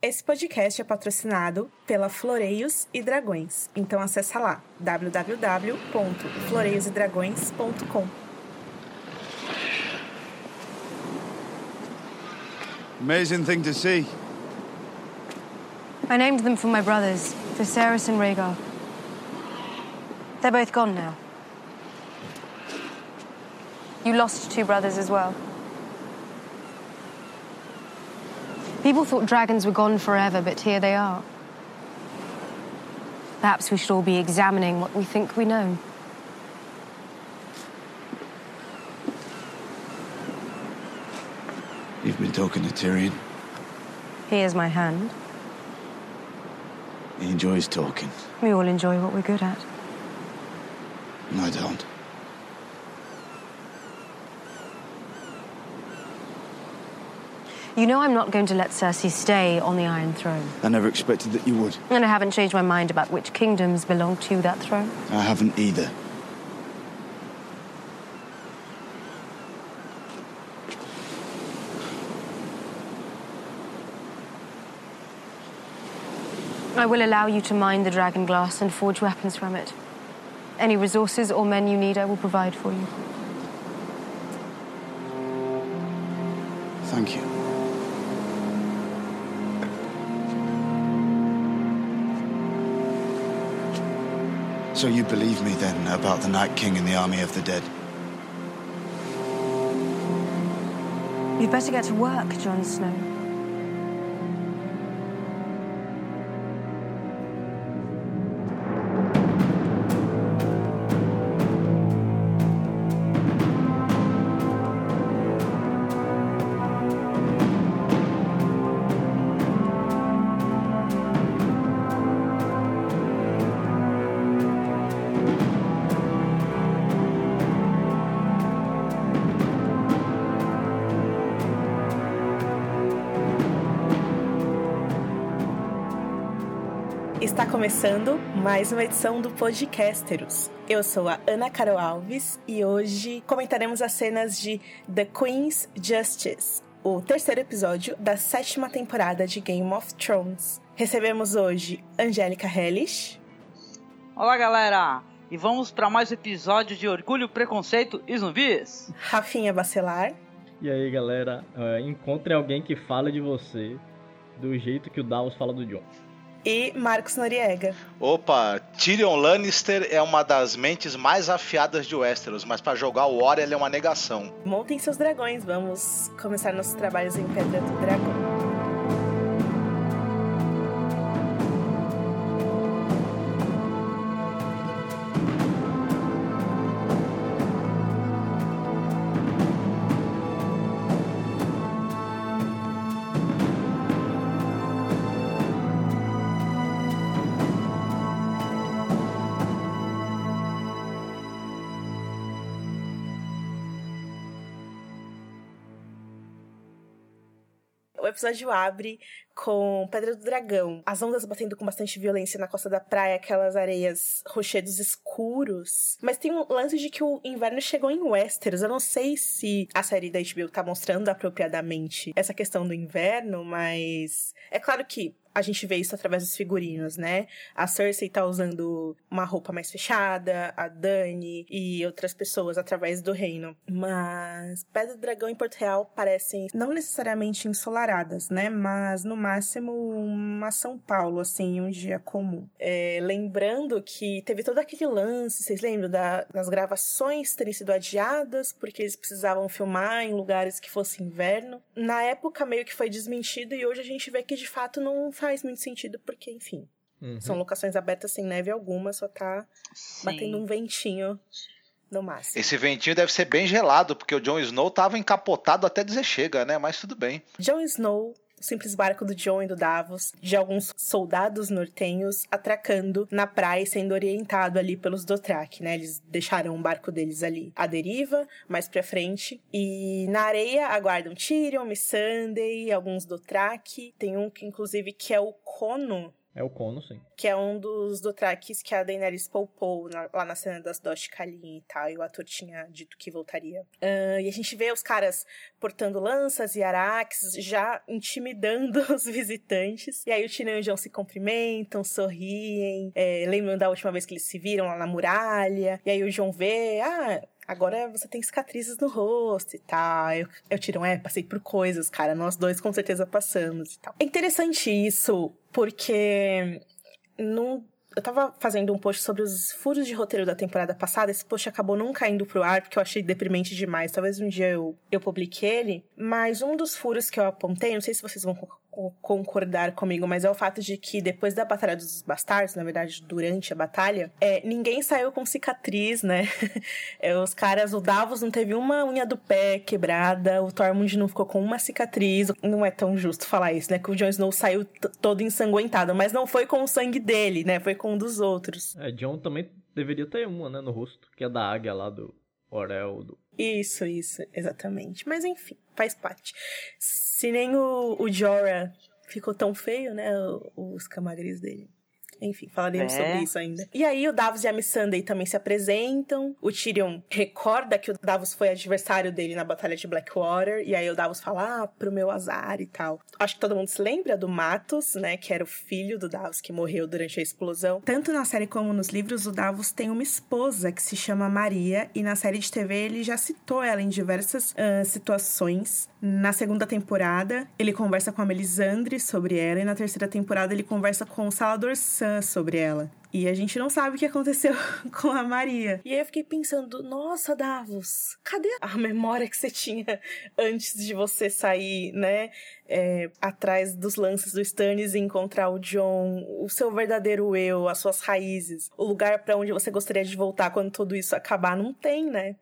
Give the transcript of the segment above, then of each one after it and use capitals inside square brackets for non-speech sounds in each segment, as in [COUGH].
Esse podcast é patrocinado pela Floreios e Dragões. Então acessa lá www.floreiosedragões.com. Amazing thing to see. I named them for my brothers, Viserys and Rhaegar. They're both gone now. You lost two brothers as well. People thought dragons were gone forever, but here they are. Perhaps we should all be examining what we think we know. You've been talking to Tyrion. Here's my hand. He enjoys talking. We all enjoy what we're good at. I don't. You know I'm not going to let Cersei stay on the Iron Throne. I never expected that you would. And I haven't changed my mind about which kingdoms belong to that throne. I haven't either. I will allow you to mine the dragon glass and forge weapons from it. Any resources or men you need, I will provide for you. Thank you. So you believe me then about the Night King and the army of the dead? You'd better get to work, Jon Snow. Começando mais uma edição do Podcasteros. Eu sou a Ana Carol Alves e hoje comentaremos as cenas de The Queen's Justice, o terceiro episódio da sétima temporada de Game of Thrones. Recebemos hoje Angélica Hellish, Olá, galera! E vamos para mais um episódio de Orgulho, Preconceito e Zumbis. Rafinha Bacelar E aí, galera, é, encontre alguém que fale de você do jeito que o Davos fala do John. E Marcos Noriega. Opa, Tyrion Lannister é uma das mentes mais afiadas de Westeros, mas pra jogar o War ele é uma negação. Montem seus dragões, vamos começar nossos trabalhos em Pedra do Dragão. Episódio abre com Pedra do Dragão, as ondas batendo com bastante violência na costa da praia, aquelas areias, rochedos escuros. Mas tem um lance de que o inverno chegou em Westeros. Eu não sei se a série da HBO tá mostrando apropriadamente essa questão do inverno, mas é claro que a gente vê isso através dos figurinos, né? A Cersei tá usando uma roupa mais fechada, a Dani e outras pessoas através do reino. Mas Pedra do Dragão e Porto Real parecem não necessariamente ensolaradas, né? Mas no máximo uma São Paulo, assim, um dia comum. É, lembrando que teve todo aquele lance, vocês lembram da- das gravações terem sido adiadas porque eles precisavam filmar em lugares que fosse inverno. Na época meio que foi desmentido e hoje a gente vê que de fato não faz muito sentido porque, enfim, Uhum. são locações abertas sem neve alguma, só tá batendo um ventinho no máximo. Esse ventinho deve ser bem gelado, porque o Jon Snow tava encapotado até dizer chega, né? Mas tudo bem. Jon Snow, o simples barco do Jon e do Davos, de alguns soldados nortenhos atracando na praia e sendo orientado ali pelos Dothraki, né? Eles deixaram o barco deles ali à deriva, mais pra frente. E na areia aguardam Tyrion, Missandei, alguns Dothraki. Tem um que, inclusive, que é o Cono. É o Cono, sim. que é um dos Dothrakis que a Daenerys poupou na- lá na cena das Dost Kalin e tal, e o ator tinha dito que voltaria. Ah, e a gente vê os caras portando lanças e araques, já intimidando [LAUGHS] os visitantes. E aí o Tyrion e o Jon se cumprimentam, sorriem, é, lembram da última vez que eles se viram lá na muralha. E aí o Jon vê, ah... Agora você tem cicatrizes no rosto e tal. Eu, eu tiro, é, passei por coisas, cara. Nós dois com certeza passamos e tal. É interessante isso, porque num- eu tava fazendo um post sobre os furos de roteiro da temporada passada. Esse post acabou não caindo pro ar, porque eu achei deprimente demais. Talvez um dia eu, eu publique ele. Mas um dos furos que eu apontei, não sei se vocês vão concordar comigo, mas é o fato de que depois da Batalha dos Bastardos, na verdade, durante a batalha, é, ninguém saiu com cicatriz, né? [LAUGHS] É, os caras, o Davos não teve uma unha do pé quebrada, o Tormund não ficou com uma cicatriz. Não é tão justo falar isso, né? Que o Jon Snow saiu todo ensanguentado, mas não foi com o sangue dele, né? Foi com um dos outros. É, John também deveria ter uma, né, no rosto, que é da águia lá do Orel. Do... Isso, isso, exatamente. Mas enfim, faz parte. Se nem o, o Jorah ficou tão feio, né? o- Os camagris dele. Enfim, falaremos É. sobre isso ainda. E aí o Davos e a Missandei também se apresentam. O Tyrion recorda que o Davos foi adversário dele na Batalha de Blackwater. E aí o Davos fala, ah, pro meu azar e tal. Acho que todo mundo se lembra do Matos, né? Que era o filho do Davos que morreu durante a explosão. Tanto na série como nos livros, o Davos tem uma esposa que se chama Maria. E na série de TV ele já citou ela em diversas ah, situações. Na segunda temporada, ele conversa com a Melisandre sobre ela. E na terceira temporada, ele conversa com o Salador Sam sobre ela. E a gente não sabe o que aconteceu [LAUGHS] com a Maria. E aí eu fiquei pensando, nossa, Davos, cadê a memória que você tinha antes de você sair, né? é, atrás dos lances do Stannis e encontrar o John, o seu verdadeiro eu, as suas raízes, o lugar pra onde você gostaria de voltar quando tudo isso acabar, não tem, né?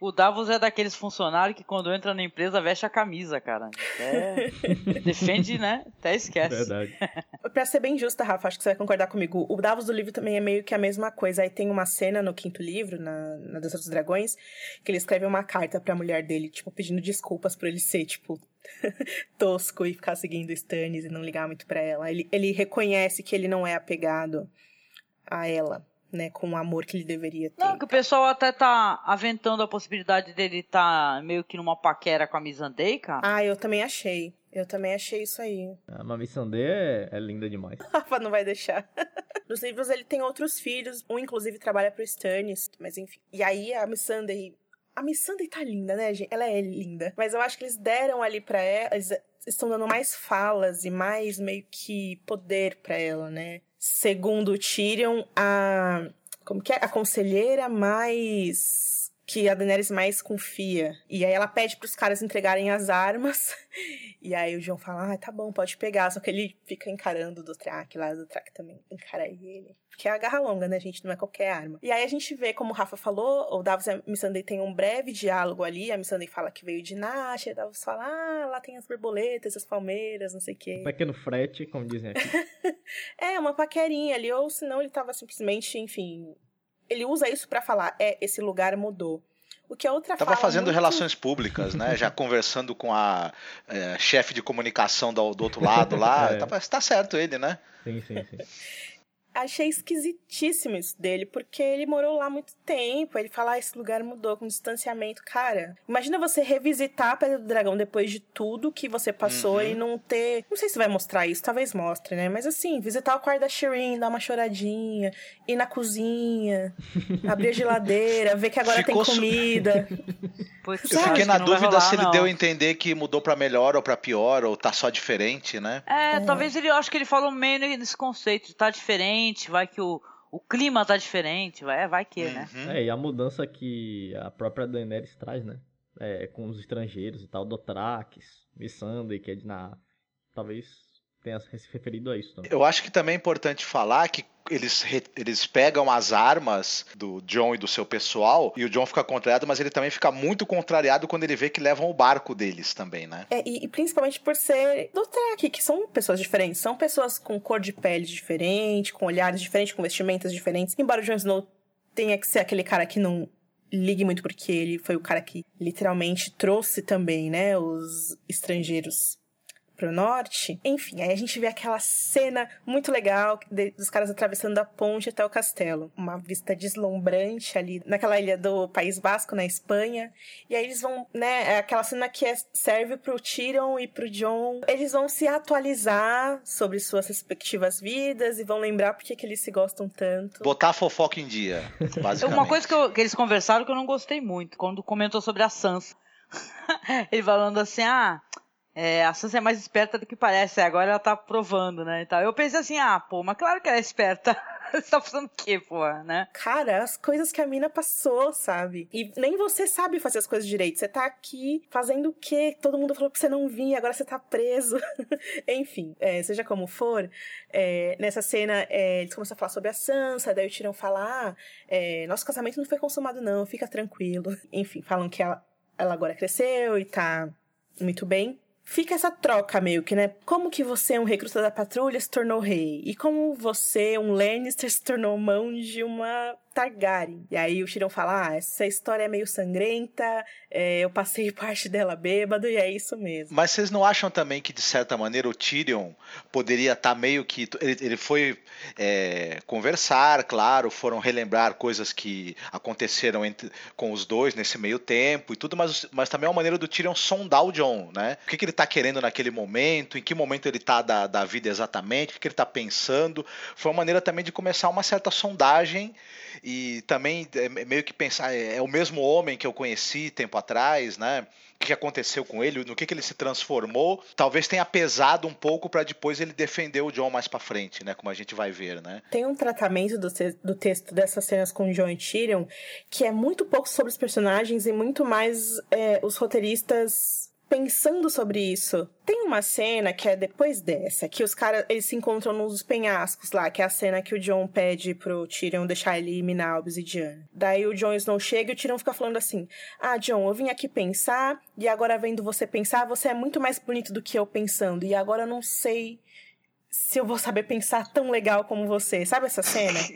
O Davos é daqueles funcionários que quando entra na empresa veste a camisa, cara. É... [LAUGHS] Defende, né? Até esquece. Verdade. [LAUGHS] Pra ser bem justa, Rafa, acho que você vai concordar comigo. O Davos do livro também é meio que a mesma coisa. Aí tem uma cena no quinto livro, na, na Dança dos Dragões, que ele escreve uma carta pra mulher dele, tipo, pedindo desculpas por ele ser, tipo, [LAUGHS] tosco e ficar seguindo o Stannis e não ligar muito pra ela. Ele, ele reconhece que ele não é apegado a ela, né, com o amor que ele deveria ter. Não, que o pessoal até tá aventando a possibilidade dele tá meio que numa paquera com a Missandei, cara. Ah, eu também achei. Eu também achei isso aí. A Mami Sandê é, é linda demais. [LAUGHS] Rafa não vai deixar. [LAUGHS] Nos livros ele tem outros filhos, um inclusive trabalha pro Stannis, mas enfim. E aí a Missandei... A Missandei tá linda, né, gente? Ela é linda. Mas eu acho que eles deram ali pra ela... Eles estão dando mais falas e mais meio que poder pra ela, né? Segundo Tyrion, a... Como que é? A conselheira mais... Que a Daenerys mais confia. E aí ela pede pros caras entregarem as armas. [LAUGHS] E aí o João fala, ah, tá bom, pode pegar. Só que ele fica encarando o Dothraki lá, o Dothraki também encara ele. Porque é a garra longa, né, gente? Não é qualquer arma. E aí a gente vê, como o Rafa falou, o Davos e a Missandei tem um breve diálogo ali. A Missandei fala que veio de Nasha, e o Davos fala, ah, lá tem as borboletas, as palmeiras, não sei o quê. Um pequeno frete, como dizem aqui. [LAUGHS] É, uma paquerinha ali, ou senão ele tava simplesmente, enfim... Ele usa isso pra falar, é, esse lugar mudou. O que a outra Tava fala fazendo muito- relações públicas, né? Já [LAUGHS] conversando com a é, chefe de comunicação do, do outro lado lá. [LAUGHS] É. Tava, tá certo ele, né? Sim, sim, sim. Achei esquisitíssimo isso dele, porque ele morou lá muito tempo. Ele fala, ah, esse lugar mudou com distanciamento. Cara, imagina você revisitar a Pedra do Dragão depois de tudo que você passou Uhum. e não ter. Não sei se vai mostrar isso, talvez mostre, né? Mas assim, visitar o quarto da Shirin, dar uma choradinha, ir na cozinha, [LAUGHS] abrir a geladeira, ver que agora Ficou tem comida. [LAUGHS] Pois, Eu fiquei que na dúvida rolar, se ele não. deu a entender que mudou pra melhor ou pra pior, ou tá só diferente, né? É, talvez ele, eu acho que ele falou meio nesse conceito, tá diferente, vai que o, o clima tá diferente, vai, é, vai que, né? Uhum. É, e a mudança que a própria Daenerys traz, né? É, com os estrangeiros e tal, Dothraques, Missandei, que é de na... Talvez tenha se referido a isso também. Eu acho que também é importante falar que eles, eles pegam as armas do John e do seu pessoal, e o John fica contrariado, mas ele também fica muito contrariado quando ele vê que levam o barco deles também, né? É, e, e principalmente por ser do track, que são pessoas diferentes. São pessoas com cor de pele diferente, com olhares diferentes, com vestimentas diferentes. Embora o Jon Snow tenha que ser aquele cara que não ligue muito porque ele foi o cara que literalmente trouxe também, né, os estrangeiros pro norte. Enfim, aí a gente vê aquela cena muito legal de- dos caras atravessando a ponte até o castelo. Uma vista deslumbrante ali naquela ilha do País Basco, na Espanha. E aí eles vão, né, é aquela cena que é- serve pro Tyrion e pro John. Eles vão se atualizar sobre suas respectivas vidas e vão lembrar porque que eles se gostam tanto. Botar a fofoca em dia, [LAUGHS] basicamente. Uma coisa que, eu- que eles conversaram que eu não gostei muito, quando comentou sobre a Sansa. [LAUGHS] Ele falando assim, ah, é, a Sansa é mais esperta do que parece, agora ela tá provando, né, e tal. Eu pensei assim, ah, pô, mas claro que ela é esperta. [LAUGHS] Você tá fazendo o quê, pô, né? Cara, as coisas que a mina passou, sabe? E nem você sabe fazer as coisas direito. Você tá aqui fazendo o quê? Todo mundo falou pra você não vir, agora você tá preso. [LAUGHS] Enfim, é, seja como for, é, nessa cena é, eles começam a falar sobre a Sansa, daí o Tirão fala: ah, é, nosso casamento não foi consumado, não, fica tranquilo. Enfim, falam que ela, ela agora cresceu e tá muito bem. Fica essa troca meio que, né? Como que você, um recruta da patrulha, se tornou rei? E como você, um Lannister, se tornou mão de uma Targaryen? E aí o Tyrion fala, ah, essa história é meio sangrenta, é, eu passei [LAUGHS] parte dela bêbado e é isso mesmo. Mas vocês não acham também que, de certa maneira, o Tyrion poderia estar meio que. Ele, ele foi é, conversar, claro, foram relembrar coisas que aconteceram entre, com os dois nesse meio tempo e tudo, mas, mas também é uma maneira do Tyrion sondar o John, né? O que, que ele tá querendo naquele momento, em que momento ele tá da, da vida exatamente, o que, que ele tá pensando. Foi uma maneira também de começar uma certa sondagem e também é, meio que pensar, é, é o mesmo homem que eu conheci tempo atrás, né? O que aconteceu com ele, no que, que ele se transformou, talvez tenha pesado um pouco para depois ele defender o John mais para frente, né? Como a gente vai ver, né? Tem um tratamento do, te do texto dessas cenas com John e Tyrion que é muito pouco sobre os personagens e muito mais é, os roteiristas pensando sobre isso. Tem uma cena que é depois dessa, que os caras eles se encontram nos penhascos lá, que é a cena que o John pede pro Tyrion deixar ele minar a obsidiana. Daí o Jon Snow chega e o Tyrion fica falando assim: "Ah, John, eu vim aqui pensar e agora vendo você pensar, você é muito mais bonito do que eu pensando e agora eu não sei se eu vou saber pensar tão legal como você. Sabe essa cena? [LAUGHS]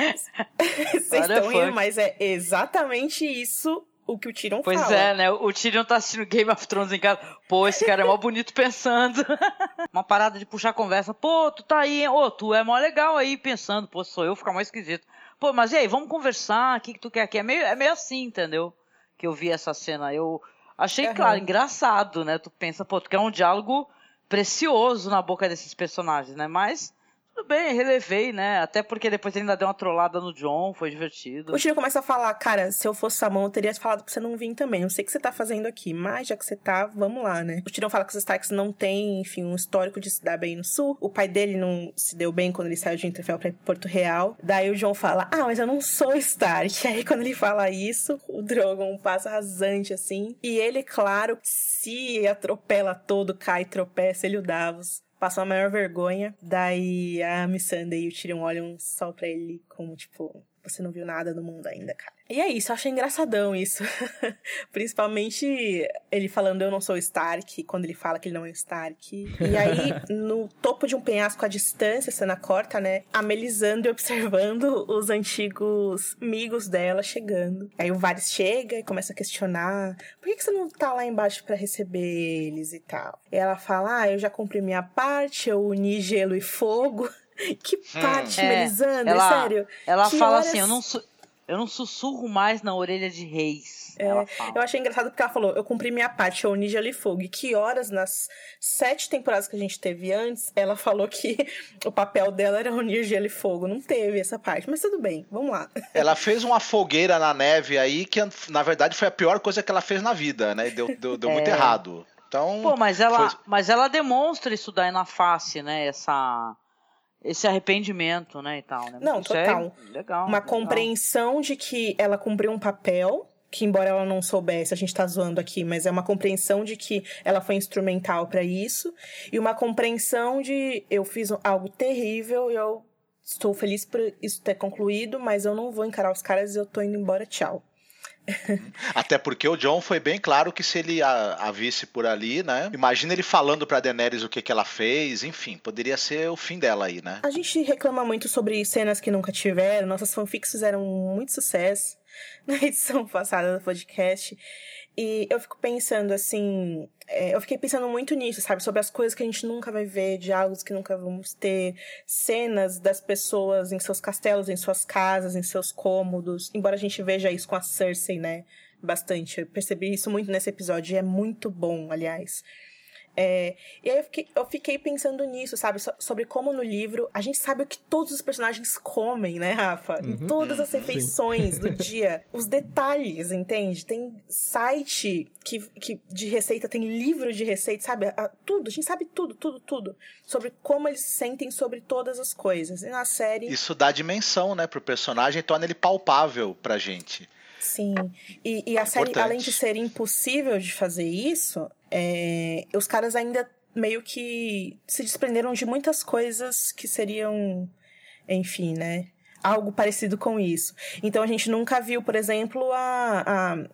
[LAUGHS] Vocês estão rindo, mas é exatamente isso o que o Tyrion Pois fala. é, né? O Tyrion tá assistindo Game of Thrones em casa. Pô, esse cara é mó bonito pensando. [LAUGHS] Uma parada de puxar conversa. Pô, tu tá aí, hein? Ô, tu é mó legal aí pensando. Pô, sou eu, fica mais esquisito. Pô, mas e aí, vamos conversar? O que, que tu quer aqui? É meio, é meio assim, entendeu? Que eu vi essa cena. Eu achei, Aham. claro, engraçado, né? Tu pensa, pô, tu quer um diálogo precioso na boca desses personagens, né? Mas tudo bem, relevei, né? Até porque depois ele ainda deu uma trollada no John, foi divertido. O Tyrion começa a falar, cara, se eu fosse sua mão, eu teria falado pra você não vir também. Não sei o que você tá fazendo aqui, mas já que você tá, vamos lá, né? O Tyrion fala que os Starks não têm, enfim, um histórico de se dar bem no sul. O pai dele não se deu bem quando ele saiu de Winterfell pra Porto Real. Daí o John fala, ah, mas eu não sou Stark. [LAUGHS] Aí quando ele fala isso, o Drogon passa rasante, assim. E ele, claro, se atropela todo, cai, tropeça, ele o Davos. Passa a maior vergonha. Daí a Missandei e o Tyrion olham só pra ele como, tipo, você não viu nada no mundo ainda, cara. E é isso, eu achei engraçadão isso. [LAUGHS] Principalmente ele falando eu não sou Stark, quando ele fala que ele não é Stark. E aí, [LAUGHS] no topo de um penhasco à distância, cena corta, né? A Melisandre observando os antigos amigos dela chegando. Aí o Varys chega e começa a questionar: por que, que você não tá lá embaixo pra receber eles e tal? E ela fala: ah, eu já cumpri minha parte, eu uni gelo e fogo. [LAUGHS] Que parte, É, Melisandre? ela- Sério? Ela Que fala horas- assim, eu não, su- eu não sussurro mais na orelha de reis. ela fala. É, Eu achei engraçado porque ela falou, eu cumpri minha parte, eu uni gelo e fogo. E que horas nas sete temporadas que a gente teve antes, ela falou que [LAUGHS] o papel dela era unir gelo e fogo. Não teve essa parte, mas tudo bem, vamos lá. [LAUGHS] Ela fez uma fogueira na neve aí que, na verdade, foi a pior coisa que ela fez na vida, né? Deu, deu, deu [LAUGHS] muito É. errado. Então, Pô, mas ela, foi- mas ela demonstra isso daí na face, né? Essa, esse arrependimento, né, e tal, né? Não, Isso é total. legal. Uma legal. compreensão de que ela cumpriu um papel, que embora ela não soubesse, a gente tá zoando aqui, mas é uma compreensão de que ela foi instrumental pra isso, e uma compreensão de eu fiz algo terrível e eu estou feliz por isso ter concluído, mas eu não vou encarar os caras e eu tô indo embora, tchau. Até porque o John foi bem claro que se ele a, a visse por ali, né? Imagina ele falando pra Daenerys o que, que ela fez, enfim, poderia ser o fim dela aí, né? A gente reclama muito sobre cenas que nunca tiveram. Nossas fanfics fizeram muito sucesso [LAUGHS] na edição passada do podcast. E eu fico pensando assim. é, eu fiquei pensando muito nisso, sabe? Sobre as coisas que a gente nunca vai ver, diálogos que nunca vamos ter, cenas das pessoas em seus castelos, em suas casas, em seus cômodos. Embora a gente veja isso com a Cersei, né? Bastante. Eu percebi isso muito nesse episódio. E é muito bom, aliás. É, e aí eu fiquei, eu fiquei pensando nisso, sabe? So- sobre como no livro a gente sabe o que todos os personagens comem, né, Rafa? Em todas as refeições do dia. [LAUGHS] Os detalhes, entende? Tem site que, que, de receita, tem livro de receita, sabe? A- tudo, a gente sabe tudo, tudo, tudo. Sobre como eles se sentem sobre todas as coisas. E na série. Isso dá dimensão, né, pro personagem e torna ele palpável pra gente. Sim. E, e a série, Importante. além de ser impossível de fazer isso, é, os caras ainda meio que se desprenderam de muitas coisas que seriam, enfim, né? Algo parecido com isso. Então a gente nunca viu, por exemplo, a,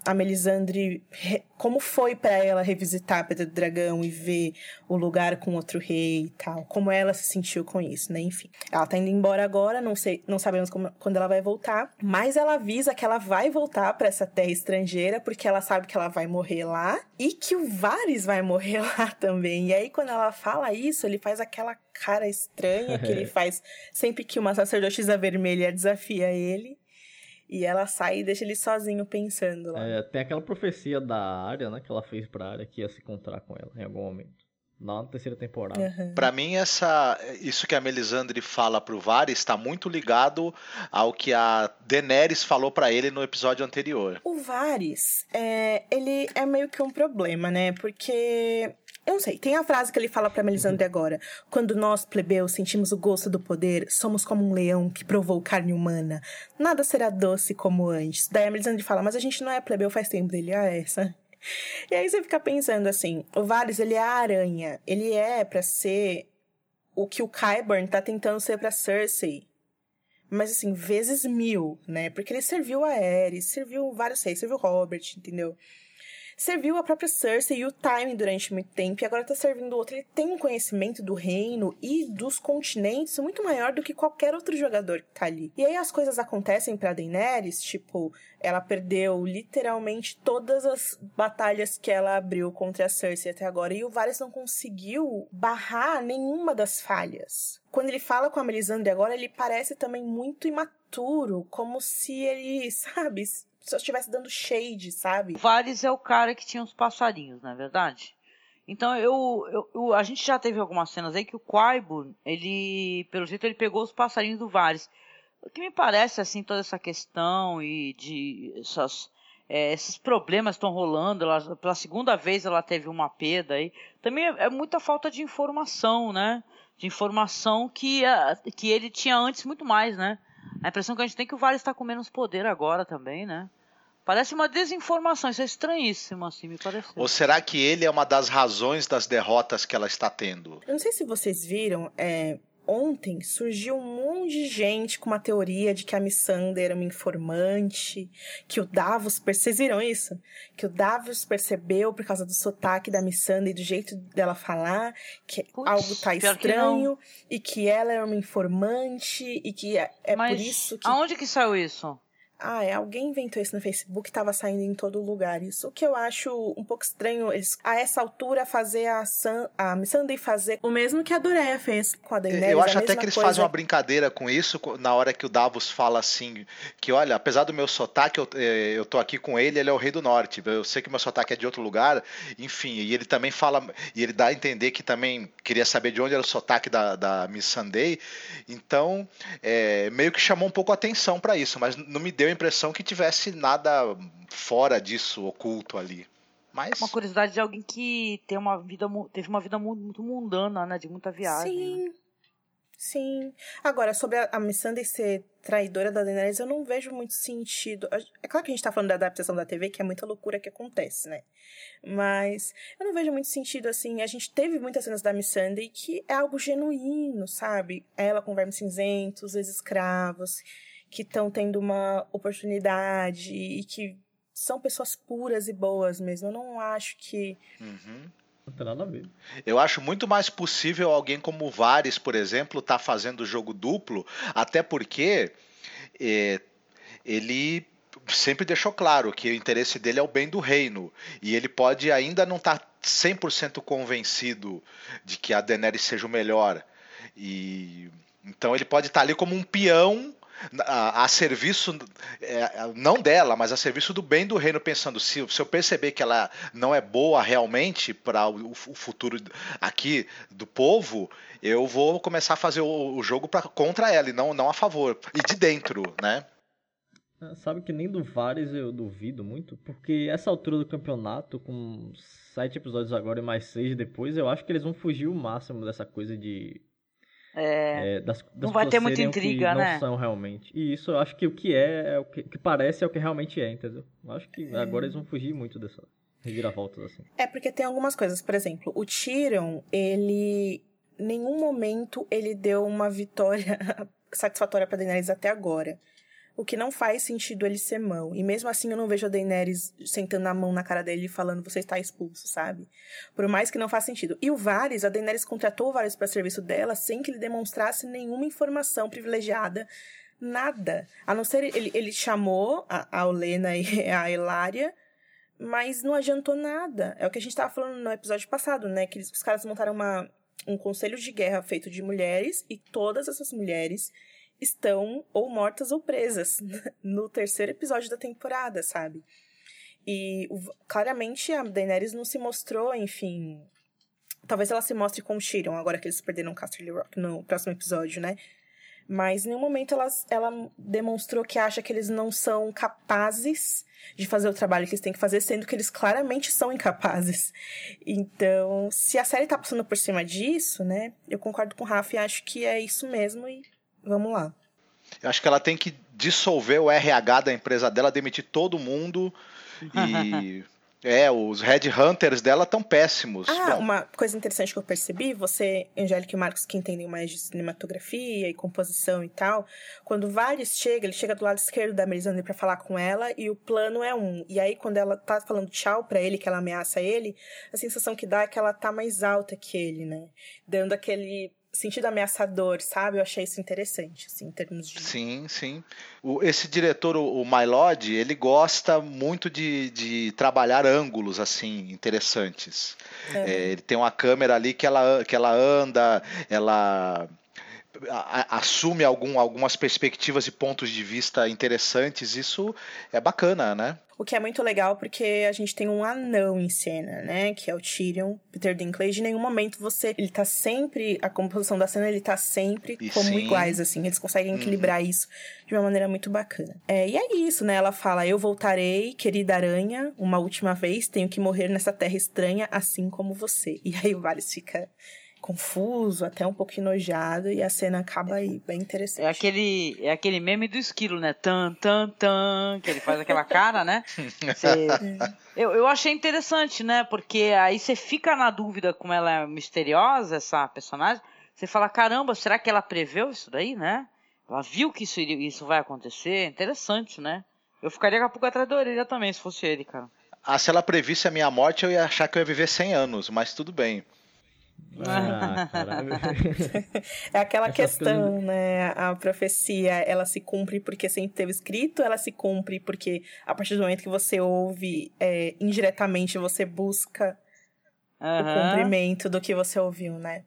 a, a Melisandre. re- como foi pra ela revisitar a Pedra do Dragão e ver o lugar com outro rei e tal. Como ela se sentiu com isso, né? Enfim. Ela tá indo embora agora, não sei, não sabemos como- quando ela vai voltar. Mas ela avisa que ela vai voltar pra essa terra estrangeira, porque ela sabe que ela vai morrer lá e que o Varys vai morrer [LAUGHS] lá também. E aí, quando ela fala isso, ele faz aquela cara estranha que ele [LAUGHS] faz sempre que uma sacerdotisa vermelha desafia ele. E ela sai e deixa ele sozinho pensando lá. É, tem aquela profecia da área, né? Que ela fez pra área que ia se encontrar com ela em algum momento. Lá na terceira temporada. Aham. Pra mim, essa, isso que a Melisandre fala pro Varys está muito ligado ao que a Daenerys falou pra ele no episódio anterior. O Varys, é, ele é meio que um problema, né? Porque. Eu não sei, tem a frase que ele fala pra Melisandre agora. Quando nós, plebeus, sentimos o gosto do poder, somos como um leão que provou carne humana. Nada será doce como antes. Daí a Melisandre fala, mas a gente não é plebeu faz tempo dele. Ah, é essa. [LAUGHS] E aí você fica pensando assim, o Varys, ele é a aranha. Ele é pra ser o que o Qyburn tá tentando ser pra Cersei. Mas assim, vezes mil, né? Porque ele serviu a Aerys, serviu vários reis, serviu Robert, entendeu? Serviu a própria Cersei e o Time durante muito tempo, e agora tá servindo outro. Ele tem um conhecimento do reino e dos continentes muito maior do que qualquer outro jogador que tá ali. E aí as coisas acontecem pra Daenerys, tipo, ela perdeu literalmente todas as batalhas que ela abriu contra a Cersei até agora, e o Varys não conseguiu barrar nenhuma das falhas. Quando ele fala com a Melisandre agora, ele parece também muito imaturo, como se ele, [LAUGHS] sabe, só estivesse dando shade, sabe? O Varys é o cara que tinha os passarinhos, não é verdade? Então eu, eu- eu- a gente já teve algumas cenas aí que o Qyburn, ele, pelo jeito, ele pegou os passarinhos do Varys. O que me parece assim toda essa questão e de essas, é, esses problemas estão rolando. Ela, pela segunda vez ela teve uma perda aí. Também é, é muita falta de informação, né? De informação que, a- que ele tinha antes muito mais, né? A impressão que a gente tem é que o Varys está com menos poder agora também, né? Parece uma desinformação, isso é estranhíssimo, assim, me pareceu. Ou será que ele é uma das razões das derrotas que ela está tendo? Eu não sei se vocês viram, é, ontem surgiu um monte de gente com uma teoria de que a Missandei era uma informante, que o Davos, vocês viram isso? Que o Davos percebeu por causa do sotaque da Missandei, do jeito dela falar, que Putz, algo tá pior que estranho, e que ela é uma informante, e que é, é Mas por isso que... aonde que saiu isso? Ah, é, alguém inventou isso no Facebook, tava saindo em todo lugar. Isso que eu acho um pouco estranho, eles, a essa altura, fazer a, Sam, a Missandei fazer o mesmo que a Doreia fez com a Daenerys. Eu acho até que eles coisa. fazem uma brincadeira com isso na hora que o Davos fala assim, que olha, apesar do meu sotaque, eu, eh, eu tô aqui com ele, ele é o rei do norte. Eu sei que meu sotaque é de outro lugar, enfim, e ele também fala, e ele dá a entender que também queria saber de onde era o sotaque da, da Miss Sunday. Então, é, meio que chamou um pouco a atenção para isso, mas não me deu a impressão que tivesse nada fora disso oculto ali. Mas Uma curiosidade de alguém que tem uma vida, teve uma vida mu- muito mundana, né? De muita viagem. né? Sim, sim. Agora, sobre a, a Missandei ser traidora da Daenerys, eu não vejo muito sentido. É claro que a gente tá falando da adaptação da TV, que é muita loucura que acontece, né? Mas eu não vejo muito sentido, assim. A gente teve muitas cenas da Missandei que é algo genuíno, sabe? Ela com vermes cinzentos, os escravos, que estão tendo uma oportunidade e que são pessoas puras e boas mesmo. Eu não acho que. Uhum. Não tem nada a ver. Eu acho muito mais possível alguém como o Vares, por exemplo, estar fazendo jogo duplo, até porque é, ele sempre deixou claro que o interesse dele é o bem do reino. E ele pode ainda não estar tá 100% convencido de que a Daenerys seja o melhor. E então ele pode estar tá ali como um peão a, a serviço é, não dela, mas a serviço do bem do reino, pensando se, se eu perceber que ela não é boa realmente para o, o, futuro aqui do povo, eu vou começar a fazer o, o jogo pra, contra ela e não, não a favor e de dentro, né? É, sabe que nem do Vares eu duvido muito, porque essa altura do campeonato, com sete episódios agora e mais seis depois, eu acho que eles vão fugir o máximo dessa coisa de é, é, das, das não vai ter muita intriga, não né? Não são realmente. E isso eu acho que o que é, é o que, que, parece é o que realmente é, entendeu? Eu acho que é. agora eles vão fugir muito dessa reviravoltas assim. É porque tem algumas coisas, por exemplo, o Tyrion, ele nenhum momento ele deu uma vitória [LAUGHS] satisfatória para Daenerys até agora. O que não faz sentido ele ser mão. E mesmo assim eu não vejo a Daenerys sentando a mão na cara dele e falando você está expulso, sabe? Por mais que não faça sentido. E o Varys, a Daenerys contratou o Varys para serviço dela sem que ele demonstrasse nenhuma informação privilegiada. Nada. A não ser ele, ele chamou a, a Olena e a Elária, mas não adiantou nada. É o que a gente estava falando no episódio passado, né? Que eles, os caras montaram uma, um conselho de guerra feito de mulheres e todas essas mulheres estão ou mortas ou presas [LAUGHS] no terceiro episódio da temporada, sabe? E claramente a Daenerys não se mostrou, enfim. Talvez ela se mostre com o Tyrion, agora que eles perderam Casterly Rock no próximo episódio, né? Mas em nenhum momento ela, ela demonstrou que acha que eles não são capazes de fazer o trabalho que eles têm que fazer, sendo que eles claramente são incapazes. Então, se a série tá passando por cima disso, né? Eu concordo com o Rafa e acho que é isso mesmo e Vamos lá. Eu acho que ela tem que dissolver o RH da empresa dela, demitir todo mundo e. [LAUGHS] É, os headhunters dela estão péssimos. Ah, Bom. uma coisa interessante que eu percebi, você, Angélica e Marcos, que entendem mais de cinematografia e composição e tal, quando o Vares chega, ele chega do lado esquerdo da Melisandre para falar com ela e o plano é um. E aí, quando ela tá falando tchau para ele, que ela ameaça ele, a sensação que dá é que ela tá mais alta que ele, né? Dando aquele sentido ameaçador, sabe? Eu achei isso interessante, assim, em termos de. Sim, sim. O, esse diretor, o, o Mylod, ele gosta muito de, de trabalhar ângulos, assim, interessantes. É. É, ele tem uma câmera ali que ela, que ela anda, ela assume algum, algumas perspectivas e pontos de vista interessantes, isso é bacana, né? O que é muito legal porque a gente tem um anão em cena, né? Que é o Tyrion, Peter Dinklage. Em nenhum momento você. Ele tá sempre. A composição da cena, ele tá sempre e como sim. iguais, assim. Eles conseguem uhum. equilibrar isso de uma maneira muito bacana. É, e é isso, né? Ela fala: Eu voltarei, querida aranha, uma última vez. Tenho que morrer nessa terra estranha, assim como você. E aí o Varys fica confuso, até um pouco enojado, e a cena acaba aí, bem interessante. É aquele, é aquele meme do esquilo, né? Tan, tan, tan, que ele faz aquela cara, né? [LAUGHS] Cê... eu, eu achei interessante, né? Porque aí você fica na dúvida como ela é misteriosa, essa personagem. Você fala, caramba, será que ela preveu isso daí, né? Ela viu que isso, isso vai acontecer? Interessante, né? Eu ficaria com a pouco atrás da orelha também, se fosse ele, cara. Ah, se ela previsse a minha morte, eu ia achar que eu ia viver 100 anos, mas tudo bem. Ah, [LAUGHS] é aquela Essas questão, coisas... né? A profecia, ela se cumpre porque sempre teve escrito, ela se cumpre porque a partir do momento que você ouve, é, indiretamente você busca uhum. o cumprimento do que você ouviu, né?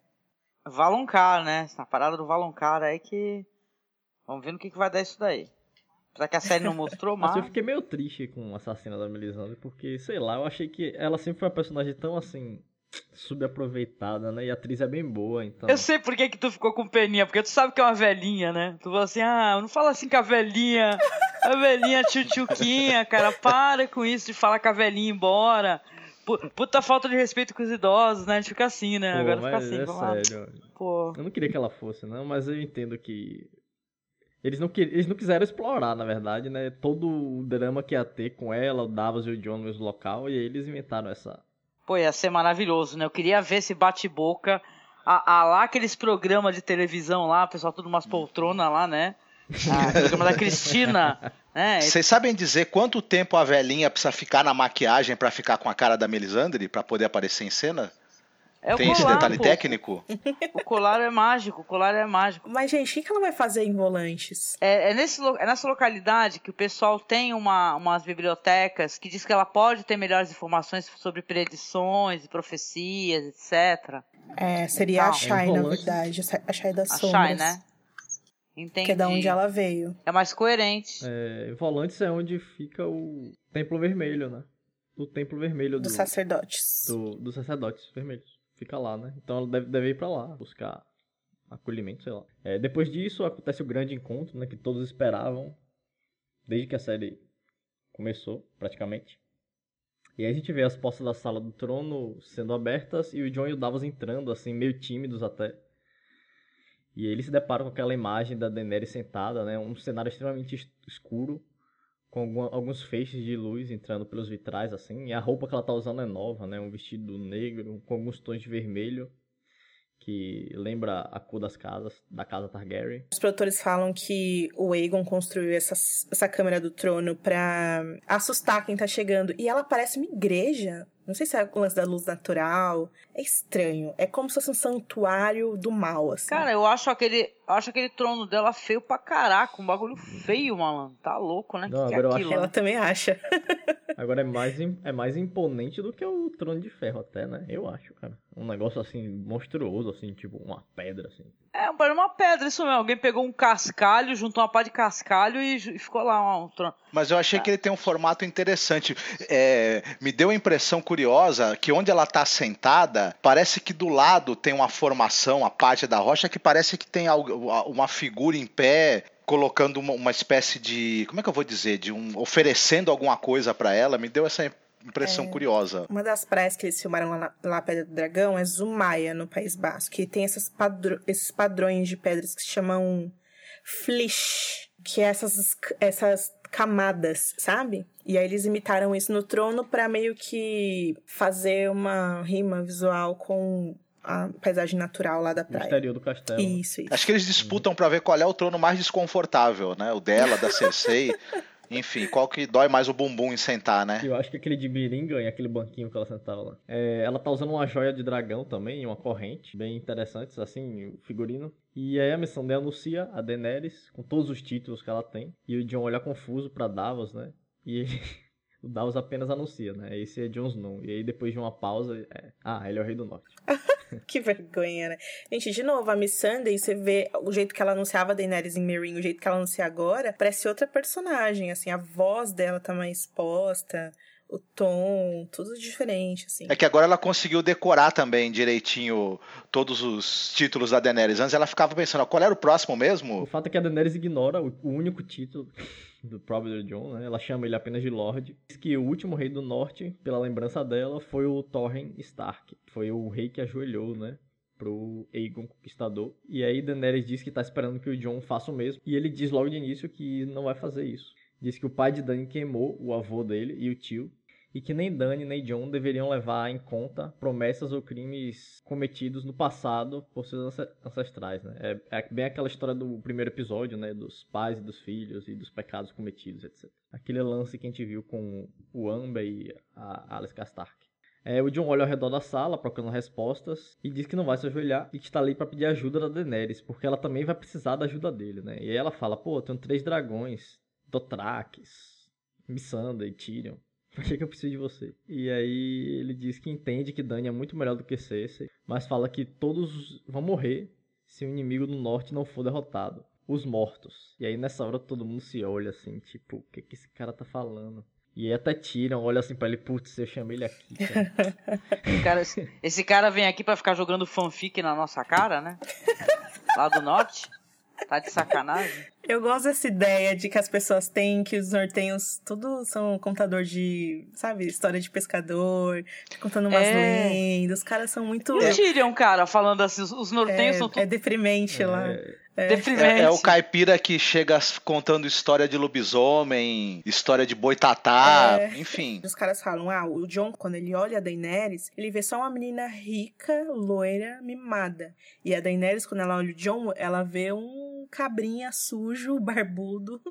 Valoncar, né? A parada do Valoncar é que. Vamos ver no que, que vai dar isso daí. Apesar que a série não mostrou, mas. [LAUGHS] eu fiquei meio triste com o assassino da Melisandre, porque, sei lá, eu achei que ela sempre foi uma personagem tão assim subaproveitada, né? E a atriz é bem boa, então. Eu sei por que, que tu ficou com peninha, porque tu sabe que é uma velhinha, né? Tu falou assim, ah, não fala assim com a velhinha, a velhinha tchutchuquinha, cara, para com isso de falar com a velhinha embora. Puta falta de respeito com os idosos, né? A gente fica assim, né? Pô, Agora fica assim, é sério. Pô. Eu não queria que ela fosse, não, mas eu entendo que. Eles não, eles não quiseram explorar, na verdade, né? Todo o drama que ia ter com ela, o Davos e o John no local, e aí eles inventaram essa Pô, ia ser maravilhoso, né? Eu queria ver esse bate-boca. A, a, lá aqueles programas de televisão lá, pessoal tudo umas poltronas lá, né? O programa da Cristina. Né? Vocês sabem dizer quanto tempo a velhinha precisa ficar na maquiagem para ficar com a cara da Melisandre, para poder aparecer em cena? É o Tem esse colar, detalhe pô. técnico? [LAUGHS] O colar é mágico, o colar é mágico. Mas, gente, o que ela vai fazer em volantes? É, é nesse, é nessa localidade que o pessoal tem uma, umas bibliotecas que diz que ela pode ter melhores informações sobre predições e profecias, etc. É, seria a Não. Shai, É na verdade. A Shai das A sombras. Shai, né? Entendi. Que é da onde ela veio. É mais coerente. É, Volantes é onde fica o Templo Vermelho, né? O Templo Vermelho do, Dos sacerdotes. do- dos sacerdotes vermelhos. Fica lá, né? Então ela deve, deve ir pra lá, buscar acolhimento, sei lá. É, depois disso acontece o grande encontro, né? Que todos esperavam, desde que a série começou, praticamente. E aí a gente vê as portas da sala do trono sendo abertas e o John e o Davos entrando, assim, meio tímidos até. E eles se deparam com aquela imagem da Daenerys sentada, né? Um cenário extremamente es- escuro, com alguma- alguns feixes de luz entrando pelos vitrais, assim. E a roupa que ela tá usando é nova, né? Um vestido negro com alguns tons de vermelho, que lembra a cor das casas, da casa Targaryen. Os produtores falam que o Aegon construiu essa, essa câmera do trono pra assustar quem tá chegando. E ela parece uma igreja. Não sei se é o lance da luz natural. É estranho. É como se fosse um santuário do mal, assim. Cara, eu acho aquele, eu acho aquele trono dela feio pra caraca. Um bagulho feio, malandro. Tá louco, né? Não, que que é agora eu aquilo? ela né? também acha. Agora é mais, é mais imponente do que o Trono de Ferro até, né? Eu acho, cara. Um negócio assim, monstruoso, assim, tipo uma pedra, assim. É, uma pedra, isso mesmo. Alguém pegou um cascalho, juntou uma pá de cascalho e, e ficou lá um trono. Mas eu achei que ele tem um formato interessante. É, me deu a impressão curiosa que onde ela está sentada, parece que do lado tem uma formação, a parte da rocha, que parece que tem uma figura em pé colocando uma, uma espécie de. Como é que eu vou dizer? De um. oferecendo alguma coisa para ela. Me deu essa impressão curiosa. Uma das praias que eles filmaram lá na lá Pedra do Dragão é Zumaia, no País Basco. Que tem essas padro- esses padrões de pedras que se chamam flish. Que é essas, essas camadas, sabe? E aí eles imitaram isso no trono pra meio que fazer uma rima visual com a paisagem natural lá da praia. exterior do castelo. Isso, isso. Acho que eles disputam para ver qual é o trono mais desconfortável, né? O dela, da Cersei. [LAUGHS] Enfim, qual que dói mais o bumbum em sentar, né? Eu acho que aquele de Mirim ganha, aquele banquinho que ela sentava lá. É, ela tá usando uma joia de dragão também, uma corrente, bem interessantes, assim, o figurino. E aí a missão anuncia a Daenerys, com todos os títulos que ela tem. E o Jon olha confuso pra Davos, né? E ele- [LAUGHS] o Davos apenas anuncia, né? Esse é Jon Snow. E aí depois de uma pausa, é... ah, ele é o Rei do Norte. [LAUGHS] Que vergonha, né? Gente, de novo, a Miss Sunday, você vê o jeito que ela anunciava a Daenerys em Meereen, o jeito que ela anuncia agora, parece outra personagem, assim, a voz dela tá mais exposta, o tom, tudo diferente, assim. É que agora ela conseguiu decorar também direitinho todos os títulos da Daenerys. Antes ela ficava pensando, ó, qual era o próximo O mesmo? fato é que a Daenerys ignora o, o único título [LAUGHS] do próprio Jon, né? Ela chama ele apenas de Lorde. Diz que o último rei do norte, pela lembrança dela, foi o Torren Stark. Foi o rei que ajoelhou, né? Pro Aegon Conquistador. E aí Daenerys diz que tá esperando que o Jon faça o mesmo. E ele diz logo de início que não vai fazer isso. Diz que o pai de Dany queimou o avô dele e o tio. E que nem Dany nem Jon deveriam levar em conta promessas ou crimes cometidos no passado por seus ance- ancestrais, né? É, é bem aquela história do primeiro episódio, né? Dos pais e dos filhos e dos pecados cometidos, etc. Aquele lance que a gente viu com o Amber e a Alice Stark. É, o John olha ao redor da sala, procurando respostas, e diz que não vai se ajoelhar e que está ali para pedir ajuda da Daenerys, porque ela também vai precisar da ajuda dele, né? E aí ela fala, pô, eu tenho três dragões, Dothrakis, Missandei e Tyrion. Pra que, que eu preciso de você? E aí ele diz que entende que Dany é muito melhor do que Cersei, mas fala que todos vão morrer se o inimigo do norte não for derrotado. Os mortos. E aí nessa hora todo mundo se olha assim, tipo, o que, que esse cara tá falando? E até Tyrion olha assim pra ele, putz, eu chamei ele aqui, [LAUGHS] cara. Esse cara, esse cara vem aqui pra ficar jogando fanfic na nossa cara, né? Lá do norte. Tá de sacanagem. Eu gosto dessa ideia de que as pessoas têm, que os nortenhos tudo são contador de, sabe, história de pescador, contando umas É. lendas. Os caras são muito. E o Tyrion, cara, falando assim, os- os nortenhos são É, tudo é deprimente lá. deprimentes. É, é o caipira que chega contando história de lobisomem, história de boitatá, É. enfim. Os caras falam, ah, o John, quando ele olha a Daenerys, ele vê só uma menina rica, loira, mimada. E a Daenerys, quando ela olha o John, ela vê um cabrinha sujo, [LAUGHS] barbudo,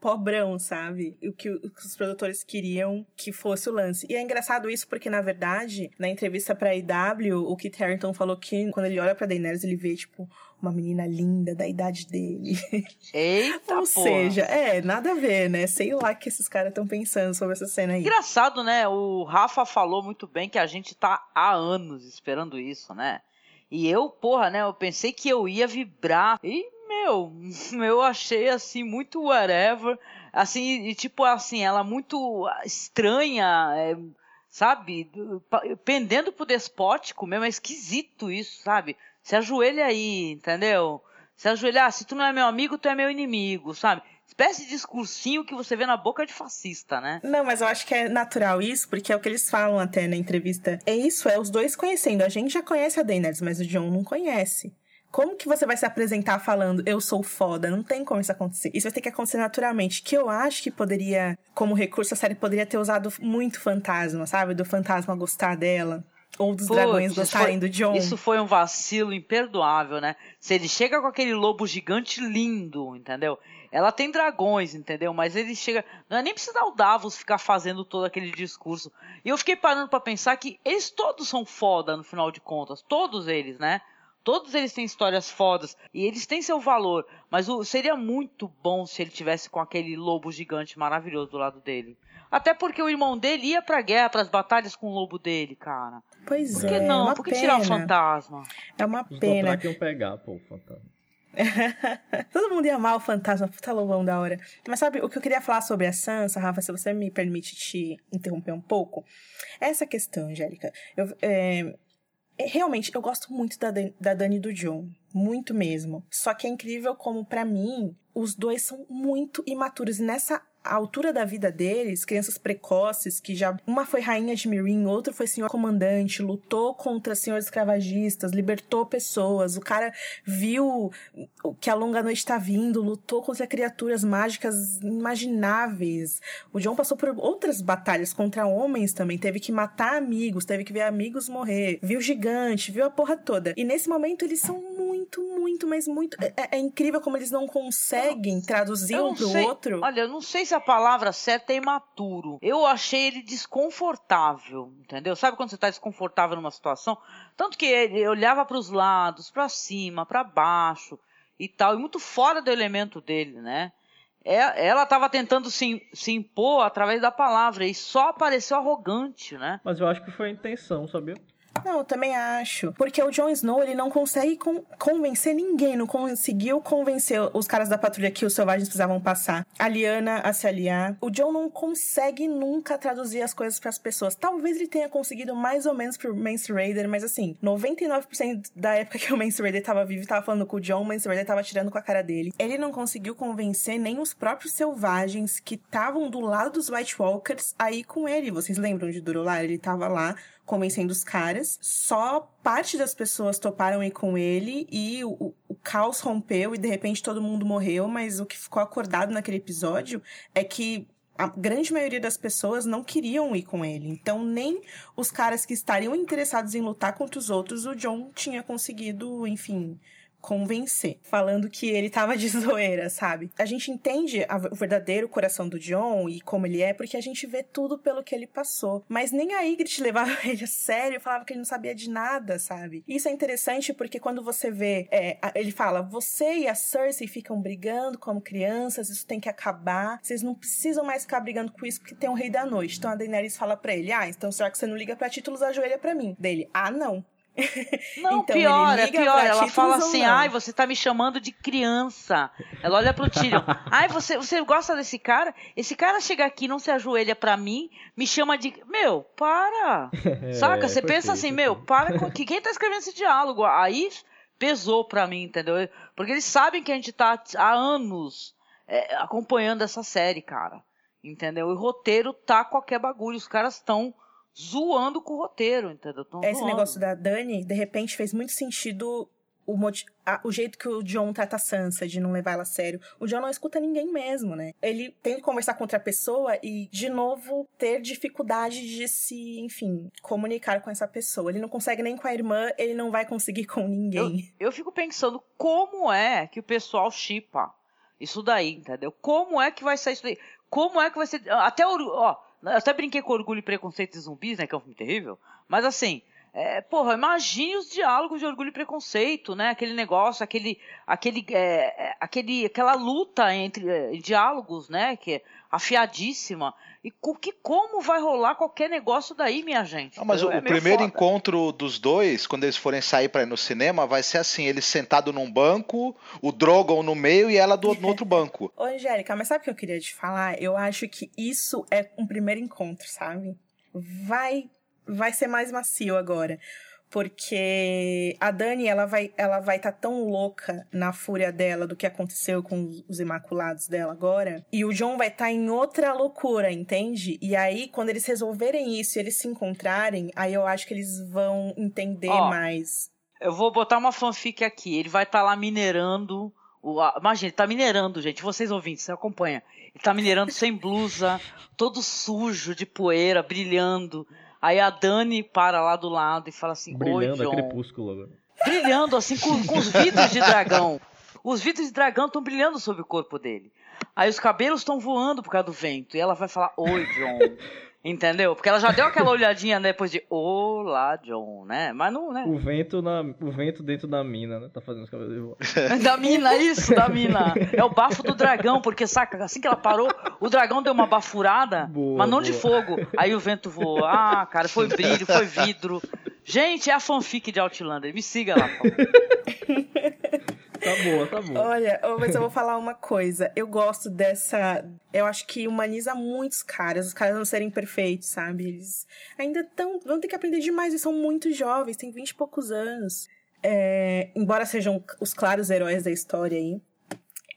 pobrão, sabe? O que, os produtores queriam que fosse o lance. E é engraçado isso porque, na verdade, na entrevista pra IW, o Kit Harington falou que quando ele olha pra Daenerys, ele vê, tipo, uma menina linda da idade dele. [LAUGHS] Eita, Ou porra. seja, é, nada a ver, né? Sei lá o que esses caras estão pensando sobre essa cena aí. Engraçado, né? O Rafa falou muito bem que a gente tá há anos esperando isso, né? E eu, porra, né? Eu pensei que eu ia vibrar. E, meu, [LAUGHS] eu achei assim, muito whatever. Assim, e tipo assim, ela muito estranha, é, sabe? Pendendo pro despótico mesmo, é esquisito isso, sabe? Se ajoelha aí, entendeu? Se ajoelhar, se tu não é meu amigo, tu é meu inimigo, sabe? Espécie de discursinho que você vê na boca de fascista, né? Não, mas eu acho que é natural isso, porque é o que eles falam até na entrevista. É isso, é os dois conhecendo. A gente já conhece a Daenerys, mas o John não conhece. Como que você vai se apresentar falando eu sou foda? Não tem como isso acontecer. Isso vai ter que acontecer naturalmente. Que eu acho que poderia, como recurso, a série poderia ter usado muito fantasma, sabe? Do fantasma gostar dela. Ou dos Putz, dragões gostarem foi- do John. Isso foi um vacilo imperdoável, né? Se ele chega com aquele lobo gigante lindo, entendeu? Ela tem dragões, entendeu? Mas ele chega. Não é nem precisa o Davos ficar fazendo todo aquele discurso. E eu fiquei parando pra pensar que eles todos são foda no final de contas. Todos eles, né? Todos eles têm histórias fodas e eles têm seu valor, mas o- seria muito bom se ele tivesse com aquele lobo gigante maravilhoso do lado dele. Até porque o irmão dele ia pra guerra, pras batalhas com o lobo dele, cara. Pois Por que é, não? uma Por que pena. tirar o fantasma? É uma Os pena. Dothraki iam pegar, pô, o fantasma. [LAUGHS] Todo mundo ia amar o fantasma, puta lobão da hora. Mas sabe, o que eu queria falar sobre a Sansa, Rafa, se você me permite te interromper um pouco, é essa questão, Angélica. Eu, é, é, realmente, eu gosto muito da, Dan- da Dani e do John. Muito mesmo. Só que é incrível como, pra mim, os dois são muito imaturos. E nessa altura da vida deles, crianças precoces, que já. Uma foi rainha de Mirim, outro foi senhor comandante, lutou contra senhores escravagistas, libertou pessoas. O cara viu o que a longa noite tá vindo, lutou contra criaturas mágicas inimagináveis. O John passou por outras batalhas contra homens também, teve que matar amigos, teve que ver amigos morrer, viu gigante, viu a porra toda. E nesse momento eles são muito, muito, mas muito. É, é incrível como eles não conseguem traduzir um pro sei- outro. Olha, eu não sei se a palavra certa é imaturo. Eu achei ele desconfortável, entendeu? Sabe quando você tá desconfortável numa situação? Tanto que ele olhava para os lados, para cima, para baixo e tal, e muito fora do elemento dele, né? É- Ela estava tentando se, se impor através da palavra e só apareceu arrogante, né? Mas eu acho que foi a intenção, sabia? Não, eu também acho. Porque o Jon Snow, ele não consegue con- convencer ninguém, não conseguiu convencer os caras da patrulha que os selvagens precisavam passar. A a se aliar. O Jon não consegue nunca traduzir as coisas pras pessoas. Talvez ele tenha conseguido mais ou menos pro Mance Raider, mas assim, 99% da época que o Mance Raider tava vivo tava falando com o Jon, o Mance Raider tava tirando com a cara dele. Ele não conseguiu convencer nem os próprios selvagens que estavam do lado dos White Walkers aí com ele. Vocês lembram de Durolar? Ele tava lá convencendo os caras. Só parte das pessoas toparam ir com ele e o, o- caos rompeu e de repente todo mundo morreu, mas o que ficou acordado naquele episódio é que a grande maioria das pessoas não queriam ir com ele. Então, nem os caras que estariam interessados em lutar contra os outros, o John tinha conseguido, enfim, convencer, falando que ele tava de [LAUGHS] zoeira, sabe? A gente entende a- o verdadeiro coração do John e como ele é, porque a gente vê tudo pelo que ele passou. Mas nem a Ygritte [LAUGHS] levava ele a sério, falava que ele não sabia de nada, sabe? Isso é interessante porque quando você vê, é, ele fala, você e a Cersei ficam brigando como crianças, isso tem que acabar, vocês não precisam mais ficar brigando com isso porque tem um rei da noite. Então a Daenerys fala pra ele, ah, então será que você não liga pra títulos, ajoelha pra mim? Dele, ah, não. [LAUGHS] Não, Então, pior, é pior. Ela fala assim, não? ai, você tá me chamando de criança. Ela olha pro Tyrion. [LAUGHS] Ai, você, você gosta desse cara? Esse cara chega aqui, não se ajoelha pra mim, me chama de... Meu, para! [LAUGHS] Saca? É, Você foi pensa assim, meu, para com... que- Quem tá escrevendo esse diálogo? Aí pesou pra mim, entendeu? Porque eles sabem que a gente tá há anos é, acompanhando essa série, cara. Entendeu? E o roteiro tá qualquer bagulho. Os caras estão zoando com o roteiro, entendeu? Tão Esse zoando. negócio da Dani, de repente, fez muito sentido o, a- o jeito que o John trata a Sansa, de não levar ela a sério. O John não escuta ninguém mesmo, né? Ele tem que conversar com outra pessoa e, de novo, ter dificuldade de se, enfim, comunicar com essa pessoa. Ele não consegue nem com a irmã, ele não vai conseguir com ninguém. Eu fico pensando como é que o pessoal chipa. Isso daí, entendeu? Como é que vai sair isso daí? Como é que vai ser. Até, ó, eu até brinquei com Orgulho e Preconceito e Zumbis, né? Que é um filme terrível. Mas assim, é, porra, imagine os diálogos de orgulho e preconceito, né? Aquele negócio, aquele, aquele, é, é aquele, aquela luta entre é, diálogos, né? Que é afiadíssima. E que, como vai rolar qualquer negócio daí, minha gente? Não, mas o, é o primeiro foda. encontro dos dois, quando eles forem sair para ir no cinema, vai ser assim: ele sentado num banco, o Drogon no meio e ela do, no outro banco. [LAUGHS] Ô, Angélica, mas sabe o que eu queria te falar? Eu acho que isso é um primeiro encontro, sabe? Vai vai ser mais macio agora. Porque a Dani, ela vai ela vai estar tá tão louca na fúria dela do que aconteceu com os Imaculados dela agora. E o John vai estar tá em outra loucura, entende? E aí, quando eles resolverem isso e eles se encontrarem, aí eu acho que eles vão entender Ó, mais. Eu vou botar uma fanfic aqui. Ele vai estar tá lá minerando. O, imagina, ele tá minerando, gente. Vocês ouvintes, você acompanha. Ele tá minerando sem blusa, [LAUGHS] todo sujo de poeira, brilhando. Aí a Dani para lá do lado e fala assim: Brilhando, Oi, é John. crepúsculo agora. Brilhando assim com, com os vidros de dragão. Os vidros de dragão estão brilhando sobre o corpo dele. Aí os cabelos estão voando por causa do vento. E ela vai falar: Oi, John. Entendeu? Porque ela já deu aquela olhadinha né, depois de Olá, John, né? Mas não, né? O vento, na, o vento dentro da mina, né? Tá fazendo os cabelos voar. [LAUGHS] Da mina, isso, da mina. É o bafo do dragão, porque, saca, assim que ela parou, o dragão deu uma bafurada, Boa, mas não de boa. fogo. Aí o vento voou. Ah, cara, foi brilho, foi vidro. Gente, é a fanfic de Outlander. Me siga lá, por favor. [LAUGHS] Tá boa, tá boa. Olha, mas eu vou falar uma coisa. Eu gosto dessa. Eu acho que humaniza muitos caras, os caras não serem perfeitos, sabe? Eles ainda tão, vão ter que aprender demais, eles são muito jovens, têm 20 e poucos anos. É, embora sejam os claros heróis da história aí.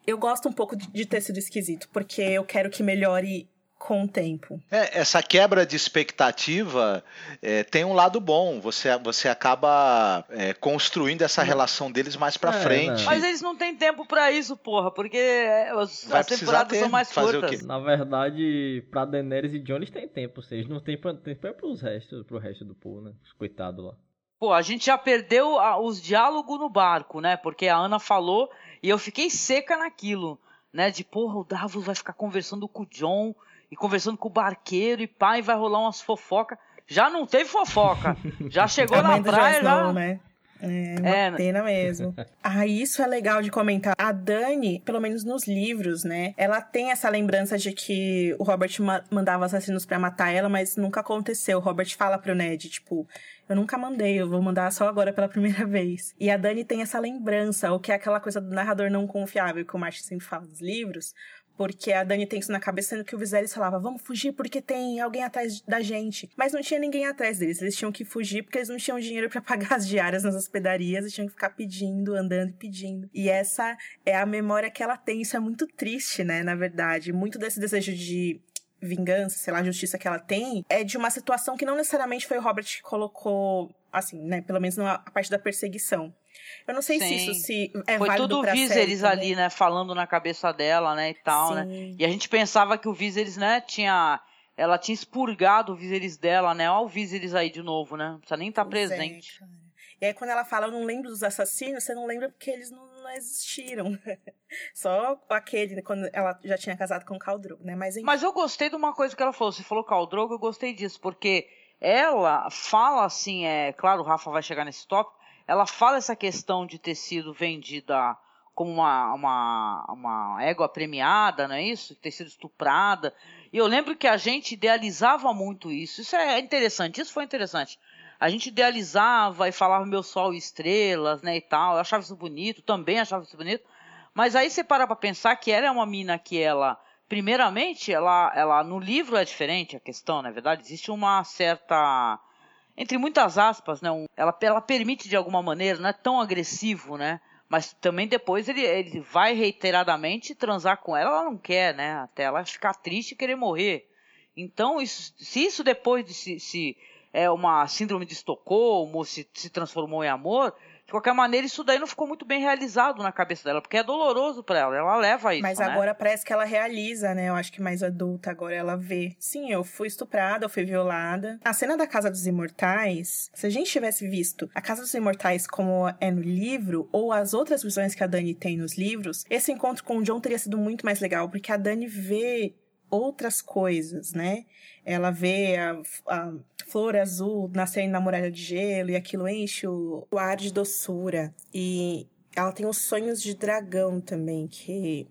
Eu gosto um pouco de ter sido esquisito, porque eu quero que melhore com o tempo. É, essa quebra de expectativa é, tem um lado bom. Você, você acaba é, construindo essa relação deles mais pra É, frente. não. Mas eles não têm tempo pra isso, porra, porque os- Vai as precisar temporadas ter, são mais fazer o curtas. quê? Na verdade, pra Daenerys e Jon eles têm tempo, vocês não têm pra- tempo é pros restos, pro resto do povo, né? Os coitados lá. Pô, a gente já perdeu a- os diálogos no barco, né? Porque a Ana falou e eu fiquei seca naquilo, né? De porra, o Davos vai ficar conversando com o John e conversando com o barqueiro e pai vai rolar umas fofoca. Já não teve fofoca. Já [LAUGHS] chegou na praia já. né? É uma É, pena mesmo. [LAUGHS] ah, isso é legal de comentar. A Dani, pelo menos nos livros, né? Ela tem essa lembrança de que o Robert ma- mandava assassinos pra matar ela, mas nunca aconteceu. O Robert fala pro Ned, tipo, eu nunca mandei, eu vou mandar só agora pela primeira [LAUGHS] vez. E a Dani tem essa lembrança, o que é aquela coisa do narrador não confiável que o Martin sempre fala nos livros. Porque a Dani tem isso na cabeça, sendo que o Viserys falava, vamos fugir porque tem alguém atrás da gente. Mas não tinha ninguém atrás deles. Eles tinham que fugir porque eles não tinham dinheiro pra [LAUGHS] pagar as diárias nas hospedarias e tinham que ficar pedindo, andando e pedindo. E essa é a memória que ela tem. Isso é muito triste, né? Na verdade. Muito desse desejo de vingança, sei lá, justiça que ela tem, é de uma situação que não necessariamente foi o Robert que colocou, assim, né? Pelo menos na parte da perseguição. Eu não sei se Sim. isso se é Foi válido tudo o Viserys série ali, né? Falando na cabeça dela, né? E tal, né? Sim. E a gente pensava que o Viserys, né? Tinha. Ela tinha expurgado o Viserys dela, né? Olha o Viserys aí de novo, né? Não precisa nem estar Pois é, presente. cara. E aí, quando ela fala, eu não lembro dos assassinos, você não lembra porque eles não, não existiram. [LAUGHS] Só aquele, quando ela já tinha casado com o Caldro, né? Mas, enfim. Mas eu gostei de uma coisa que ela falou. Você falou Caldrogo, eu gostei disso, porque ela fala assim, é claro, o Rafa vai chegar nesse tópico. Ela fala essa questão de ter sido vendida como uma, uma, uma égua premiada, não é isso? Ter sido estuprada. E eu lembro que a gente idealizava muito isso. Isso é interessante, isso foi interessante. A gente idealizava e falava meu sol e estrelas, né, e tal. Eu achava isso bonito, também achava isso bonito. Mas aí você para pra pensar que ela é uma mina que ela, primeiramente, ela, ela no livro é diferente a questão, na verdade, existe uma certa, entre muitas aspas, né, um- ela, ela permite de alguma maneira, não é tão agressivo, né, mas também depois ele, ele vai reiteradamente transar com ela, ela não quer, né, até ela ficar triste e querer morrer. Então, isso- se isso depois de se, se é uma síndrome de Estocolmo, se, se transformou em amor, De qualquer maneira, isso daí não ficou muito bem realizado na cabeça dela, porque é doloroso para ela, ela leva isso. Mas né? agora parece que ela realiza, né? Eu acho que mais adulta agora ela vê. Sim, eu fui estuprada, eu fui violada. A cena da Casa dos Imortais, se a gente tivesse visto a Casa dos Imortais como é no livro, ou as outras visões que a Dani tem nos livros, esse encontro com o John teria sido muito mais legal, porque a Dani vê outras coisas, né? Ela vê a, a flor azul nascendo na muralha de gelo e aquilo enche o, o ar de doçura. E ela tem os sonhos de dragão também, que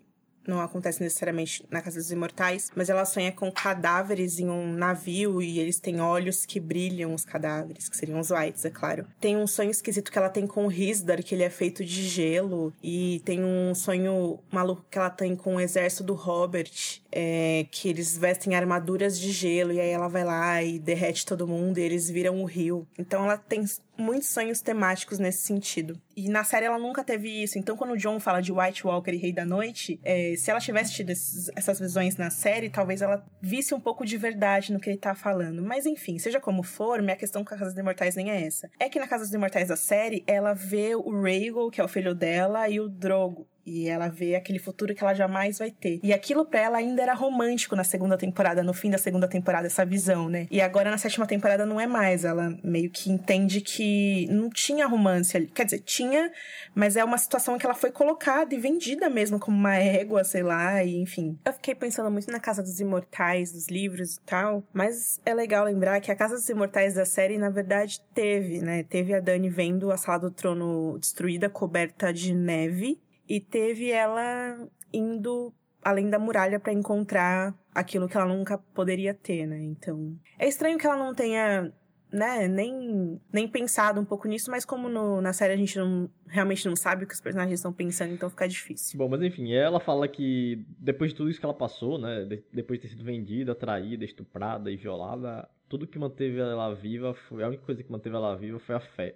não acontece necessariamente na Casa dos Imortais, mas ela sonha com cadáveres em um navio e eles têm olhos que brilham os cadáveres, que seriam os Whites, é claro. Tem um sonho esquisito que ela tem com o Risdar, que ele é feito de gelo, e tem um sonho maluco que ela tem com o exército do Robert, é, que eles vestem armaduras de gelo e aí ela vai lá e derrete todo mundo e eles viram o rio. Então ela tem muitos sonhos temáticos nesse sentido. E na série ela nunca teve isso. Então, quando o John fala de White Walker e Rei da Noite, é, se ela tivesse tido esses, essas visões na série, talvez ela visse um pouco de verdade no que ele tá falando. Mas enfim, seja como for, minha questão com a Casa dos Imortais nem é essa. É que na Casa dos Imortais da série, ela vê o Rhaegal, que é o filho dela, e o Drogo, e ela vê aquele futuro que ela jamais vai ter. E aquilo para ela ainda era romântico na segunda temporada, no fim da segunda temporada, essa visão, né? E agora na sétima temporada não é mais. Ela meio que entende que não tinha romance ali. Quer dizer, tinha, mas é uma situação em que ela foi colocada e vendida mesmo como uma égua, sei lá, e enfim. Eu fiquei pensando muito na Casa dos Imortais, dos livros e tal, mas é legal lembrar que a Casa dos Imortais da série, na verdade, teve, né? Teve a Dani vendo a Sala do Trono destruída, coberta de neve, e teve ela indo além da muralha para encontrar aquilo que ela nunca poderia ter, né? Então, é estranho que ela não tenha, né, nem, nem pensado um pouco nisso, mas como no, na série a gente não, realmente não sabe o que os personagens estão pensando, então fica difícil. Bom, mas enfim, ela fala que depois de tudo isso que ela passou, né, de, depois de ter sido vendida, traída, estuprada e violada, tudo que manteve ela viva, foi, a única coisa que manteve ela viva foi a fé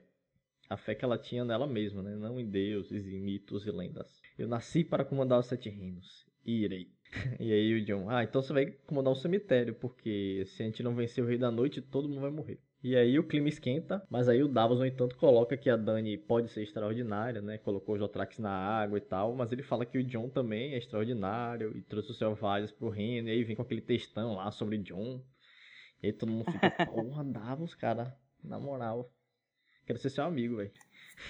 a fé que ela tinha nela mesma, né? não em deuses, em mitos e lendas. Eu nasci para comandar os sete reinos, e irei. [LAUGHS] e aí o John, ah, então você vai comandar um cemitério, porque se a gente não vencer o Rei da Noite, todo mundo vai morrer. E aí o clima esquenta, mas aí o Davos, no entanto, coloca que a Dani pode ser extraordinária, né? Colocou os Jotrax na água e tal, mas ele fala que o John também é extraordinário e trouxe os selvagens pro reino, e aí vem com aquele textão lá sobre John. E aí todo mundo fica, [LAUGHS] porra, Davos, cara, na moral. Quero ser seu amigo, velho.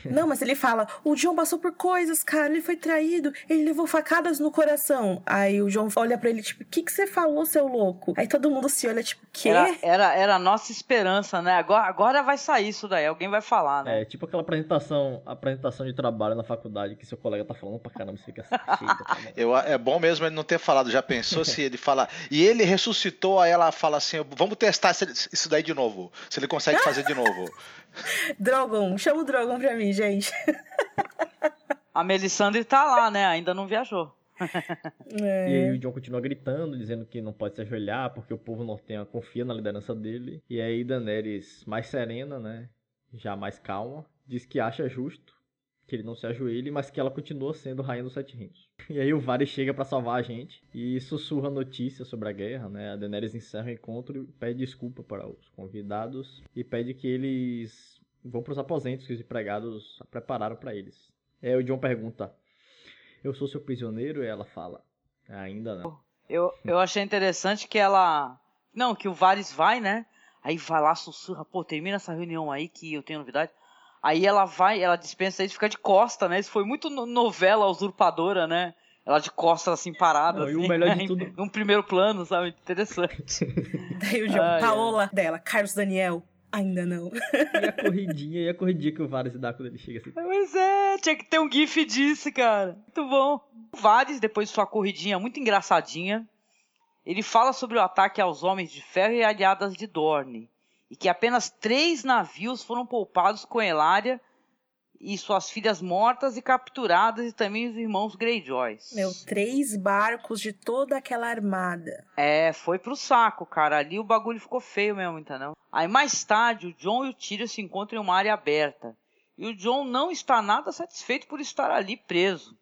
Não, mas ele fala: o John passou por coisas, cara. Ele foi traído, ele levou facadas no coração. Aí o John olha para ele, tipo, o que, que você falou, seu louco? Aí todo mundo se olha, tipo, quê? Era, era, era a nossa esperança, né? Agora, agora vai sair isso daí, alguém vai falar, né? É, tipo aquela apresentação, apresentação de trabalho na faculdade que seu colega tá falando pra caramba, você fica assim, [LAUGHS] Eu, É bom mesmo ele não ter falado. Já pensou se ele fala. E ele ressuscitou, aí ela fala assim: vamos testar isso daí de novo. Se ele consegue fazer de novo. [LAUGHS] Drogon, chama o Drogon pra mim, gente. A Melisandre tá lá, né? Ainda não viajou. É. E aí o John continua gritando, dizendo que não pode se ajoelhar porque o povo nortenho confia na liderança dele. E aí Daenerys, mais serena, né? Já mais calma, diz que acha justo que ele não se ajoelhe, mas que ela continua sendo rainha dos sete reinos. [LAUGHS] E aí o Varys chega para salvar a gente e sussurra notícias sobre a guerra, né? A Daenerys encerra o encontro e pede desculpa para os convidados e pede que eles vão para os aposentos que os empregados prepararam para eles. Aí o John pergunta: "Eu sou seu prisioneiro?" E ela fala: "Ainda não." Eu, eu achei interessante que ela não, que o Varys vai, né? Aí vai lá, sussurra, pô, termina essa reunião aí que eu tenho novidade. Aí ela vai, ela dispensa isso, fica de costa, né? Isso foi muito novela usurpadora, né? Ela de costas assim parada. Não, assim, e o melhor de tudo. Num primeiro plano, sabe? Interessante. [LAUGHS] Daí o João, ah, Paola é. dela, Carlos Daniel. Ainda não. E a corridinha, e a corridinha que o Varys dá quando ele chega assim. Pois é, tinha que ter um gif disso, cara. Muito bom. O Varys, depois de sua corridinha muito engraçadinha, ele fala sobre o ataque aos Homens de Ferro e aliadas de Dorne e que apenas três navios foram poupados com Elária e suas filhas mortas e capturadas, e também os irmãos Greyjoys. Meu, três barcos de toda aquela armada. É, foi pro saco, cara. Ali o bagulho ficou feio mesmo, entendeu? Aí mais tarde, o John e o Tyrion se encontram em uma área aberta. E o John não está nada satisfeito por estar ali preso.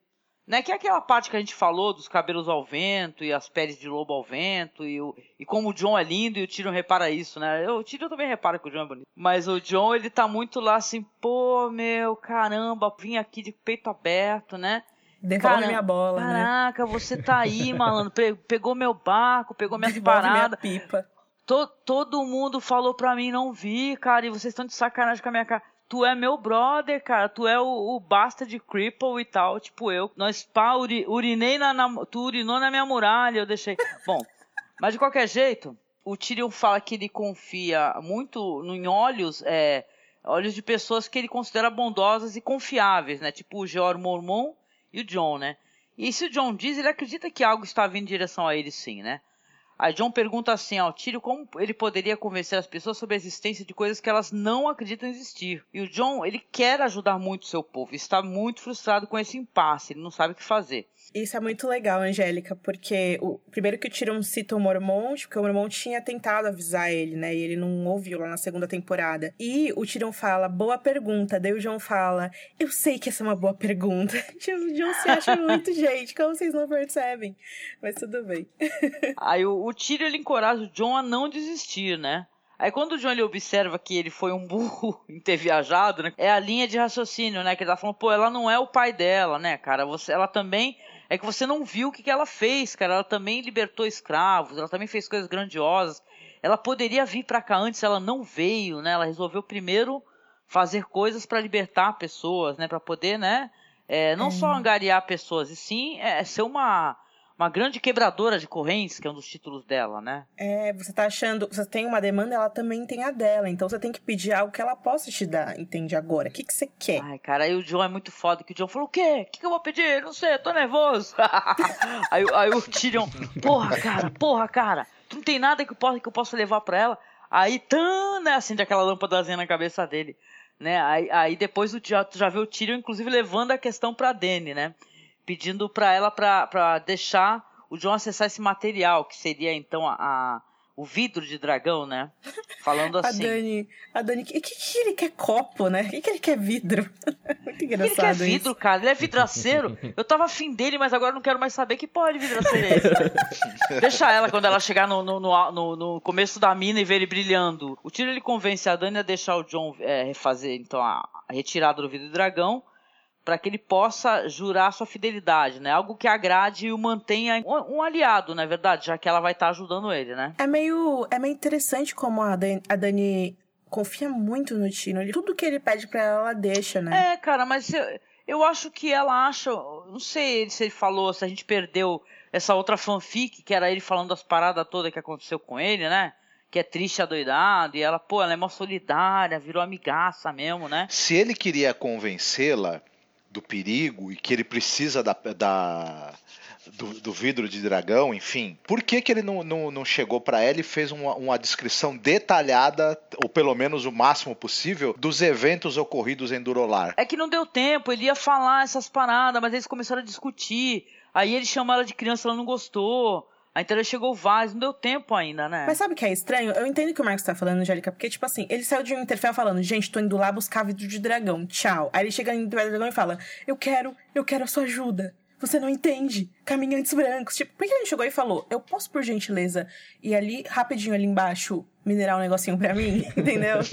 Né? Que é aquela parte que a gente falou dos cabelos ao vento e as peles de lobo ao vento e, o, e como o John é lindo e o Tyrion repara isso, né? Eu, o Tyrion também repara que o John é bonito. Mas o John, ele tá muito lá assim, pô, meu, caramba, vim aqui de peito aberto, né? Devolve minha bola, né? Caraca, né? você tá aí, malandro. Pegou meu barco, pegou minhas paradas. Minha pipa. todo mundo falou pra mim não vir, cara, e vocês estão de sacanagem com a minha cara tu é meu brother, cara, tu é o, o basta de cripple e tal, tipo eu. Nós pá, uri, urinei na, na, tu urinou na minha muralha, eu deixei. Bom, mas de qualquer jeito, o Tyrion fala que ele confia muito em olhos, é, olhos de pessoas que ele considera bondosas e confiáveis, né? Tipo o Geor Mormon e o John, né? E se o John diz, ele acredita que algo está vindo em direção a ele sim, né? Aí John pergunta assim ao Tyrion como ele poderia convencer as pessoas sobre a existência de coisas que elas não acreditam existir. E o John, ele quer ajudar muito o seu povo, está muito frustrado com esse impasse, ele não sabe o que fazer. Isso é muito legal, Angélica, porque o primeiro que o Tyrion cita o Mormont, porque o Mormont tinha tentado avisar ele, né? E ele não ouviu lá na segunda temporada. E o Tyrion fala, boa pergunta. Daí o John fala, eu sei que essa é uma boa pergunta. [LAUGHS] o John se acha muito [LAUGHS] gente, como vocês não percebem? Mas tudo bem. [LAUGHS] Aí o, o Tyrion, ele encoraja o John a não desistir, né? Aí quando o John ele observa que ele foi um burro em ter viajado, né? É a linha de raciocínio, né? Que ele tá falando, pô, ela não é o pai dela, né, cara? Você, ela também é que você não viu o que, que ela fez, cara. Ela também libertou escravos, ela também fez coisas grandiosas. Ela poderia vir para cá antes, ela não veio, né? Ela resolveu primeiro fazer coisas para libertar pessoas, né? Para poder, né? É, não é. só angariar pessoas, e sim é, ser uma uma grande quebradora de correntes, que é um dos títulos dela, né? É, você tá achando, você tem uma demanda, ela também tem a dela, então você tem que pedir algo que ela possa te dar, entende agora? O que que você quer? Ai, cara, aí o John é muito foda, que o John falou, o quê? O que, que eu vou pedir? Não sei, eu tô nervoso. [LAUGHS] aí, aí o Tyrion, porra, cara, porra, cara, tu não tem nada que eu possa, que eu possa levar pra ela? Aí, tan, né, acende aquela lâmpadazinha na cabeça dele, né? Aí, aí depois o, tu já vê o Tyrion, inclusive, levando a questão pra Dany, né? Pedindo para ela para deixar o John acessar esse material, que seria então a, a o vidro de dragão, né? Falando [LAUGHS] assim. a Dani, a Dani, o que, que ele quer copo, né? O que, que ele quer vidro? [LAUGHS] Muito engraçado. Ele quer vidro, isso. cara. Ele é vidraceiro. Eu tava afim dele, mas agora não quero mais saber que porra de vidraceiro é esse. [LAUGHS] Deixa ela quando ela chegar no, no, no, no, começo da mina e ver ele brilhando. O tiro ele convence a Dani a deixar o John é, refazer então a, a retirada do vidro de dragão para que ele possa jurar sua fidelidade, né? Algo que agrade e o mantenha um, aliado, na é verdade, já que ela vai estar tá ajudando ele, né? É meio, é meio interessante como a Dani, a Dani confia muito no Tino. Tudo que ele pede para ela, ela deixa, né? É, cara, mas eu, eu acho que ela acha, não sei se ele falou, se a gente perdeu essa outra fanfic, que era ele falando das paradas todas que aconteceu com ele, né? que é triste, adoidado, e ela, pô, ela é uma solidária, virou amigaça mesmo, né? Se ele queria convencê-la, do perigo e que ele precisa da, da do, do, vidro de dragão, enfim. Por que, que ele não, não, não chegou para ela e fez uma, uma, descrição detalhada, ou pelo menos o máximo possível, dos eventos ocorridos em Durolar? É que não deu tempo, ele ia falar essas paradas, mas eles começaram a discutir. Aí ele chamou ela de criança, ela não gostou. A internet chegou vaz, não deu tempo ainda, né? Mas sabe o que é estranho? Eu entendo que o Marcos tá falando, Angélica, porque, tipo assim, ele saiu de um Interfell falando, gente, tô indo lá buscar vidro de dragão, tchau. Aí ele chega em dragão e fala, eu quero, eu quero a sua ajuda. Você não entende. Caminhantes brancos. Tipo, por que ele chegou e falou, eu posso, por gentileza, ir ali, rapidinho ali embaixo, minerar um negocinho pra mim, [LAUGHS] entendeu? [LAUGHS]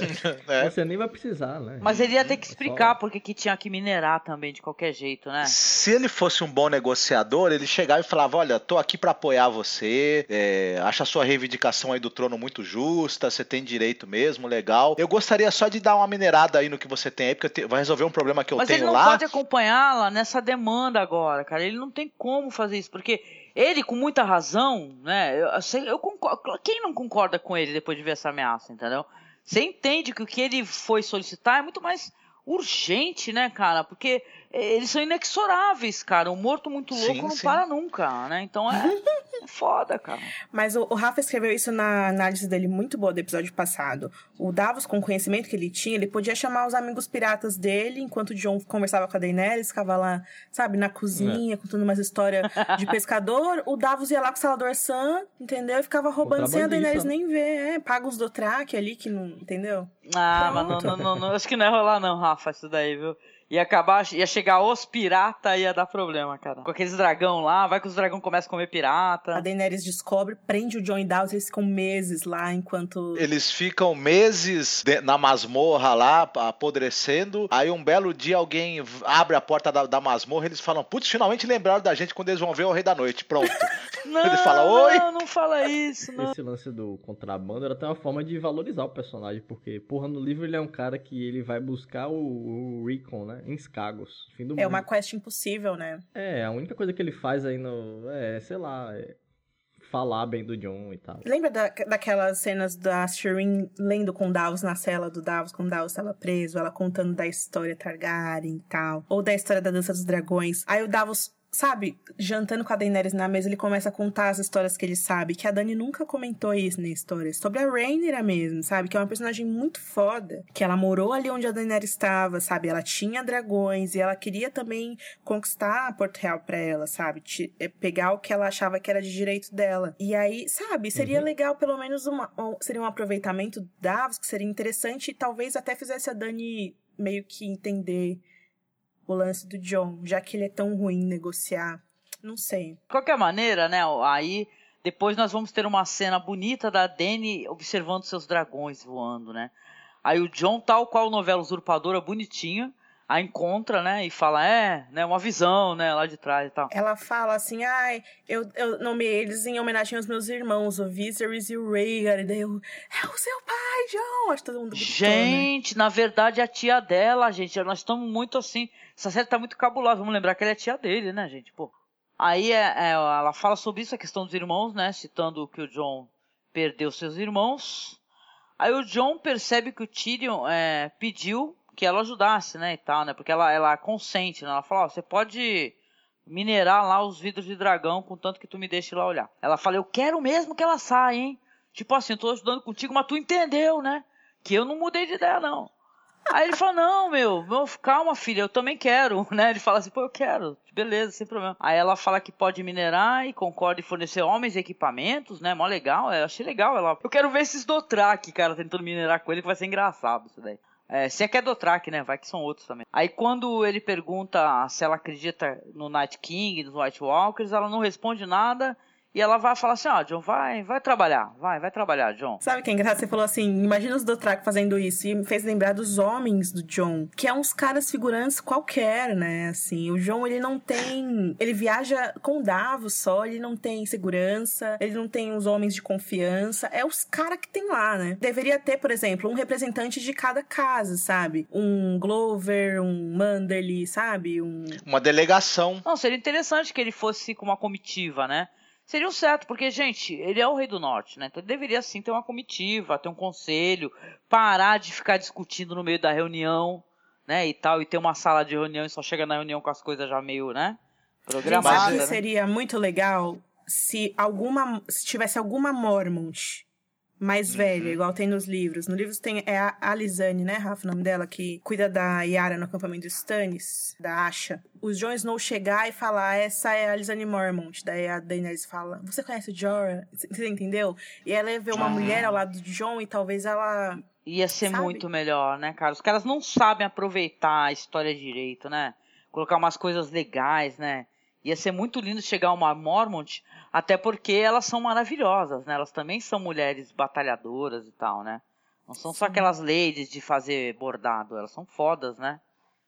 É. Você nem vai precisar, né? Mas ele ia ter que explicar porque que tinha que minerar também de qualquer jeito, né? Se ele fosse um bom negociador, ele chegava e falava: Olha, tô aqui para apoiar você, é, acho a sua reivindicação aí do trono muito justa, você tem direito mesmo, legal. Eu gostaria só de dar uma minerada aí no que você tem aí, porque vai resolver um problema que eu Mas tenho lá. Mas ele não pode acompanhá-la nessa demanda agora, cara. Ele não tem como fazer isso, porque ele, com muita razão, né? Eu, eu concordo, quem não concorda com ele depois de ver essa ameaça, entendeu? Você entende que o que ele foi solicitar é muito mais urgente, né, cara? Porque eles são inexoráveis, cara. Um morto muito louco sim, não sim. para nunca, né? Então é, [LAUGHS] é foda, cara. Mas o, o, Rafa escreveu isso na análise dele muito boa do episódio passado. O Davos, com o conhecimento que ele tinha, ele podia chamar os amigos piratas dele, enquanto o John conversava com a Daenerys, ficava lá, sabe, na cozinha, é. contando umas histórias de [LAUGHS] pescador. o Davos ia lá com o Salador Sam, entendeu? E ficava roubando sem a Daenerys nem ver. É, paga os do Track ali, que não, entendeu? Ah, Pronto. mas não, não, não, não, acho que não é rolar não, Rafa, isso daí, viu? Ia acabar, ia chegar os pirata ia dar problema, cara. Com aqueles dragão lá, vai que os dragão começam a comer pirata. A Daenerys descobre, prende o Jon e eles ficam meses lá enquanto. Eles ficam meses de, na masmorra lá, apodrecendo. Aí um belo dia alguém abre a porta da, da masmorra e eles falam: Putz, finalmente lembraram da gente quando eles vão ver o Rei da Noite. Pronto. [LAUGHS] não, Ele fala: Oi. Não, não fala isso, não. Esse lance do contrabando era até uma forma de valorizar o personagem, porque, porra, no livro ele é um cara que ele vai buscar o, o Recon, né? Em Skagos. Fim do É mundo. uma quest impossível, né? É, a única coisa que ele faz aí no. É, sei lá. É falar bem do John e tal. Lembra da, daquelas cenas da Shireen lendo com Davos na cela do Davos, quando Davos estava preso, ela contando da história Targaryen e tal, ou da história da Dança dos Dragões. Aí o Davos sabe, jantando com a Daenerys na mesa, ele começa a contar as histórias que ele sabe, que a Dani nunca comentou isso na história, sobre a Rhaenyra mesmo, sabe, que é uma personagem muito foda, que ela morou ali onde a Daenerys estava, sabe, ela tinha dragões e ela queria também conquistar Porto Real pra ela, sabe, Te, é, pegar o que ela achava que era de direito dela. E aí, sabe, seria uhum. legal pelo menos uma, seria um aproveitamento do Davos, que seria interessante e talvez até fizesse a Dani meio que entender o lance do John, já que ele é tão ruim negociar. Não sei. De qualquer maneira, né, aí depois nós vamos ter uma cena bonita da Dany observando seus dragões voando, né? Aí o John, tal qual novela Usurpadora, bonitinho, a encontra, né, e fala, é, né, uma visão, né, lá de trás e tal. Ela fala assim, ai, eu, eu nomeei eles em homenagem aos meus irmãos, o Viserys e o Rhaegar, e daí eu, é o seu pai, John! Acho todo mundo gritou, Gente, né? na verdade, a tia dela, gente, nós estamos muito assim, essa série tá muito cabulosa, vamos lembrar que ela é tia dele, né, gente, pô. Aí é, é, ela fala sobre isso, a questão dos irmãos, né, citando que o John perdeu seus irmãos. Aí o John percebe que o Tyrion é, pediu que ela ajudasse, né, e tal, né? Porque ela, ela consente, né? Ela fala, ó, você pode minerar lá os vidros de dragão, contanto que tu me deixe lá olhar. Ela fala, eu quero mesmo que ela saia, hein? Tipo assim, eu tô ajudando contigo, mas tu entendeu, né? Que eu não mudei de ideia, não. Aí ele fala, não, meu, meu, calma, filha, eu também quero, [LAUGHS] né? Ele fala assim, pô, eu quero, beleza, sem problema. Aí ela fala que pode minerar e concorda em fornecer homens e equipamentos, né? Mó legal, eu achei legal ela. Eu quero ver esses Dothraki, cara, tentando minerar com ele, que vai ser engraçado isso daí. É, se é que é Dothraki, né? Vai que são outros também. Aí quando ele pergunta se ela acredita no Night King, nos White Walkers, ela não responde nada. E ela vai falar assim, ó, oh, John, vai, vai trabalhar, vai, vai trabalhar, John. Sabe que é engraçado? Você falou assim, imagina os Dothraki fazendo isso. E me fez lembrar dos homens do John, que é uns caras figurantes qualquer, né? Assim, o John, ele não tem... Ele viaja com Davos só, ele não tem segurança, ele não tem os homens de confiança. É os caras que tem lá, né? Deveria ter, por exemplo, um representante de cada casa, sabe? Um Glover, um Manderly, sabe? Um... Uma delegação. Não, seria interessante que ele fosse com uma comitiva, né? Seria o certo, porque, gente, ele é o rei do norte, né? Então ele deveria sim ter uma comitiva, ter um conselho, parar de ficar discutindo no meio da reunião, né? E tal, e ter uma sala de reunião e só chega na reunião com as coisas já meio, né? Programadas. Né? Seria muito legal se alguma. se tivesse alguma Mormont mais velha, uhum. igual tem nos livros. No livro tem é a Alisane, né, Rafa, o nome dela, que cuida da Yara no acampamento dos Stannis, da Asha. Os Jon Snow chegar e falar, essa é a Alisane Mormont. Daí a Daenerys fala, você conhece Jorah? Você entendeu? E ela vê uma ah. mulher ao lado de Jon e talvez ela... Ia ser Sabe? muito melhor, né, cara? Os caras não sabem aproveitar a história direito, né? Colocar umas coisas legais, né? Ia ser muito lindo chegar uma Mormont, até porque elas são maravilhosas, né? Elas também são mulheres batalhadoras e tal, né? Não são só aquelas ladies de fazer bordado, elas são fodas, né?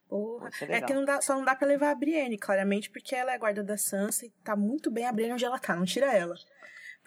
Porra. É que não dá, só não dá pra levar a Brienne, claramente, porque ela é a guarda da Sansa e tá muito bem a Brienne onde ela tá, não tira ela.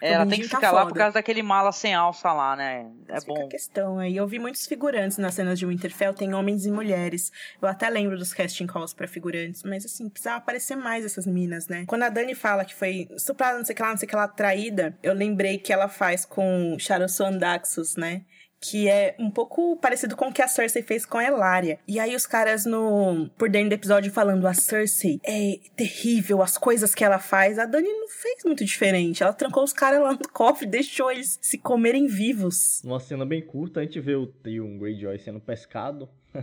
É, ela tem que ficar tá lá por causa daquele mala sem alça lá, né? É Essa bom. a questão aí. Eu vi muitos figurantes nas cenas de Winterfell, tem homens e mulheres. Eu até lembro dos casting calls pra figurantes, mas assim, precisava aparecer mais essas minas, né? Quando a Dani fala que foi estuprada, não sei o que lá, não sei o que lá, traída, eu lembrei que ela faz com Charosson Daxus, né? Que é um pouco parecido com o que a Cersei fez com a Elaria. E aí os caras no por dentro do episódio falando a Cersei é terrível as coisas que ela faz. A Dani não fez muito diferente. Ela trancou os caras lá no cofre, deixou eles se comerem vivos. Numa cena bem curta, a gente vê o Theon Greyjoy sendo pescado. [LAUGHS]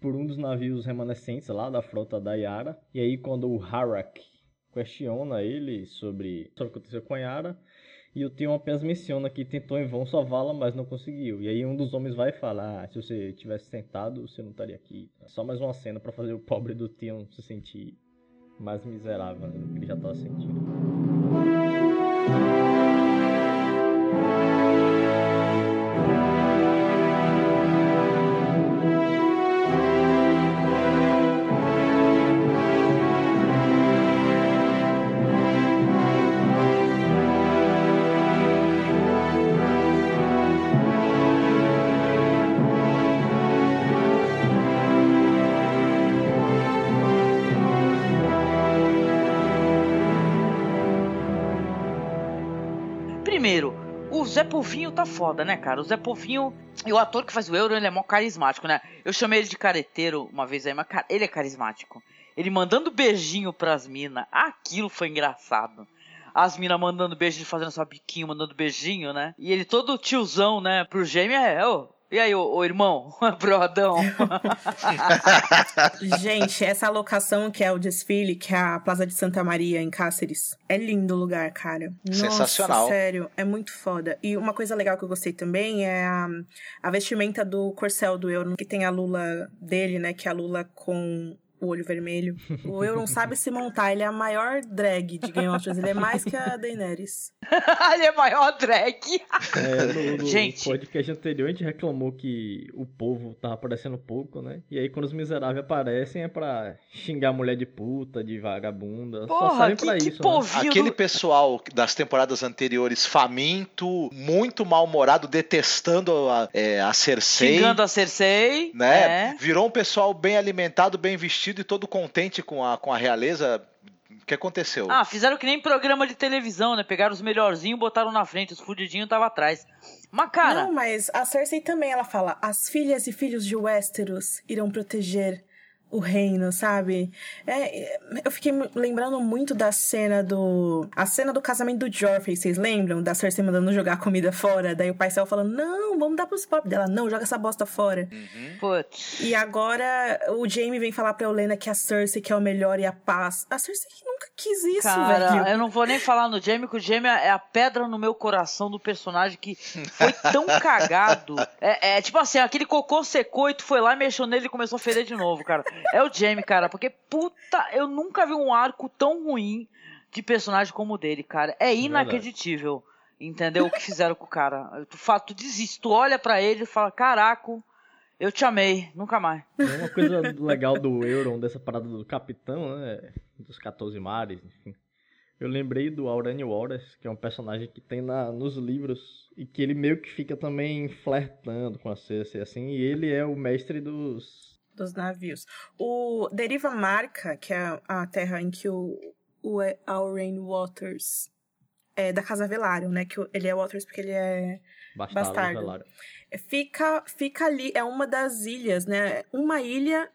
por um dos navios remanescentes lá da frota da Yara. E aí quando o Harak questiona ele sobre, sobre o que aconteceu com a Yara, E o Tion apenas menciona que tentou em vão salvá-la, mas não conseguiu. E aí um dos homens vai falar: ah, se você tivesse sentado, você não estaria aqui. Só mais uma cena para fazer o pobre do Tion se sentir mais miserável do que ele já estava sentindo. Zé Povinho tá foda, né, cara? O Zé Povinho e o ator que faz o Euro, ele é mó carismático, né? Eu chamei ele de careteiro uma vez aí, mas cara, ele é carismático. Ele mandando beijinho pras minas, aquilo foi engraçado. As minas mandando beijo, fazendo só biquinho, mandando beijinho, né? E ele todo tiozão, né? Pro gêmeo é, ô, e aí, ô, ô irmão, [LAUGHS] brodão? [LAUGHS] Gente, essa locação que é o desfile, que é a Plaza de Santa Maria, em Cáceres, é lindo o lugar, cara. Sensacional. Nossa, sério, é muito foda. E uma coisa legal que eu gostei também é a, a vestimenta do corcel do Euro, que tem a Lula dele, né? Que é a Lula com o olho vermelho. O Euron sabe se montar, ele é a maior drag de Game of Thrones, ele é mais que a Daenerys. [LAUGHS] ele é maior drag. É, no, no Gente. podcast anterior a gente reclamou que o povo tava aparecendo pouco, né? E aí quando os miseráveis aparecem é pra xingar a mulher de puta, de vagabunda. Só Porra, servem que, pra que isso, né? povinho Aquele pessoal das temporadas anteriores, faminto, muito mal-humorado, detestando a, é, a Cersei. Xingando a Cersei. né? É. Virou um pessoal bem alimentado, bem vestido e todo contente com a, com a realeza. O que aconteceu? Ah, fizeram que nem programa de televisão, né? Pegaram os melhorzinhos, botaram na frente, os fudidinhos estavam atrás. Mas, cara, Não, mas a Cersei também, ela fala, as filhas e filhos de Westeros irão proteger o reino, sabe? É, é, eu fiquei lembrando muito da cena do... A cena do casamento do Joffrey, vocês lembram? Da Cersei mandando jogar comida fora, daí o pai Céu falando, não, vamos dar pros pobres. Dela, não, joga essa bosta fora. putz. E agora o Jaime vem falar pra Olena que a Cersei que é o melhor e a paz. A Cersei nunca quis isso, Cara, velho. eu não vou nem falar no Jamie, que o Jamie é a pedra no meu coração do personagem que foi tão [LAUGHS] cagado. É, é tipo assim, aquele cocô secou e tu foi lá, mexeu nele e começou a feder de novo, cara. É o Jamie, cara, porque puta, eu nunca vi um arco tão ruim de personagem como o dele, cara. É inacreditável. Entendeu o que fizeram com o cara? Tu, fala, tu desiste, tu olha pra ele e fala: Caraca, eu te amei, nunca mais. Uma coisa legal do Euron, dessa parada do capitão, né? Dos 14 mares, enfim. Eu lembrei do Aurânio Wallace, que é um personagem que tem na, nos livros e que ele meio que fica também flertando com a Cersei, assim, e ele é o mestre dos... dos navios. O Deriva Marca, que é a terra em que o, o Aurain Waters é da Casa Velaryon, né? Que ele é Waters porque ele é Bastardos Bastardo. Velaryon. fica fica ali, é uma das ilhas, né? Uma ilha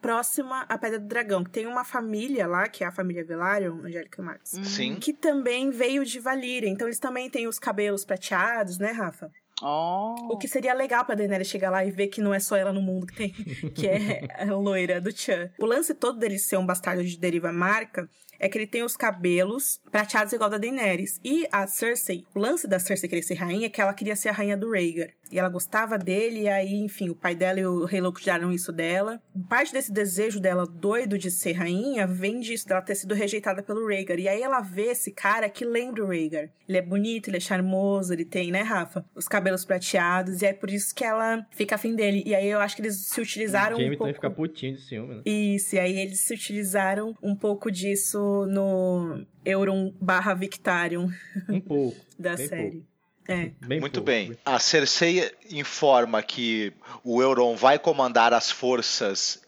próxima à Pedra do Dragão, que tem uma família lá, que é a família Velaryon, Angélica Marques, Sim. que também veio de Valíria. Então eles também têm os cabelos prateados, né, Rafa? Oh. O que seria legal pra Daenerys chegar lá e ver que não é só ela no mundo que tem, [LAUGHS] que é a loira do Chan. O lance todo dele ser um bastardo de deriva marca é que ele tem os cabelos prateados igual da Daenerys. E a Cersei, o lance da Cersei querer ser rainha é que ela queria ser a rainha do Rhaegar. E ela gostava dele, e aí, enfim, o pai dela e o Rei Louco tiraram isso dela. Parte desse desejo dela doido de ser rainha vem disso, dela ter sido rejeitada pelo Rhaegar. E aí ela vê esse cara que lembra o Rhaegar. Ele é bonito, ele é charmoso, ele tem, né, Rafa? Os cabelos prateados, e é por isso que ela fica afim dele. E aí eu acho que eles se utilizaram Jamie um pouco... também fica putinho de ciúme, né? Isso, e aí eles se utilizaram um pouco disso no Euron barra Victarion Um pouco. [LAUGHS] da série. É. Bem Muito pouco. bem. A Cersei informa que o Euron vai comandar as forças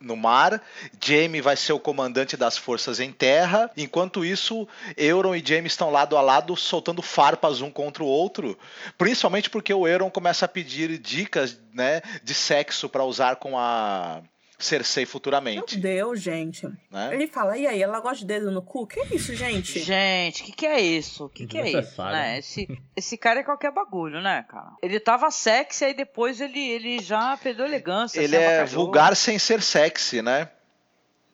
no mar, Jaime vai ser o comandante das forças em terra. Enquanto isso, Euron e Jaime estão lado a lado soltando farpas um contra o outro, principalmente porque o Euron começa a pedir dicas, né, de sexo para usar com a Cersei Meu futuramente, Deus, gente. né? Ele fala, e aí, ela gosta de dedo no cu? Que isso, gente? Gente, o que, que é isso? O que, que é isso, Desnecessário, né? Esse, esse cara é qualquer bagulho, né, cara? Ele tava sexy, aí depois ele, ele já perdeu elegância. Ele é abacajou. vulgar sem ser sexy, né?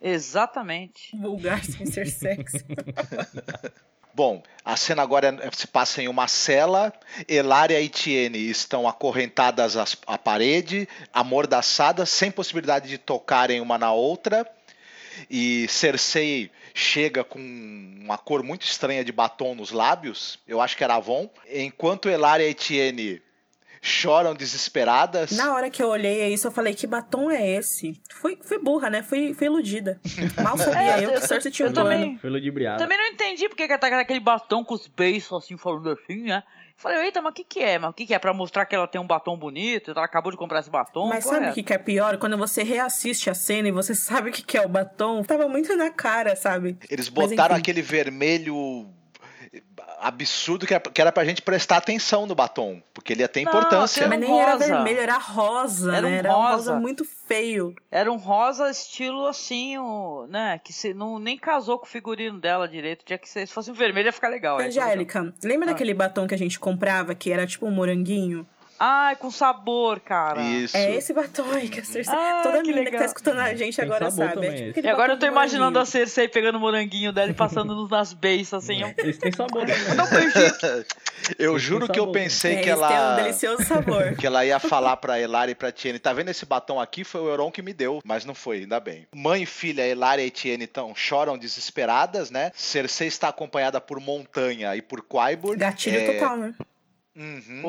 Exatamente. Vulgar sem ser sexy. [LAUGHS] Bom, A cena agora é- se passa em uma cela. Elária e Tiene estão acorrentadas à parede, amordaçadas, sem possibilidade de tocarem uma na outra. E Cersei chega com uma cor muito estranha de batom nos lábios. Eu acho que era Avon. Enquanto Elária e Tiene choram desesperadas. Na hora que eu olhei isso, eu falei, que batom é esse? Fui, fui burra, né? Fui, fui iludida. Mal sabia É, eu que Cersei tinha um também- Foi ludibriado. Também não entendi porque que ela tá com aquele batom com os beiços assim, falando assim, né? Falei, eita, mas o que que é? Mas o que que é? Pra mostrar que ela tem um batom bonito? Ela acabou de comprar esse batom? Mas sabe é? o que, que é pior? Quando você reassiste a cena e você [LAUGHS] sabe o que, que é o batom, tava muito na cara, sabe? Eles botaram aquele vermelho absurdo que era- que era pra gente prestar atenção no batom, porque ele ia ter Não, importância. Era Mas um nem era rosa. vermelho, era rosa, Era um né? Era um rosa rosa. muito feio. Era um rosa estilo assim, o, né? Que se, não, nem casou com o figurino dela direito. Tinha que ser, se fosse um vermelho ia ficar legal. é, Angélica, lembra Ah. daquele batom que a gente comprava, que era tipo um moranguinho? Ai, com sabor, cara. Isso. É esse batom aí que a Cersei... Ah, Toda que menina que tá escutando a gente Tem agora sabe. É tipo E agora eu tô do imaginando a. Cersei pegando o moranguinho dela e [LAUGHS] passando nos- nas beiças, assim. ó. Esse tem sabor também. Eu [LAUGHS] juro que eu pensei É, que esse tem um ela delicioso sabor. [LAUGHS] que ela ia falar pra Elária e pra Tiene, tá vendo esse batom aqui? Foi o Euron que me deu, mas não foi, ainda bem. Mãe e filha, Elária e Tiene, então, choram desesperadas, né? Cersei está acompanhada por Montanha e por Qyburn. Gatilho É, total, né? Uhum.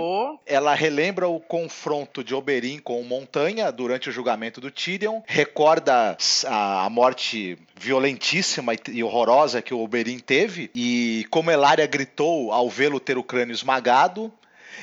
Ela relembra o confronto de Oberyn com Montanha durante o julgamento do Tyrion, recorda a, a morte violentíssima e, e horrorosa que o Oberyn teve, e como Elária gritou ao vê-lo ter o crânio esmagado,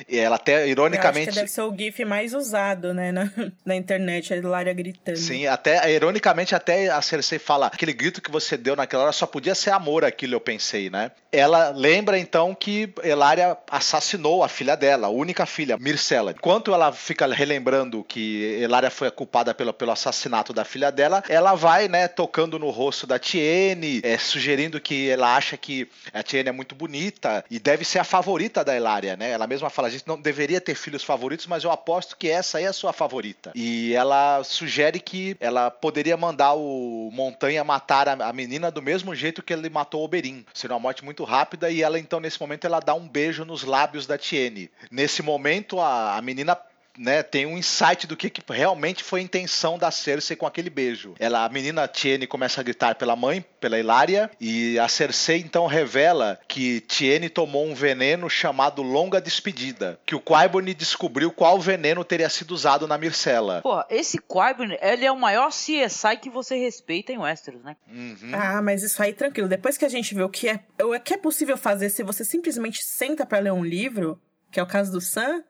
e ela até Eu acho ironicamente que deve ser o GIF mais usado, né, na, [LAUGHS] na internet, a Hilária gritando. Sim, até ironicamente até a Cersei fala, aquele grito que você deu naquela hora só podia ser amor aquilo, eu pensei, né? Ela lembra então que Elária assassinou a filha dela, a única filha, Myrcella. Enquanto ela fica relembrando que Elária foi a culpada pelo, pelo assassinato da filha dela, ela vai, né, tocando no rosto da Tiene, é, sugerindo que ela acha que a Tiene é muito bonita e deve ser a favorita da Elária, né? Ela mesma fala, a gente não deveria ter filhos favoritos, mas eu aposto que essa aí é a sua favorita. E ela sugere que ela poderia mandar o Montanha matar a, menina do mesmo jeito que ele matou o Oberyn. Seria uma morte muito rápida e ela então nesse momento ela dá um beijo nos lábios da Tiene. Nesse momento a, a menina né, tem um insight do que, que realmente foi a intenção da Cersei com aquele beijo. Ela, a menina Tiene começa a gritar pela mãe, pela Hilária, e a Cersei então revela que Tiene tomou um veneno chamado Longa Despedida, que o Qyburn descobriu qual veneno teria sido usado na Myrcella. Porra, esse Qyburn, ele é o maior CSI que você respeita em Westeros, né? Uhum. Ah, mas isso aí, tranquilo. Depois que a gente vê o que é, o que é possível fazer se você simplesmente senta pra ler um livro, que é o caso do Sam,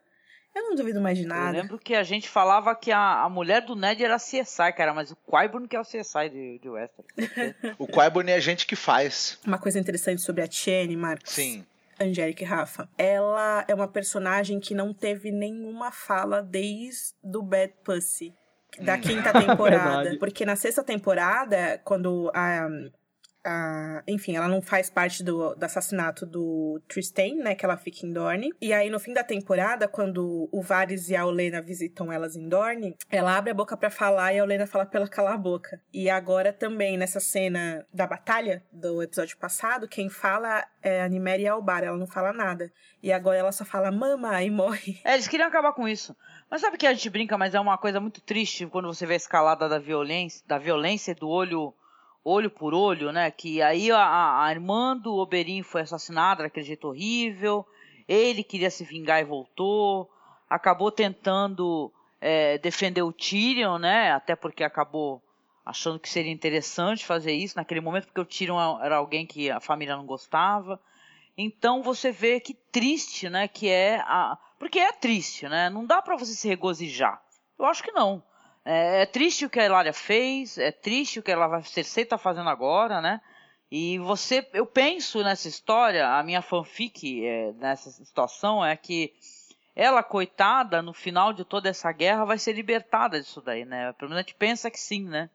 eu não duvido mais de Eu nada. lembro que a gente falava que a, a mulher do Ned era CSI, cara, mas o Qyburn que é o CSI de, de Westeros. [LAUGHS] O Qyburn é a gente que faz. Uma coisa interessante sobre a Tiene, Marcos. Sim. Angélica e Rafa. Ela é uma personagem que não teve nenhuma fala desde do Bad Pussy. Da quinta temporada. [LAUGHS] Verdade. Porque na sexta temporada, quando a. a- enfim, ela não faz parte do, do assassinato do Tristan, né? Que ela fica em Dorne. E aí, no fim da temporada, quando o Varys e a Olena visitam elas em Dorne, ela abre a boca pra falar e a Olena fala pra ela calar a boca. E agora também, nessa cena da batalha do episódio passado, quem fala é a Niméria Albar, ela não fala nada. E agora ela só fala mama e morre. É, eles queriam acabar com isso. Mas sabe que a gente brinca, mas é uma coisa muito triste quando você vê a escalada da violência, da violência do olho olho por olho, né? Que aí a, a irmã do Oberyn foi assassinada daquele jeito horrível. Ele queria se vingar e voltou. Acabou tentando é, defender o Tyrion, né? Até porque acabou achando que seria interessante fazer isso naquele momento, porque o Tyrion era alguém que a família não gostava. Então você vê que triste, né? Que é a. Porque é triste, né? Não dá pra você se regozijar. Eu acho que não. É, é triste o que a Hilária fez, é triste o que ela vai Cersei tá fazendo agora, né? E você, eu penso nessa história, a minha fanfic é, nessa situação é que ela, coitada, no final de toda essa guerra, vai ser libertada disso daí, né? Pelo menos a gente pensa que sim, né?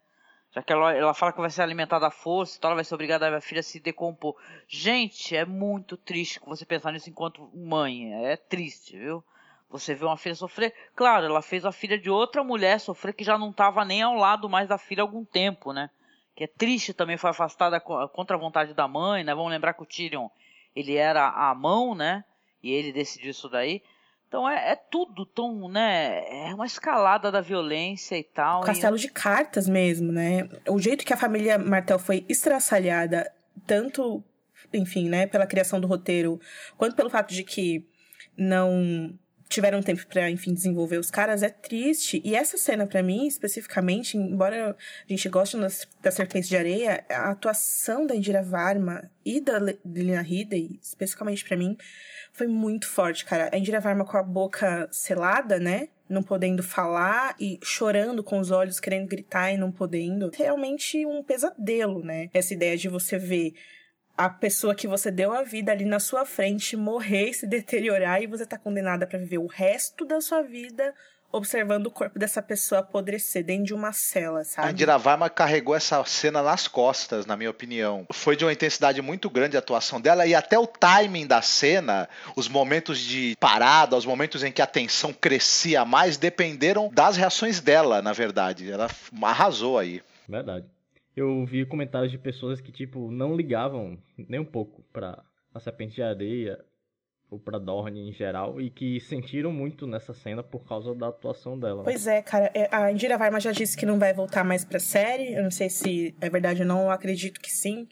Já que ela, ela fala que vai ser alimentada à força, então ela vai ser obrigada a ver a filha se decompor. Gente, é muito triste você pensar nisso enquanto mãe. É triste, viu? Você vê uma filha sofrer. Claro, ela fez a filha de outra mulher sofrer que já não estava nem ao lado mais da filha há algum tempo, né? Que é triste também, foi afastada co- contra a vontade da mãe, né? Vamos lembrar que o Tyrion, ele era a mão, né? E ele decidiu isso daí. Então é, é, tudo tão, né? É uma escalada da violência e tal. Castelo e... de cartas mesmo, né? O jeito que a família Martel foi estraçalhada, tanto, enfim, né, pela criação do roteiro, quanto pelo fato de que não tiveram tempo para enfim desenvolver os caras é triste. E essa cena para mim especificamente embora a gente goste da Serpente de Areia a atuação da Indira Varma e da Lina Headey especificamente para mim foi muito forte cara. A Indira Varma com a boca selada né? Não podendo falar e chorando com os olhos querendo gritar e não podendo. Realmente um pesadelo né? Essa ideia de você ver a pessoa que você deu a vida ali na sua frente morrer e se deteriorar e você tá condenada para viver o resto da sua vida observando o corpo dessa pessoa apodrecer dentro de uma cela, sabe? A Indira Varma carregou essa cena nas costas, na minha opinião. Foi de uma intensidade muito grande a atuação dela e até o timing da cena, os momentos de parada, os momentos em que a tensão crescia mais, dependeram das reações dela, na verdade. Ela arrasou aí. Verdade eu vi comentários de pessoas que, tipo, não ligavam nem um pouco pra a Serpente de Areia ou pra Dorne em geral e que sentiram muito nessa cena por causa da atuação dela. Né? Pois é, cara. É, a Indira Varma já disse que não vai voltar mais pra série. Eu não sei se é verdade ou não, eu acredito que sim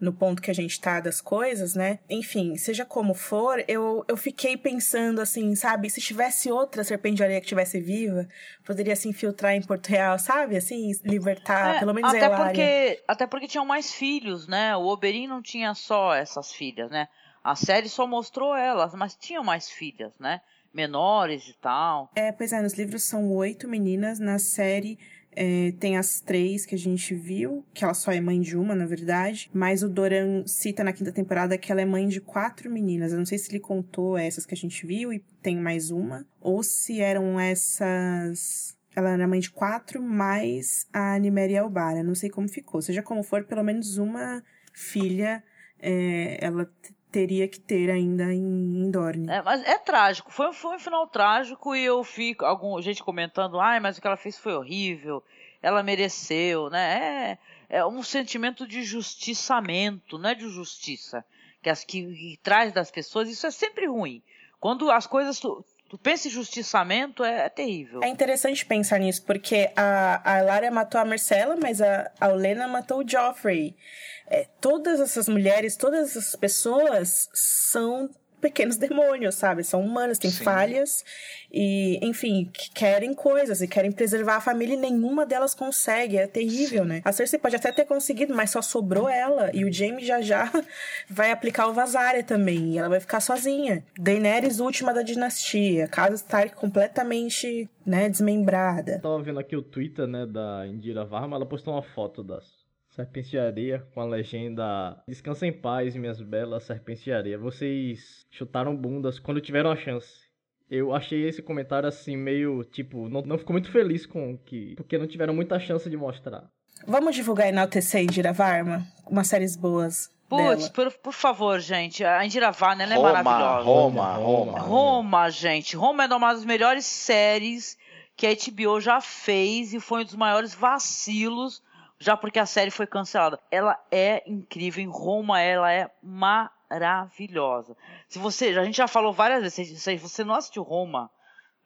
no ponto que a gente tá das coisas, né? Enfim, seja como for, eu, eu fiquei pensando assim, sabe? Se tivesse outra serpente de areia que tivesse viva, poderia se infiltrar em Porto Real, sabe? Assim, libertar, é, pelo menos até porque Até porque tinham mais filhos, né? O Oberyn não tinha só essas filhas, né? A série só mostrou elas, mas tinham mais filhas, né? Menores e tal. É, pois é, nos livros são oito meninas, na série é, tem as três que a gente viu, que ela só é mãe de uma, na verdade. Mas o Doran cita na quinta temporada que ela é mãe de quatro meninas. Eu não sei se ele contou essas que a gente viu e tem mais uma. Ou se eram essas. Ela era mãe de quatro, mais a Animéria Albara. Não sei como ficou. Seja como for, pelo menos uma filha é, ela teria que ter ainda em, em Dorne. É, mas é trágico, foi, foi um final trágico e eu fico, algum gente comentando, ai, mas o que ela fez foi horrível, ela mereceu, né? É, é um sentimento de justiçamento, não é de justiça, que, as, que, que traz das pessoas, isso é sempre ruim. Quando as coisas tu, tu pensa em justiçamento, é, é, terrível. É interessante pensar nisso, porque a, a Lara matou a Marcela, mas a, a Olena matou o Joffrey é, todas essas mulheres, todas essas pessoas são pequenos [LAUGHS] demônios, sabe? São humanas, têm Sim. falhas e, enfim, que querem coisas e querem preservar a família e nenhuma delas consegue. É terrível, Sim. né? A Cersei pode até ter conseguido, mas só sobrou ela. E o Jaime já já [LAUGHS] vai aplicar o Vazária também. E ela vai ficar sozinha. Daenerys, última da dinastia. Casa Stark completamente, né, desmembrada. Eu tava vendo aqui o Twitter, né, da Indira Varma. Ela postou uma foto das Serpente de areia com a legenda Descansa em paz, minhas belas serpentes de areia. Vocês chutaram bundas quando tiveram a chance. Eu achei esse comentário assim meio, tipo, não, não ficou muito feliz com que porque não tiveram muita chance de mostrar. Vamos divulgar enaltecer Indira Varma? Umas séries boas. Putz, por, por, favor, gente. A Indira Varma, ela é maravilhosa. Roma, Roma. Roma, gente. Roma é uma das melhores séries que a HBO já fez e foi um dos maiores vacilos já porque a série foi cancelada. Ela é incrível, em Roma ela é maravilhosa. Se você, a gente já falou várias vezes, se você não assistiu Roma,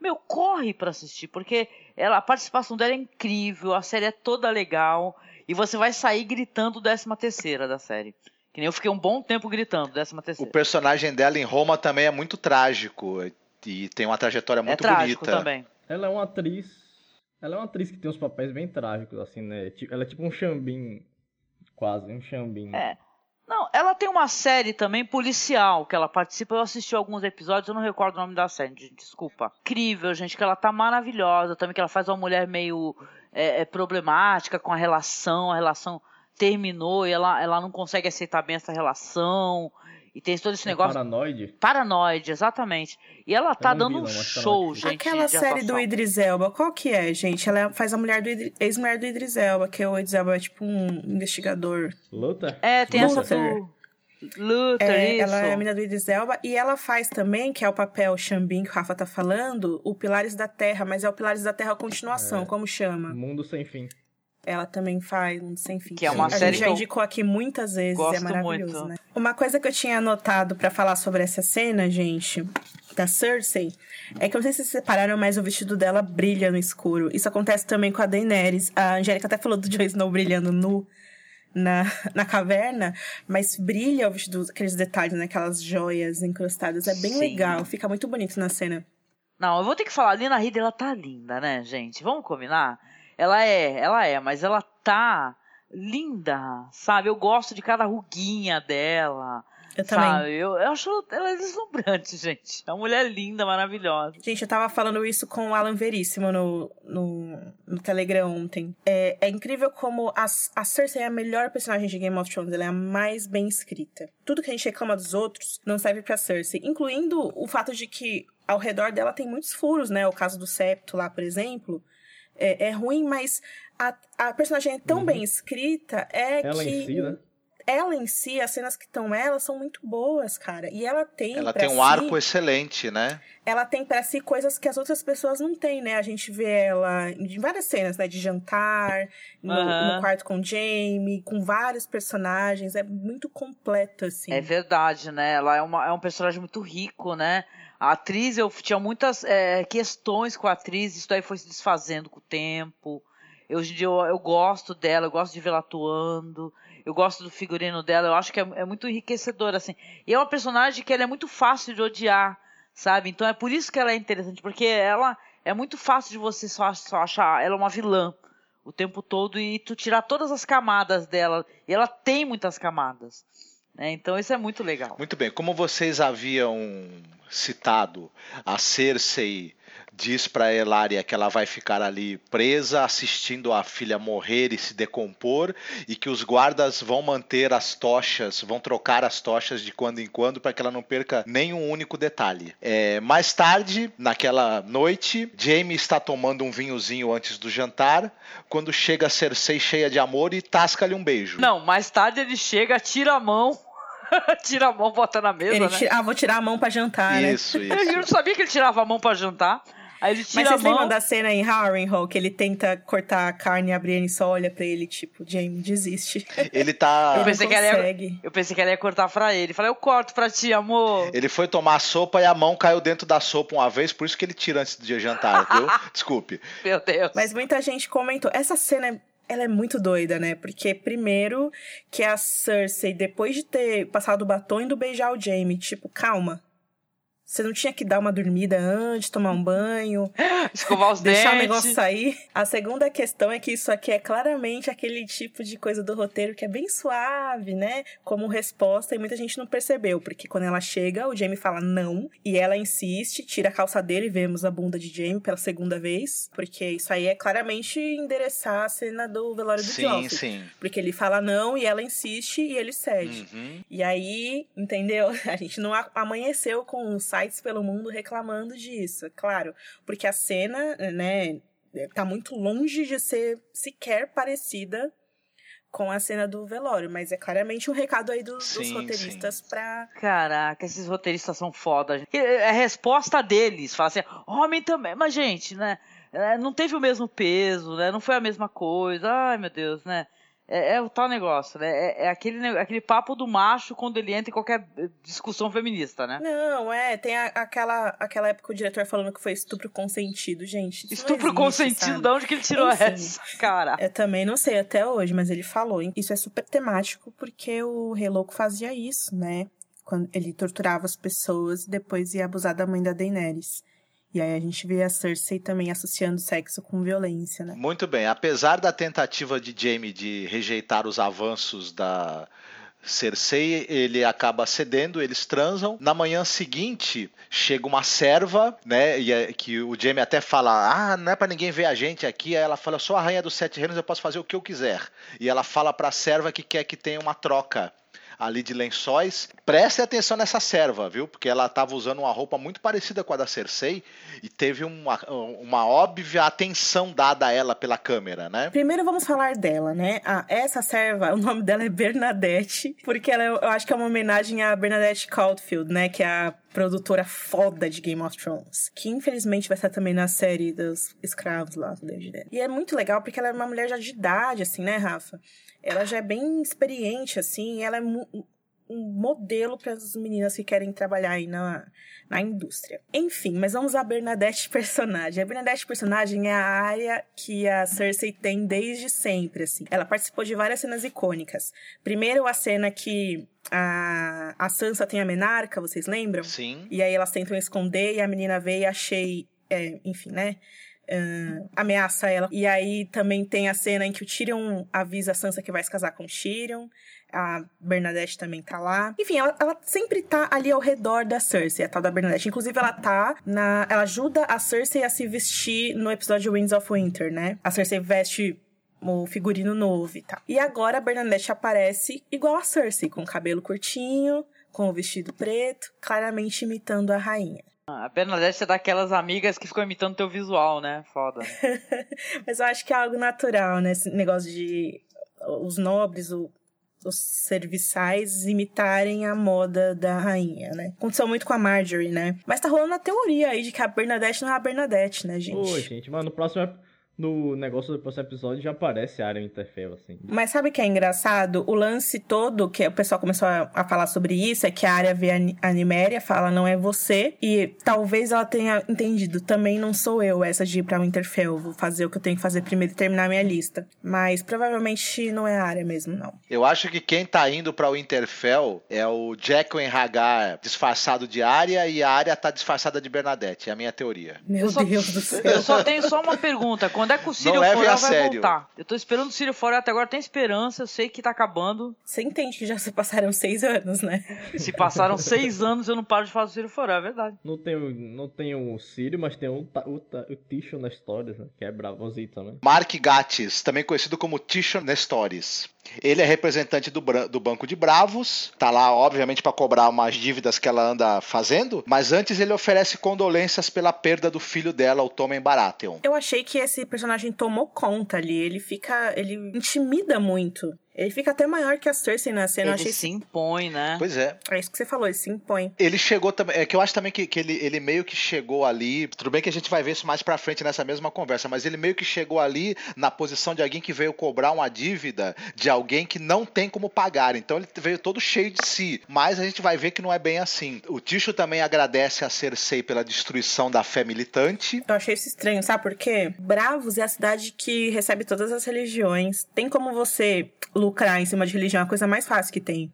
meu, corre para assistir, porque ela, a participação dela é incrível, a série é toda legal, e você vai sair gritando décima terceira da série. Que nem eu fiquei um bom tempo gritando, décima terceira. O personagem dela em Roma também é muito trágico, e tem uma trajetória muito é trágico bonita. também. Ela é uma atriz ela é uma atriz que tem uns papéis bem trágicos, assim, né? Ela é tipo um Xambim, quase, um Xambim. É. Não, ela tem uma série também policial que ela participa. Eu assisti alguns episódios, eu não recordo o nome da série, desculpa. Incrível, gente, que ela tá maravilhosa também, que ela faz uma mulher meio é, é, problemática com a relação, a relação terminou e ela, ela não consegue aceitar bem essa relação. E tem todo esse é negócio. Paranoide? Paranoide, exatamente. E ela tá dando vi, um tá show, gente. Aquela série do Idris Elba, qual que é, gente? Ela faz a mulher do ex-mulher do Idris Elba, que é o Idris Elba é tipo um investigador. Luther? É, tem Luther. essa do. Luther, é, isso. Ela é a menina do Idris Elba. E ela faz também, que é o papel Xambin que o Rafa tá falando, o Pilares da Terra, mas é o Pilares da Terra continuação, é. como chama? Mundo Sem Fim. Ela também faz um sem fim. Que é uma a série gente já indicou aqui muitas vezes, é gosto maravilhoso, muito. né? Uma coisa que eu tinha anotado pra falar sobre essa cena, gente, da Cersei, é que eu não sei se vocês separaram, mas o vestido dela brilha no escuro. Isso acontece também com a Daenerys. A Angélica até falou do Jon Snow brilhando nu na, [LAUGHS] na caverna, mas brilha o vestido, aqueles detalhes, né? Aquelas joias incrustadas. É bem Sim. legal, fica muito bonito na cena. Não, eu vou ter que falar, a Lina Headey, ela tá linda, né, gente? Vamos combinar? Ela é, ela é, mas ela tá linda, sabe? Eu gosto de cada ruguinha dela. Eu também. Sabe? Eu, eu acho ela deslumbrante, [LAUGHS] gente. É uma mulher linda, maravilhosa. Gente, eu tava falando isso com o Alan Veríssimo no, no, no Telegram ontem. É, é incrível como a, a Cersei é a melhor personagem de Game of Thrones. Ela é a mais bem escrita. Tudo que a gente reclama dos outros não serve pra Cersei. Incluindo o fato de que ao redor dela tem muitos furos, né? O caso do Septo lá, por exemplo. É, é ruim, mas a, a personagem é tão bem escrita é Ela que... em si, né? Ela em si, as cenas que estão ela são muito boas, cara. E ela tem Ela pra tem um si- arco excelente, né? ela tem pra si coisas que as outras pessoas não têm, né? A gente vê ela em várias cenas, né? De jantar, no, Aham. no quarto com Jamie, com vários personagens. É muito completo, assim. É verdade, né? Ela é, uma, é um personagem muito rico, né? A atriz, eu tinha muitas é, questões com a atriz, isso daí foi se desfazendo com o tempo. Eu, hoje em dia eu, eu gosto dela, eu gosto de ver ela atuando, eu gosto do figurino dela, eu acho que é, é muito enriquecedor, assim. E é uma personagem que ela é muito fácil de odiar, sabe? Então é por isso que ela é interessante, porque ela é muito fácil de você só, só achar ela uma vilã o tempo todo e tu tirar todas as camadas dela. E ela tem muitas camadas. Né? Então isso é muito legal. Muito bem, como vocês haviam citado, a Cersei diz para Elaria que ela vai ficar ali presa, assistindo a filha morrer e se decompor, e que os guardas vão manter as tochas, vão trocar as tochas de quando em quando para que ela não perca nenhum único detalhe. É, mais tarde, naquela noite, Jaime está tomando um vinhozinho antes do jantar, quando chega a Cersei cheia de amor e tasca-lhe um beijo. Não, mais tarde ele chega, tira a mão, [LAUGHS] tira a mão, bota na mesa, Ele né? tira- Ah, vou tirar a mão pra jantar, né? Isso, [LAUGHS] Eu não isso. sabia que ele tirava a mão pra jantar. Aí ele Mas tira a vocês mão. lembram da cena em Harrenhal que ele tenta cortar a carne e a Brienne só olha pra ele, tipo, Jamie, desiste. [LAUGHS] Ele tá. Ele pensei que ela ia-. Eu pensei que ela ia cortar pra ele. Falei, eu corto pra ti, amor. Ele foi tomar sopa e a mão caiu dentro da sopa uma vez, por isso que ele tira antes de jantar, viu? Desculpe. Meu Deus. Mas muita gente comentou. Essa cena, é- ela é muito doida, né? Porque, primeiro, que a Cersei, depois de ter passado o batom e do beijar o Jaime, tipo, calma. Você não tinha que dar uma dormida antes, tomar um banho, [LAUGHS] Escovar os deixar o negócio sair. A segunda questão é que isso aqui é claramente aquele tipo de coisa do roteiro que é bem suave, né? Como resposta, e muita gente não percebeu, porque quando ela chega, o Jamie fala não, e ela insiste, tira a calça dele e vemos a bunda de Jamie pela segunda vez, porque isso aí é claramente endereçar a cena do velório do Sim, Joffrey. sim. Porque ele fala não e ela insiste e ele cede. Uhum. E aí, entendeu? [LAUGHS] A gente não amanheceu com sites pelo mundo reclamando disso, é claro. Porque a cena, né, tá muito longe de ser sequer parecida com a cena do velório. Mas é claramente um recado aí do- dos Sim, roteiristas pra. Caraca, esses roteiristas são foda. gente. É a resposta deles. Fala assim, homem também. Mas, gente, né? é, Não teve o mesmo peso, né? Não foi a mesma coisa. Ai, meu Deus, né? É, é o tal negócio, né? É, é aquele, aquele papo do macho quando ele entra em qualquer eh, discussão feminista, né? Não, é, tem a- aquela, aquela época o diretor falando que foi estupro consentido, gente. Estupro existe, consentido, sabe? de onde que ele tirou Enfim. essa? Cara. Eu também não sei até hoje, mas ele falou. hein? Isso é super temático porque o Rei Louco fazia isso, né? Quando ele torturava as pessoas e depois ia abusar da mãe da Daenerys. E aí a gente vê a Cersei também associando sexo com violência, né? Muito bem. Apesar da tentativa de Jaime de rejeitar os avanços da Cersei, ele acaba cedendo, eles transam. Na manhã seguinte, chega uma serva, né? E é- que o Jaime até fala: Ah, não é pra ninguém ver a gente aqui. Aí ela fala: sou a rainha dos sete reinos, eu posso fazer o que eu quiser. E ela fala pra serva que quer que tenha uma troca. Ali de lençóis. Preste atenção nessa serva, viu? Porque ela estava usando uma roupa muito parecida com a da Cersei e teve uma, uma óbvia atenção dada a ela pela câmera, né? Primeiro vamos falar dela, né? Ah, essa serva, [LAUGHS] o nome dela é Bernadette, porque ela, eu acho que é uma homenagem a Bernadette Caulfield, né? Que é a produtora foda de Game of Thrones, que infelizmente vai estar também na série dos escravos lá do David E é muito legal porque ela é uma mulher já de idade, assim, né, Rafa? Ela já é bem experiente, assim, ela é um modelo para as meninas que querem trabalhar aí na, na indústria. Enfim, mas vamos à Bernadette [LAUGHS] personagem. A Bernadette personagem é a área que a Cersei tem desde sempre, assim. Ela participou de várias cenas icônicas. Primeiro a cena que a, a Sansa tem a menarca, vocês lembram? Sim. E aí elas tentam esconder e a menina vê e achei, é, enfim, né? Uh, ameaça ela. E aí também tem a cena em que o Tyrion avisa a Sansa que vai se casar com o Tyrion. A Bernadette também tá lá. Enfim, ela, ela, sempre tá ali ao redor da Cersei, a tal da Bernadette. Inclusive, ela tá na. Ela ajuda a Cersei a se vestir no episódio Winds of Winter, né? A Cersei veste o figurino novo e tal. E agora a Bernadette aparece igual a Cersei, com cabelo curtinho, com o vestido preto, claramente imitando a rainha. A Bernadette é daquelas amigas que ficam imitando teu visual, né? Foda. [LAUGHS] Mas eu acho que é algo natural, né? Esse negócio de os nobres, o, os serviçais imitarem a moda da rainha, né? Aconteceu muito com a Marjorie, né? Mas tá rolando a teoria aí de que a Bernadette não é a Bernadette, né, gente? Pô, gente, mas no próximo no negócio do próximo episódio já aparece a área Interfell, assim. Mas sabe o que é engraçado? O lance todo, que o pessoal começou a, a falar sobre isso, é que a área vê a Niméria, fala não é você, e talvez ela tenha entendido, também não sou eu essa de ir pra Winterfell, vou fazer o que eu tenho que fazer primeiro e terminar minha lista. Mas provavelmente não é a área mesmo, não. Eu acho que quem tá indo pra Winterfell é o Jaqen Hagar disfarçado de área e a área tá disfarçada de Bernadette, é a minha teoria. Meu Deus do céu. Eu só tenho só uma pergunta, quando quando é que o Círio Forel vai sério. voltar? Eu tô esperando o Círio Forel até agora, tem esperança, eu sei que tá acabando. Você entende que já se passaram seis anos, né? Se passaram seis anos, eu não paro de falar do Círio Forel, é verdade. Não tem, não tem o Círio, mas tem o, o, o Tishon Nestores, né? Que é bravosito também. Mark Gatiss, também conhecido como Tishon Nestores. Ele é representante do, do Banco de Bravos, tá lá, obviamente, para cobrar umas dívidas que ela anda fazendo, mas antes ele oferece condolências pela perda do filho dela, o Tommen Baratheon. Eu achei que esse personagem tomou conta ali, ele fica. ele intimida muito. Ele fica até maior que a Cersei na cena. Ele achei... se impõe, né? Pois é. É isso que você falou, ele se impõe. Ele chegou também. É que eu acho também que, que ele, ele meio que chegou ali. Tudo bem que a gente vai ver isso mais pra frente nessa mesma conversa, mas ele meio que chegou ali na posição de alguém que veio cobrar uma dívida de alguém que não tem como pagar. Então ele veio todo cheio de si. Mas a gente vai ver que não é bem assim. O Ticho também agradece a Cersei pela destruição da fé militante. Eu achei isso estranho, sabe por quê? Bravos é a cidade que recebe todas as religiões. Tem como você lucrar em cima de religião, é a coisa mais fácil que tem.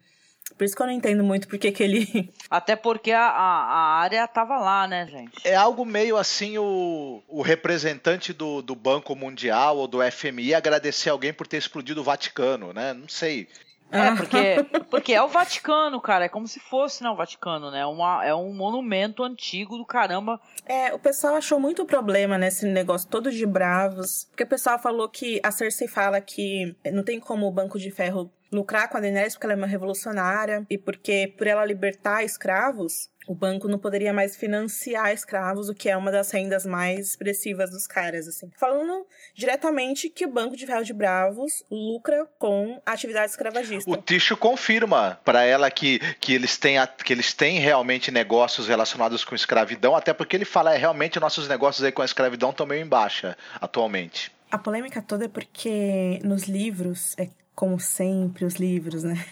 Por isso que eu não entendo muito porque que ele. [LAUGHS] Até porque a, a, a, área tava lá, né, gente? É algo meio assim o, o representante do, do Banco Mundial ou do FMI agradecer alguém por ter explodido o Vaticano, né? Não sei. É, porque, porque é o Vaticano, cara. É como se fosse, né, o Vaticano, né? Uma, é um monumento antigo do caramba. É, o pessoal achou muito problema nesse negócio todo de bravos. Porque o pessoal falou que a Cersei fala que não tem como o Banco de Ferro lucrar com a Daenerys porque ela é uma revolucionária e porque por ela libertar escravos, o banco não poderia mais financiar escravos, o que é uma das rendas mais expressivas dos caras, assim. Falando diretamente que o Banco de Ferro de Bravos lucra com a atividade escravagista. O Ticho confirma para ela que, que, eles têm que eles têm realmente negócios relacionados com escravidão, até porque ele fala, é realmente nossos negócios aí com a escravidão estão meio em baixa atualmente. A polêmica toda é porque nos livros, é como sempre os livros, né?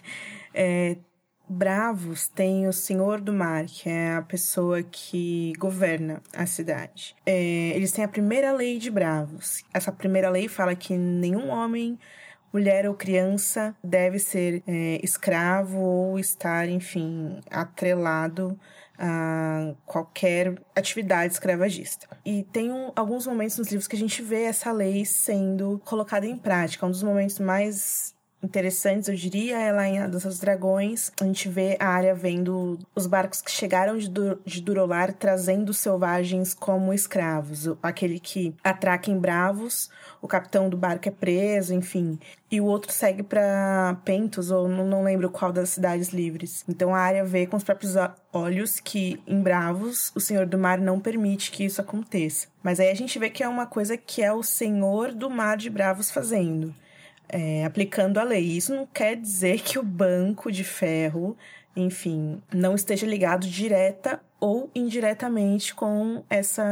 É, Bravos tem o Senhor do Mar, que é a pessoa que governa a cidade. É, eles têm a primeira lei de Bravos. Essa primeira lei fala que nenhum homem, mulher ou criança deve ser é, escravo ou estar, enfim, atrelado a qualquer atividade escravagista. E tem um, alguns momentos nos livros que a gente vê essa lei sendo colocada em prática. Um dos momentos mais interessantes, eu diria, é lá em A Dança dos Dragões. A gente vê a área vendo os barcos que chegaram de, Dur de Durolar trazendo selvagens como escravos. Aquele que atraca em Bravos, o capitão do barco é preso, enfim. E o outro segue para Pentos, ou não, não lembro qual das cidades livres. Então a área vê com os próprios olhos que em Bravos o Senhor do Mar não permite que isso aconteça. Mas aí a gente vê que é uma coisa que é o Senhor do Mar de Bravos fazendo é, aplicando a lei. Isso não quer dizer que o banco de ferro, enfim, não esteja ligado direta ou indiretamente com essa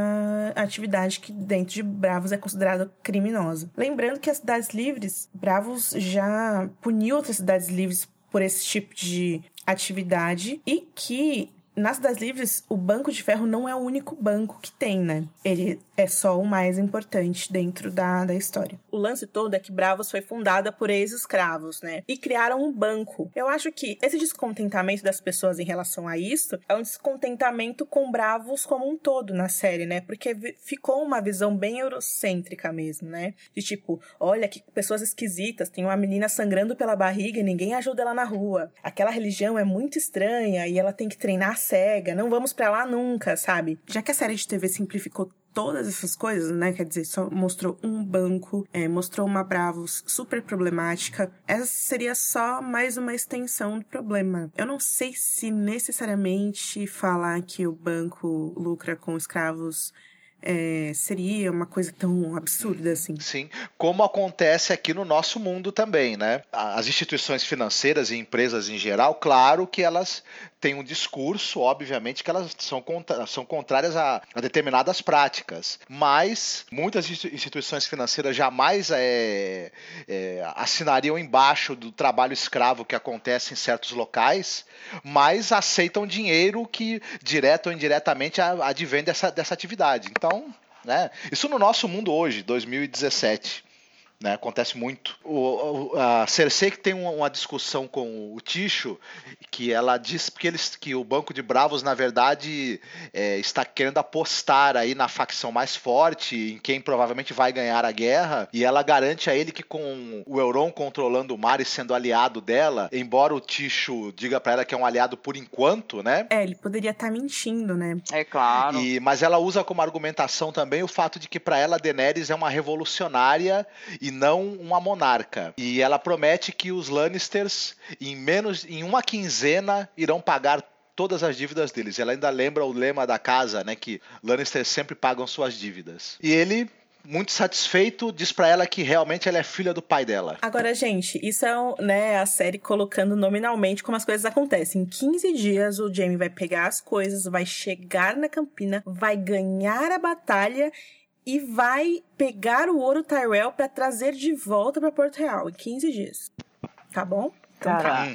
atividade que dentro de Bravos é considerada criminosa. Lembrando que as cidades livres, Bravos já puniu outras cidades livres por esse tipo de atividade e que nas cidades livres, o banco de ferro não é o único banco que tem, né? Ele é só o mais importante dentro da, da história. O lance todo é que Bravos foi fundada por ex-escravos, né? E criaram um banco. Eu acho que esse descontentamento das pessoas em relação a isso é um descontentamento com Bravos como um todo na série, né? Porque ficou uma visão bem eurocêntrica mesmo, né? De tipo, olha que pessoas esquisitas, tem uma menina sangrando pela barriga e ninguém ajuda ela na rua. Aquela religião é muito estranha e ela tem que treinar cega, não vamos para lá nunca, sabe? Já que a série de TV simplificou todas essas coisas, né? Quer dizer, só mostrou um banco, é, mostrou uma Bravos super problemática. Essa seria só mais uma extensão do problema. Eu não sei se necessariamente falar que o banco lucra com escravos é, seria uma coisa tão absurda assim. Sim, como acontece aqui no nosso mundo também, né? As instituições financeiras e empresas em geral, claro que elas têm um discurso, obviamente, que elas são, contra, são contrárias a, a, determinadas práticas, mas muitas instituições financeiras jamais é, é, assinariam embaixo do trabalho escravo que acontece em certos locais, mas aceitam dinheiro que, direto ou indiretamente, advém dessa, dessa atividade. Então, né, isso no nosso mundo hoje, 2017. Né, acontece muito. O, a Cersei que tem uma, discussão com o Ticho, que ela diz que, eles, que o Banco de Bravos, na verdade, é, está querendo apostar aí na facção mais forte, em quem provavelmente vai ganhar a guerra, e ela garante a ele que com o Euron controlando o mar e sendo aliado dela, embora o Ticho diga para ela que é um aliado por enquanto, né? É, ele poderia estar tá mentindo, né? É claro. E, mas ela usa como argumentação também o fato de que para ela Daenerys é uma revolucionária e não uma monarca. E ela promete que os Lannisters, em menos em uma quinzena, irão pagar todas as dívidas deles. Ela ainda lembra o lema da casa, né, que Lannisters sempre pagam suas dívidas. E ele muito satisfeito, diz para ela que realmente ela é filha do pai dela. Agora, gente, isso é né, a série colocando nominalmente como as coisas acontecem. Em 15 dias, o Jamie vai pegar as coisas, vai chegar na Campina, vai ganhar a batalha e vai pegar o ouro Tyrell para trazer de volta para Porto Real em 15 dias. Tá bom? Então, tá.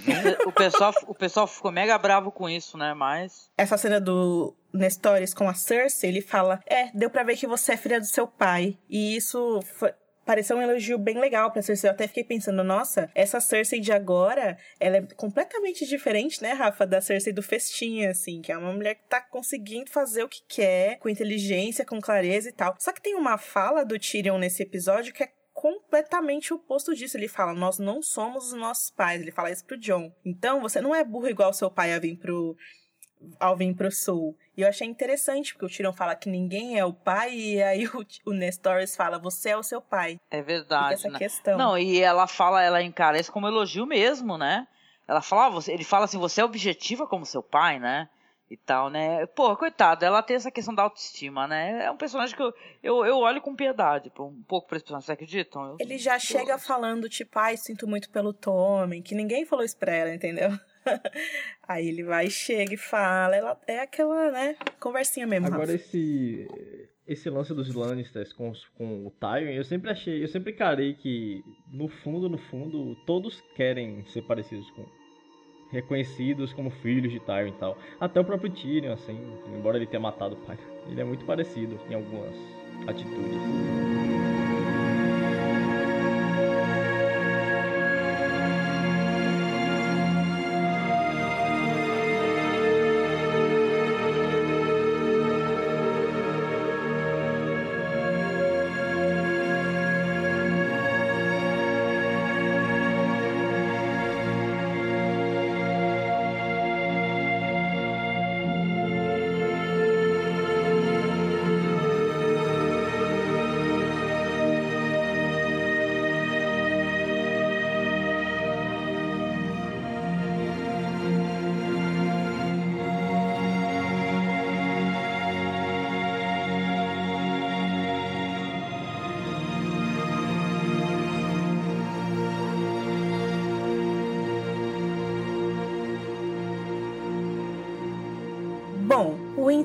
o, pessoal, o pessoal ficou mega bravo com isso, né? Mas. Essa cena do Nestores com a Cersei, ele fala: É, deu pra ver que você é filha do seu pai. E isso foi, pareceu um elogio bem legal pra Cersei. Eu até fiquei pensando, nossa, essa Cersei de agora, ela é completamente diferente, né, Rafa, da Cersei do Festinha, assim, que é uma mulher que tá conseguindo fazer o que quer, com inteligência, com clareza e tal. Só que tem uma fala do Tyrion nesse episódio que é completamente oposto disso. Ele fala: Nós não somos os nossos pais. Ele fala isso pro John. Então, você não é burro igual seu pai a vir pro. Ao vir pro sul. E eu achei interessante, porque o Tyrion fala que ninguém é o pai, e aí o, o Nestores fala, você é o seu pai. É verdade. essa né? questão. Não, e ela fala, ela encara isso como elogio mesmo, né? Ela fala, ah, ele fala assim, você é objetiva como seu pai, né? e tal, né? Pô, coitada, ela tem essa questão da autoestima, né? É um personagem que eu, eu, eu olho com piedade, um pouco pra esse personagem, vocês acreditam? Eu, Ele já eu, chega falando, tipo, ai, sinto muito pelo Tommen, que ninguém falou isso pra ela, entendeu? [LAUGHS] Aí ele vai, chega e fala, ela é aquela, né, conversinha mesmo. Agora esse esse lance dos Lannisters com, com o Tywin, eu sempre achei, eu sempre carei que no fundo, no fundo, todos querem ser parecidos com reconhecidos como filhos de Tyrion e tal. Até o próprio Tyrion, assim, embora ele tenha matado o pai, ele é muito parecido em algumas atitudes.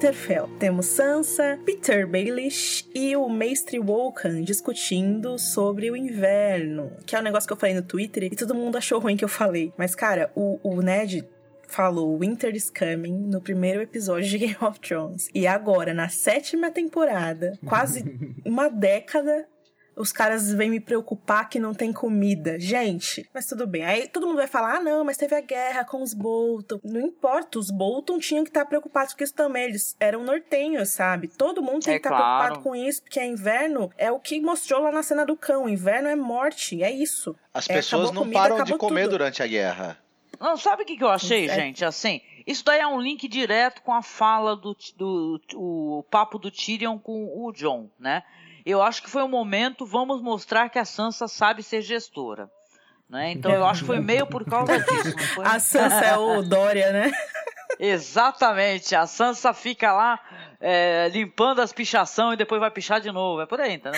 Winterfell. Temos Sansa, Peter Baelish e o Mestre Wokan discutindo sobre o inverno, que é um negócio que eu falei no Twitter e todo mundo achou ruim que eu falei. Mas, cara, o, o Ned falou Winter is Coming no primeiro episódio de [LAUGHS] Game of Thrones. E agora, na sétima temporada, quase [LAUGHS] uma década os caras vêm me preocupar que não tem comida. Gente, mas tudo bem. Aí todo mundo vai falar: ah, não, mas teve a guerra com os Bolton. Não importa, os Bolton tinham que estar preocupados com isso também. Eles eram nortenhos, sabe? Todo mundo tem é que estar claro. preocupado com isso, porque é inverno é o que mostrou lá na cena do cão. Inverno é morte, é isso. As é, pessoas não comida, param de comer tudo. durante a guerra. Não, sabe o que, que eu achei, é. gente? Assim, isso daí é um link direto com a fala do, do, o papo do Tyrion com o John, né? Eu acho que foi um momento, vamos mostrar que a Sansa sabe ser gestora. Né? Então eu acho que foi meio por causa [LAUGHS] disso. A Sansa é o [LAUGHS] Dória, né? Exatamente, a Sansa fica lá é, limpando as pichação e depois vai pichar de novo. É por aí? [LAUGHS]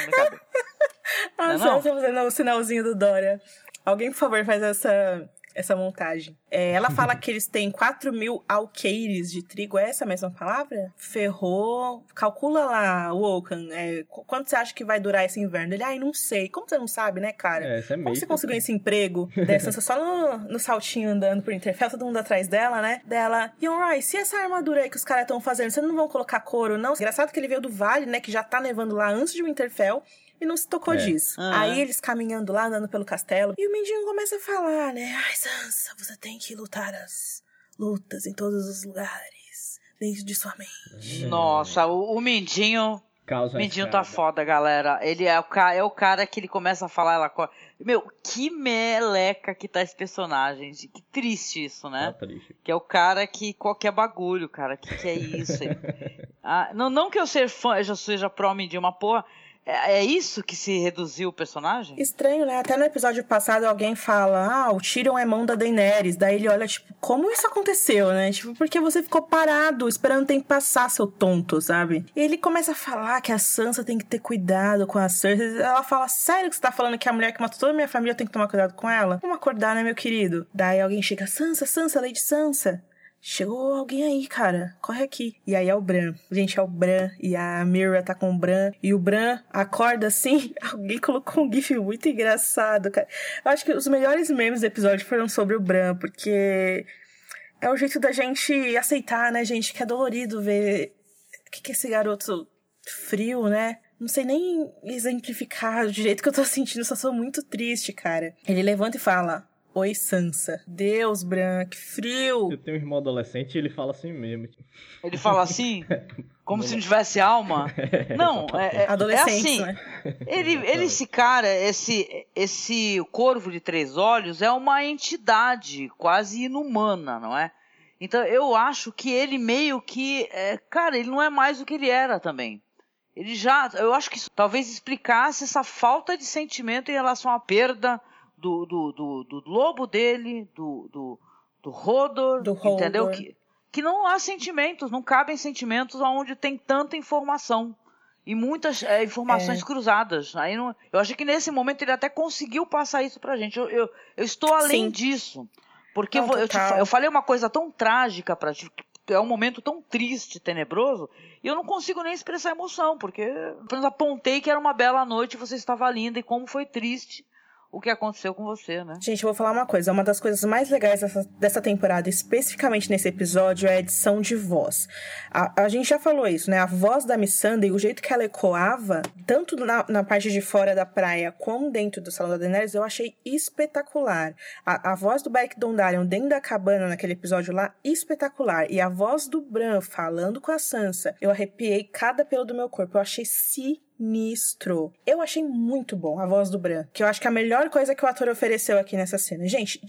A não é Sansa não? fazendo o sinalzinho do Dória. Alguém, por favor, faz essa essa montagem. É, ela [LAUGHS] fala que eles têm 4 mil alqueires de trigo. É essa a mesma palavra? Ferrou. Calcula lá, Woken. É, quanto você acha que vai durar esse inverno? Ele, ai, não sei. Como você não sabe, né, cara? É, é Como você conseguiu esse emprego? [LAUGHS] Dessa, só no, no saltinho andando por Interfell, todo mundo atrás dela, né? Dela, Yon Rice, e essa armadura aí que os caras estão fazendo? Vocês não vão colocar couro, não? Engraçado que ele veio do vale, né? Que já tá nevando lá antes de Winterfell e não se tocou é. disso. Uhum. Aí eles caminhando lá, andando pelo castelo, e o Mindinho começa a falar, né? Ai, Sansa, você tem que lutar as lutas em todos os lugares, dentro de sua mente. Nossa, o, o Mindinho. Causa Mindinho tá foda, galera. Ele é o, cara, é o cara que ele começa a falar. Ela, meu, que meleca que tá esse personagem. Que triste isso, né? Tá triste. Que é o cara que qualquer bagulho, cara. Que que é isso? [LAUGHS] ah, não, não que eu seja fã, eu já seja pró Mindinho, uma porra. É, é isso que se reduziu o personagem? Estranho, né? Até no episódio passado alguém fala: Ah, o Tyrion é mão da Daenerys. Daí ele olha, tipo, como isso aconteceu, né? Tipo, porque você ficou parado, esperando o tempo passar, seu tonto, sabe? E ele começa a falar que a Sansa tem que ter cuidado com a Cersei. Ela fala: Sério que você tá falando que a mulher que matou toda a minha família tem que tomar cuidado com ela? Vamos acordar, né, meu querido? Daí alguém chega: Sansa, Sansa, Lady Sansa chegou alguém aí, cara, corre aqui. E aí é o Bran. Gente, é o Bran. E a Mira tá com o Bran. E o Bran acorda assim. [LAUGHS] Alguém colocou um gif muito engraçado, cara. Eu acho que os melhores memes do episódio foram sobre o Bran, porque é o jeito da gente aceitar, né, gente? Que é dolorido ver o que, é esse garoto frio, né? Não sei nem exemplificar do jeito que eu tô sentindo, só sou muito triste, cara. Ele levanta e fala: Oi, Sansa. Deus, Bran, que frio. Eu tenho um irmão adolescente e ele fala assim mesmo. Ele fala assim? [LAUGHS] Como se não tivesse alma? [LAUGHS] É, não, é, é, é assim. Né? Ele, ele, esse cara, esse, esse corvo de três olhos é uma entidade quase inumana, não é? Então eu acho que ele meio que, é, cara, ele não é mais o que ele era também. Ele já, eu acho que isso talvez explicasse essa falta de sentimento em relação à perda do, do, do, do lobo dele, do, do, do Rodor, do entendeu? Que, que não há sentimentos, não cabem sentimentos onde tem tanta informação e muitas é, informações é. cruzadas. Aí não, eu acho que nesse momento ele até conseguiu passar isso pra gente. Eu, eu, eu estou além Sim. disso. Porque não, eu, te, eu, falei uma coisa tão trágica para ti, é um momento tão triste, tenebroso, e eu não consigo nem expressar emoção, porque apenas apontei que era uma bela noite, você estava linda e como foi triste o que aconteceu com você, né? Gente, eu vou falar uma coisa. Uma das coisas mais legais dessa, dessa temporada, especificamente nesse episódio, é a edição de voz. A, a gente já falou isso, né? A voz da Missandei, o jeito que ela ecoava, tanto na, na parte de fora da praia como dentro do Salão da Daenerys, eu achei espetacular. A, a voz do Beric Dondarrion dentro da cabana naquele episódio lá, espetacular. E a voz do Bran falando com a Sansa, eu arrepiei cada pelo do meu corpo. Eu achei si sinistro. Eu achei muito bom a voz do Bran, que eu acho que é a melhor coisa que o ator ofereceu aqui nessa cena. Gente,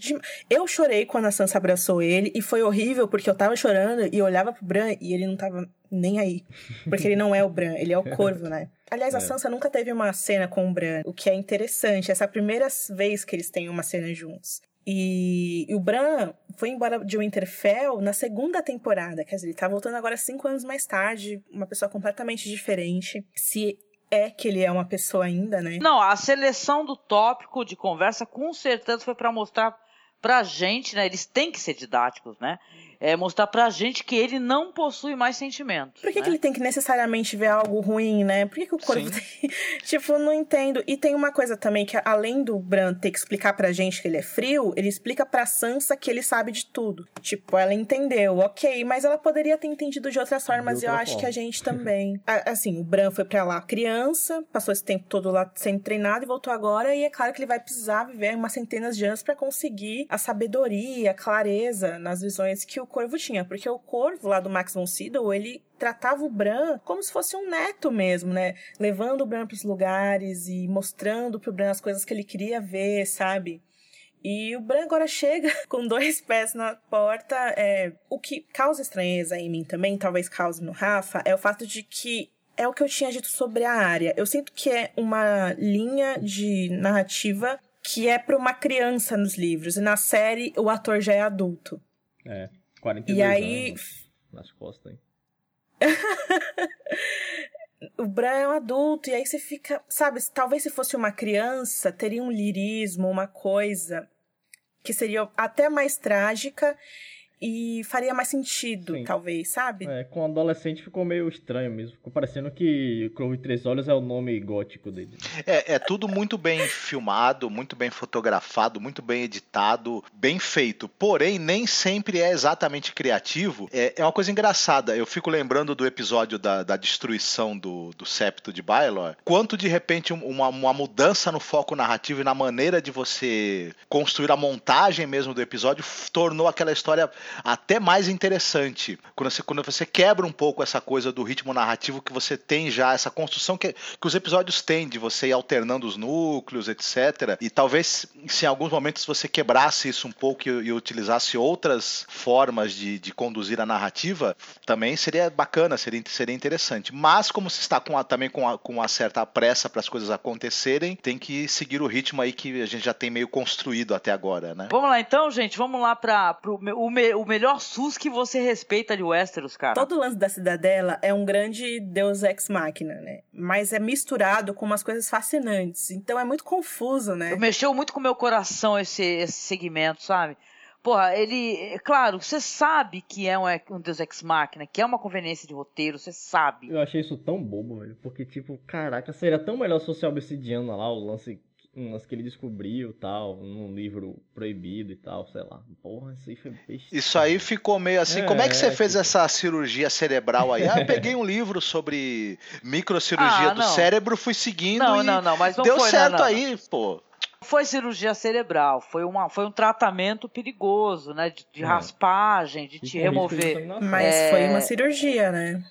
eu chorei quando a Sansa abraçou ele e foi horrível porque eu tava chorando e olhava pro Bran e ele não tava nem aí. Porque ele não é o Bran, ele é o Corvo, né? Aliás, a é. Sansa nunca teve uma cena com o Bran, o que é interessante. Essa é a primeira vez que eles têm uma cena juntos. E, e, o Bran foi embora de Winterfell na segunda temporada, quer dizer, ele tá voltando agora cinco anos mais tarde, uma pessoa completamente diferente. Se é que ele é uma pessoa ainda, né? Não, a seleção do tópico de conversa com certeza foi para mostrar pra gente, né? Eles têm que ser didáticos, né? É mostrar pra gente que ele não possui mais sentimentos. Por que, né? que ele tem que necessariamente ver algo ruim, né? Por que, que o corvo tem... [LAUGHS] tipo, eu não entendo. E tem uma coisa também que, além do Bran ter que explicar pra gente que ele é frio, ele explica pra Sansa que ele sabe de tudo. Tipo, ela entendeu, ok, mas ela poderia ter entendido de outras formas De e eu outra acho forma. que a gente [LAUGHS] também. A- assim, o Bran foi pra lá criança, passou esse tempo todo lá sendo treinado e voltou agora, e é claro que ele vai precisar viver umas centenas de anos pra conseguir a sabedoria, a clareza nas visões que o Corvo tinha. Porque o Corvo lá do Max von Sydow, ele tratava o Bran como se fosse um neto mesmo, né? Levando o Bran pros lugares e mostrando pro Bran as coisas que ele queria ver, sabe? E o Bran agora chega [LAUGHS] com dois pés na porta. É, o que causa estranheza em mim também, talvez cause no Rafa, é o fato de que é o que eu tinha dito sobre a área. Eu sinto que é uma linha de narrativa que é para uma criança nos livros. E na série, o ator já é adulto. É, 42 E aí, anos nas costas, hein? [LAUGHS] o Bran é um adulto, e aí você fica. Sabe, talvez se fosse uma criança, teria um lirismo, uma coisa que seria até mais trágica e faria mais sentido, Sim. talvez, sabe? É, com o adolescente ficou meio estranho mesmo. Ficou parecendo que Crow de Três Olhos é o nome gótico dele. É, é tudo muito bem filmado, muito bem fotografado, muito bem editado, bem feito. Porém, nem sempre é exatamente criativo. É, é uma coisa engraçada. Eu fico lembrando do episódio da, da destruição do, do septo de Baelor. Quanto de repente um- uma, uma mudança no foco narrativo e na maneira de você construir a montagem mesmo do episódio tornou aquela história até mais interessante. Quando você, quando você quebra um pouco essa coisa do ritmo narrativo que você tem já, essa construção que, que os episódios têm, de você ir alternando os núcleos, etc. E talvez, se em alguns momentos você quebrasse isso um pouco e, e utilizasse outras formas de, de conduzir a narrativa, também seria bacana, seria, seria interessante. Mas, como se está com a- também com, a- com uma certa pressa para as coisas acontecerem, tem que seguir o ritmo aí que a gente já tem meio construído até agora, né? Vamos lá então, gente. Vamos lá para o, me- o melhor SUS que você respeita de Westeros, cara. Todo o lance da cidadela é um grande deus ex machina, né? Mas é misturado com umas coisas fascinantes. Então é muito confuso, né? Mexeu muito com o meu coração esse, esse segmento, sabe? Porra, ele. é Claro, você sabe que é um, um Deus Ex Machina, que é uma conveniência de roteiro, você sabe. Eu achei isso tão bobo, velho. Porque, tipo, caraca, seria tão melhor se fosse a obsidiana lá, o lance, um lance que ele descobriu tal, num livro proibido e tal, sei lá. Porra, isso aí foi besta. Isso aí ficou meio assim. É, como é que você fez tipo- essa cirurgia cerebral aí? Ah, eu peguei um livro sobre microcirurgia Ah, do não. cérebro, fui seguindo Não, e não, não, mas não deu foi, certo não, não. aí, pô. Foi cirurgia cerebral, foi, uma, foi um tratamento perigoso, né? De, de É. raspagem, de E te remover. Mas É. foi uma cirurgia, né?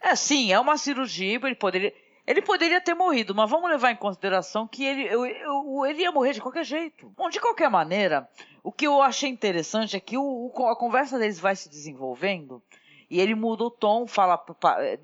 É, sim, é uma cirurgia, ele poderia. Ele poderia ter morrido, mas vamos levar em consideração que ele, eu- eu- ele ia morrer de qualquer jeito. Bom, de qualquer maneira, o que eu achei interessante é que o- a conversa deles vai se desenvolvendo e ele muda o tom, fala,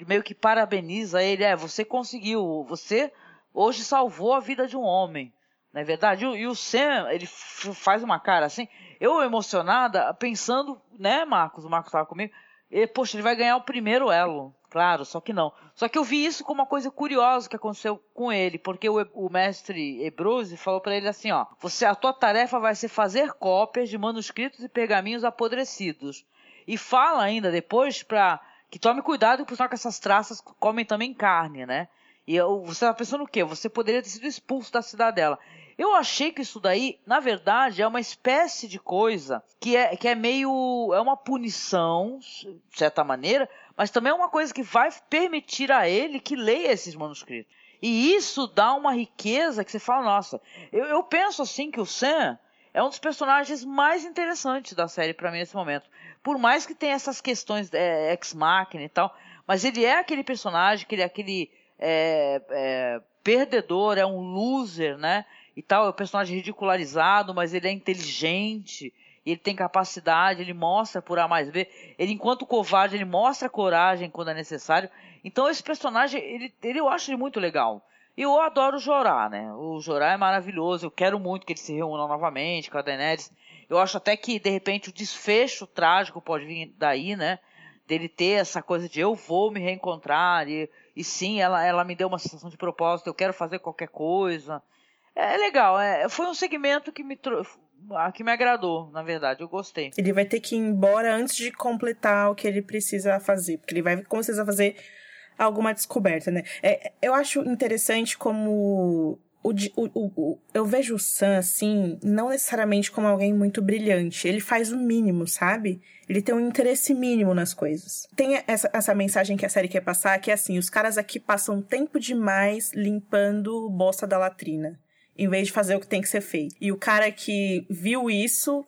meio que parabeniza ele. É, você conseguiu, você hoje salvou a vida de um homem. Não é verdade? E o- Sam, ele faz uma cara assim. Eu emocionada, pensando, né, Marcos? O Marcos estava comigo. E, poxa, ele vai ganhar o primeiro elo. Claro, só que não. Só que eu vi isso como uma coisa curiosa que aconteceu com ele, porque o, o mestre Ebrose falou para ele assim, ó, você a tua tarefa vai ser fazer cópias de manuscritos e pergaminhos apodrecidos. E fala ainda depois para que tome cuidado, porque que essas traças comem também carne, né? E eu, você tá pensando o quê? Você poderia ter sido expulso da cidadela. Eu achei que isso daí, na verdade, é uma espécie de coisa que é, que é meio. é uma punição, de certa maneira, mas também é uma coisa que vai permitir a ele que leia esses manuscritos. E isso dá uma riqueza que você fala, nossa, eu, eu penso assim que o Sam é um dos personagens mais interessantes da série para mim nesse momento. Por mais que tenha essas questões é, ex-máquina e tal, mas ele é aquele personagem, que ele é aquele é, é, perdedor, é um loser, né? E tal, é um personagem ridicularizado, mas ele é inteligente, ele tem capacidade, ele mostra por A mais B. Ele, enquanto covarde, ele mostra coragem quando é necessário. Então esse personagem, ele, ele eu acho ele muito legal. E eu adoro o Jorá, né? O Jorá é maravilhoso, eu quero muito que ele se reúna novamente com a Daenerys. Eu acho até que, de repente, o desfecho trágico pode vir daí, né? Dele ter essa coisa de eu vou me reencontrar, e, e sim, ela, ela me deu uma sensação de propósito, eu quero fazer qualquer coisa. É, legal, é, foi um segmento que me, tro- a que me agradou, na verdade, eu gostei. Ele vai ter que ir embora antes de completar o que ele precisa fazer, porque ele vai começar a fazer alguma descoberta, né? É, eu acho interessante como o, o, o, eu vejo o Sam, assim, não necessariamente como alguém muito brilhante. Ele faz o mínimo, sabe? Ele tem um interesse mínimo nas coisas. Tem essa, essa mensagem que a série quer passar, que é assim, os caras aqui passam tempo demais limpando bosta da latrina. Em vez de fazer o que tem que ser feito. E o cara que viu isso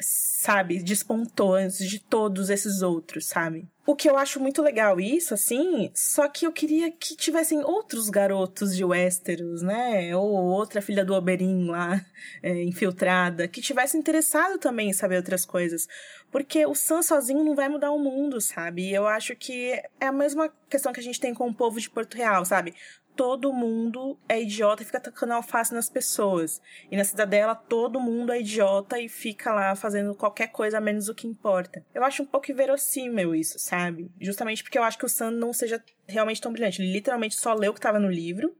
sabe, despontou antes de todos esses outros, sabe? O que eu acho muito legal isso, assim, só que eu queria que tivessem outros garotos de Westeros, né? Ou outra filha do Oberyn lá, [LAUGHS] é, infiltrada, que tivesse interessado também em saber outras coisas. Porque o Sam sozinho não vai mudar o mundo, sabe? E eu acho que é a mesma questão que a gente tem com o povo de Porto Real, sabe? Todo mundo é idiota e fica tacando alface nas pessoas. E na cidadela todo mundo é idiota e fica lá fazendo qualquer coisa menos o que importa. Eu acho um pouco inverossímil isso, sabe? Justamente porque eu acho que o Sam não seja realmente tão brilhante. Ele literalmente só leu o que estava no livro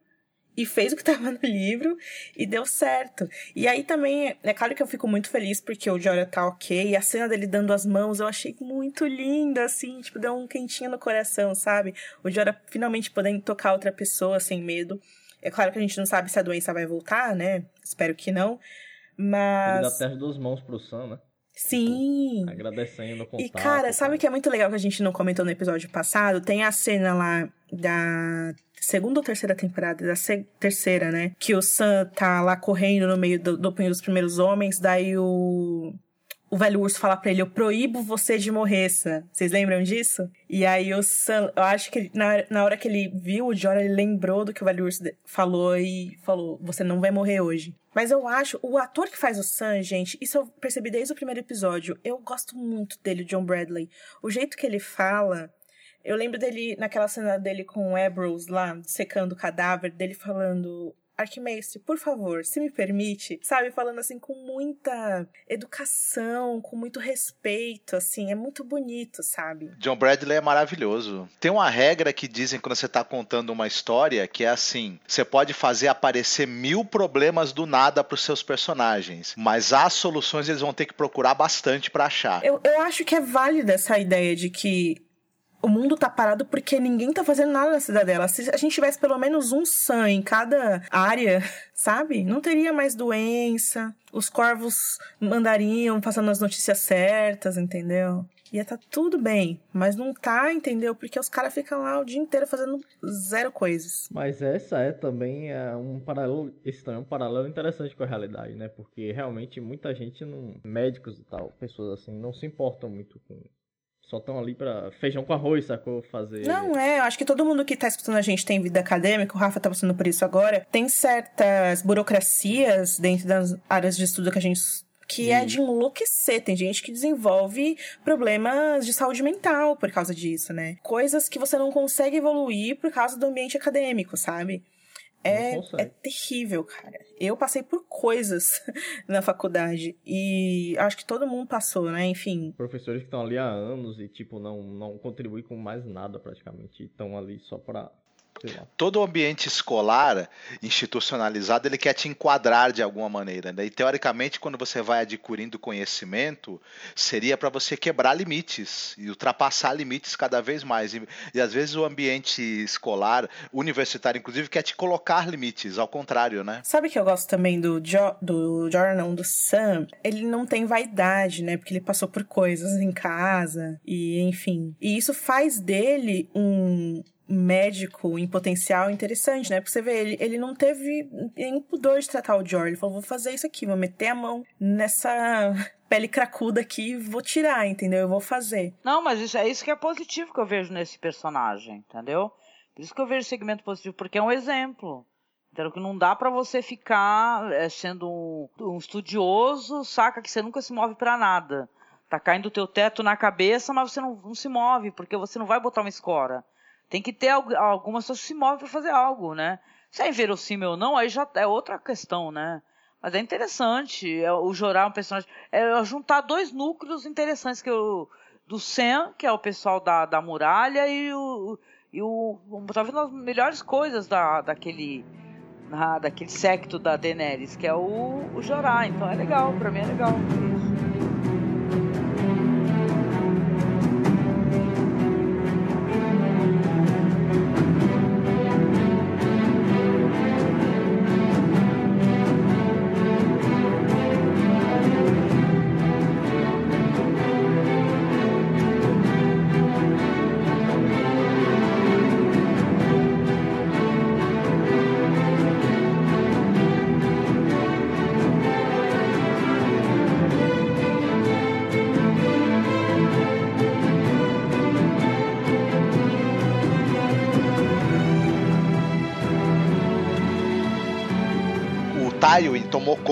e fez o que [LAUGHS] estava no livro e deu certo. E aí também, é claro que eu fico muito feliz porque o Jorah tá ok, e a cena dele dando as mãos eu achei muito linda, assim, tipo, deu um quentinho no coração, sabe? O Jorah finalmente podendo tocar outra pessoa sem medo. É claro que a gente não sabe se a doença vai voltar, né? Espero que não. Mas. Ele dá até as duas mãos pro Sam, né? Sim. Tipo, agradecendo o contato. E, cara, sabe o que é muito legal que a gente não comentou no episódio passado? Tem a cena lá da segunda ou terceira temporada, da terceira, né? Que o Sam tá lá correndo no meio do, do punho dos primeiros homens, daí o o velho urso fala pra ele: Eu proíbo você de morrer, Sam. Vocês lembram disso? E aí o Sam, eu acho que na, na hora que ele viu o Jorah, ele lembrou do que o velho urso falou e falou: Você não vai morrer hoje. Mas eu acho, o ator que faz o Sam, gente, isso eu percebi desde o primeiro episódio. Eu gosto muito dele, John Bradley. O jeito que ele fala. Eu lembro dele, naquela cena dele com o Ambrose lá, secando o cadáver, dele falando: Arquimestre, por favor, se me permite, sabe? Falando assim com muita educação, com muito respeito, assim, é muito bonito, sabe? John Bradley é maravilhoso. Tem uma regra que dizem quando você tá contando uma história que é assim: você pode fazer aparecer mil problemas do nada pros seus personagens, mas as soluções eles vão ter que procurar bastante para achar. Eu, eu acho que é válida essa ideia de que o mundo tá parado porque ninguém tá fazendo nada na cidadela. Se a gente tivesse pelo menos um SAM em cada área, [LAUGHS] sabe? Não teria mais doença. Os corvos mandariam passando as notícias certas, entendeu? Ia tá tudo bem, mas não tá, entendeu? Porque os caras ficam lá o dia inteiro fazendo zero coisas. Mas essa é também é um paralelo, esse também é um paralelo interessante com a realidade, né? Porque realmente muita gente não, médicos e tal, pessoas assim, não se importam muito com só estão ali para feijão com arroz, sacou? Fazer. Não, é, eu acho que todo mundo que tá escutando a gente tem vida acadêmica, o Rafa tá passando por isso agora. Tem certas burocracias dentro das áreas de estudo que a gente que é de enlouquecer. Tem gente que desenvolve problemas de saúde mental por causa disso, né? Coisas que você não consegue evoluir por causa do ambiente acadêmico, sabe? É, é terrível, cara. Eu passei por coisas [LAUGHS] na faculdade e acho que todo mundo passou, né? Enfim. Professores que estão ali há anos e, tipo, não, não contribuem com mais nada praticamente. Estão ali só para Todo o ambiente escolar institucionalizado ele quer te enquadrar de alguma maneira. Né? E teoricamente, quando você vai adquirindo conhecimento, seria para você quebrar limites e ultrapassar limites cada vez mais. E, e, às vezes o ambiente escolar, universitário, inclusive, quer te colocar limites, ao contrário, né? Sabe que eu gosto também do, jo do Jordan, do Sam? Ele não tem vaidade, né? Porque ele passou por coisas em casa e enfim. E isso faz dele um médico em potencial interessante, né? Porque você vê, ele, ele não teve nenhum pudor de tratar o George. Ele falou, vou fazer isso aqui, vou meter a mão nessa pele cracuda aqui vou tirar, entendeu? Eu vou fazer. Não, mas isso é isso que é positivo que eu vejo nesse personagem, entendeu? Por isso que eu vejo segmento positivo, porque é um exemplo. Entendeu? Que não dá para você ficar é, sendo um, um, estudioso, saca? Que você nunca se move para nada. Tá caindo o teu teto na cabeça, mas você não, não se move, porque você não vai botar uma escora. Tem que ter algumas pessoas que se movem para fazer algo, né? Se é inverossímil ou não, aí já é outra questão, né? Mas é interessante é, o Jorá um personagem. É juntar dois núcleos interessantes, que é o do Sam, que é o pessoal da, da muralha, e o. E o talvez uma das melhores coisas da, daquele. daquele secto da Daenerys, que é o, o Jorah. Então é legal, pra mim é legal.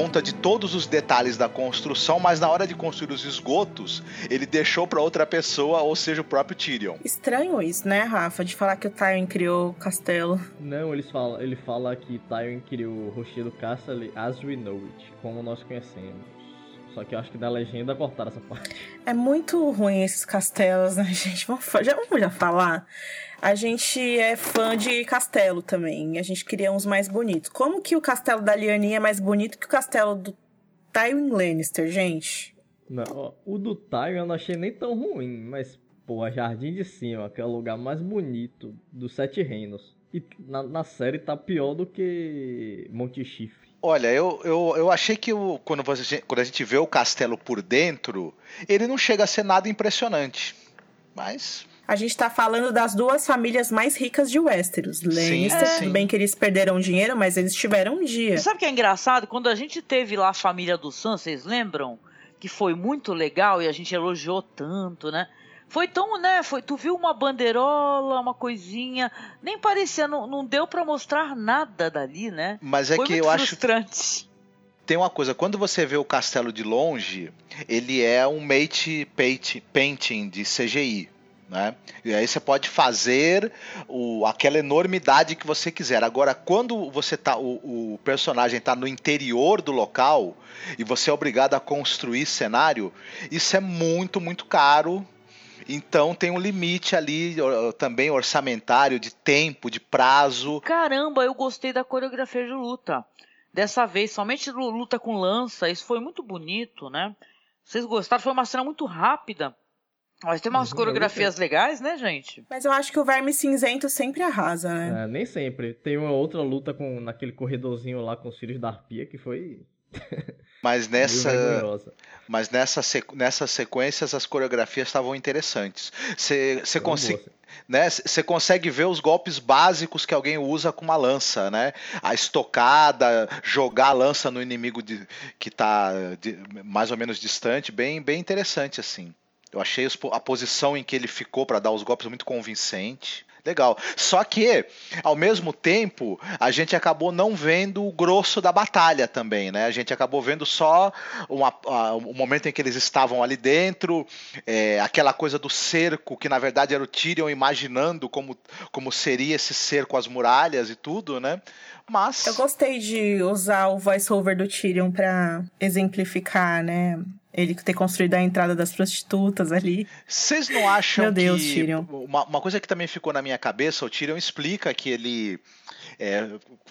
Conta de todos os detalhes da construção, mas na hora de construir os esgotos, ele deixou para outra pessoa, ou seja, o próprio Tyrion. Estranho isso, né, Rafa? De falar que o Tywin criou o castelo. Não, eles falam, ele fala que Tywin criou o Rochedo Castle as we know it, como nós conhecemos. Só que eu acho que da legenda cortaram essa parte. É muito ruim esses castelos, né, [LAUGHS] gente? Vamos, já, vamos já falar? A gente é fã de castelo também. A gente queria uns mais bonitos. Como que o castelo da Lianinha é mais bonito que o castelo do Tywin Lannister, gente? Não, ó, o do Tywin eu não achei nem tão ruim, mas, pô, a Jardim de Cima, que é o lugar mais bonito dos Sete Reinos. E na, na série tá pior do que Monte Chifre. Olha, eu, eu, eu achei que o, quando, você, quando a gente vê o castelo por dentro, ele não chega a ser nada impressionante. Mas a gente tá falando das duas famílias mais ricas de Westeros. Lannister, é. tudo bem que eles perderam dinheiro, mas eles tiveram um dia. Sabe o que é engraçado? Quando a gente teve lá a família do Sam, vocês lembram? Que foi muito legal e a gente elogiou tanto, né? Foi tão, né? Foi, tu viu uma bandeirola, uma coisinha, nem parecia, não, não deu para mostrar nada dali, né? Mas é foi que eu frustrante. acho tem uma coisa, quando você vê o castelo de longe, ele é um mate painting de CGI. Né? E aí você pode fazer o, aquela enormidade que você quiser. Agora, quando você tá, o, o personagem está no interior do local e você é obrigado a construir cenário, isso é muito, muito caro. Então tem um limite ali também orçamentário, de tempo, de prazo. Caramba, eu gostei da coreografia de luta. Dessa vez, somente luta com lança, isso foi muito bonito, né? Vocês gostaram? Foi uma cena muito rápida. Mas tem umas uhum, coreografias legais, né, gente? Mas eu acho que o Verme Cinzento sempre arrasa, né? É, nem sempre. Tem uma outra luta com naquele corredorzinho lá com os filhos da Arpia que foi. [LAUGHS] Mas nessa, mas nessa sequ, nessas sequências as coreografias estavam interessantes. Você consegue, né? Você consegue ver os golpes básicos que alguém usa com uma lança, né? A estocada, jogar a lança no inimigo de, que está mais ou menos distante, bem, bem interessante assim. Eu achei a posição em que ele ficou para dar os golpes muito convincente. Legal. Só que, ao mesmo tempo, a gente acabou não vendo o grosso da batalha também, né? A gente acabou vendo só o momento em que eles estavam ali dentro, é, aquela coisa do cerco, que na verdade era o Tyrion imaginando como, como seria esse cerco, as muralhas e tudo, né? Mas. Eu gostei de usar o voice-over do Tyrion para exemplificar, né? Ele ter construído a entrada das prostitutas ali. Vocês não acham Meu Deus, que. Tyrion. Uma, uma coisa que também ficou na minha cabeça, o Tyrion explica que ele. É,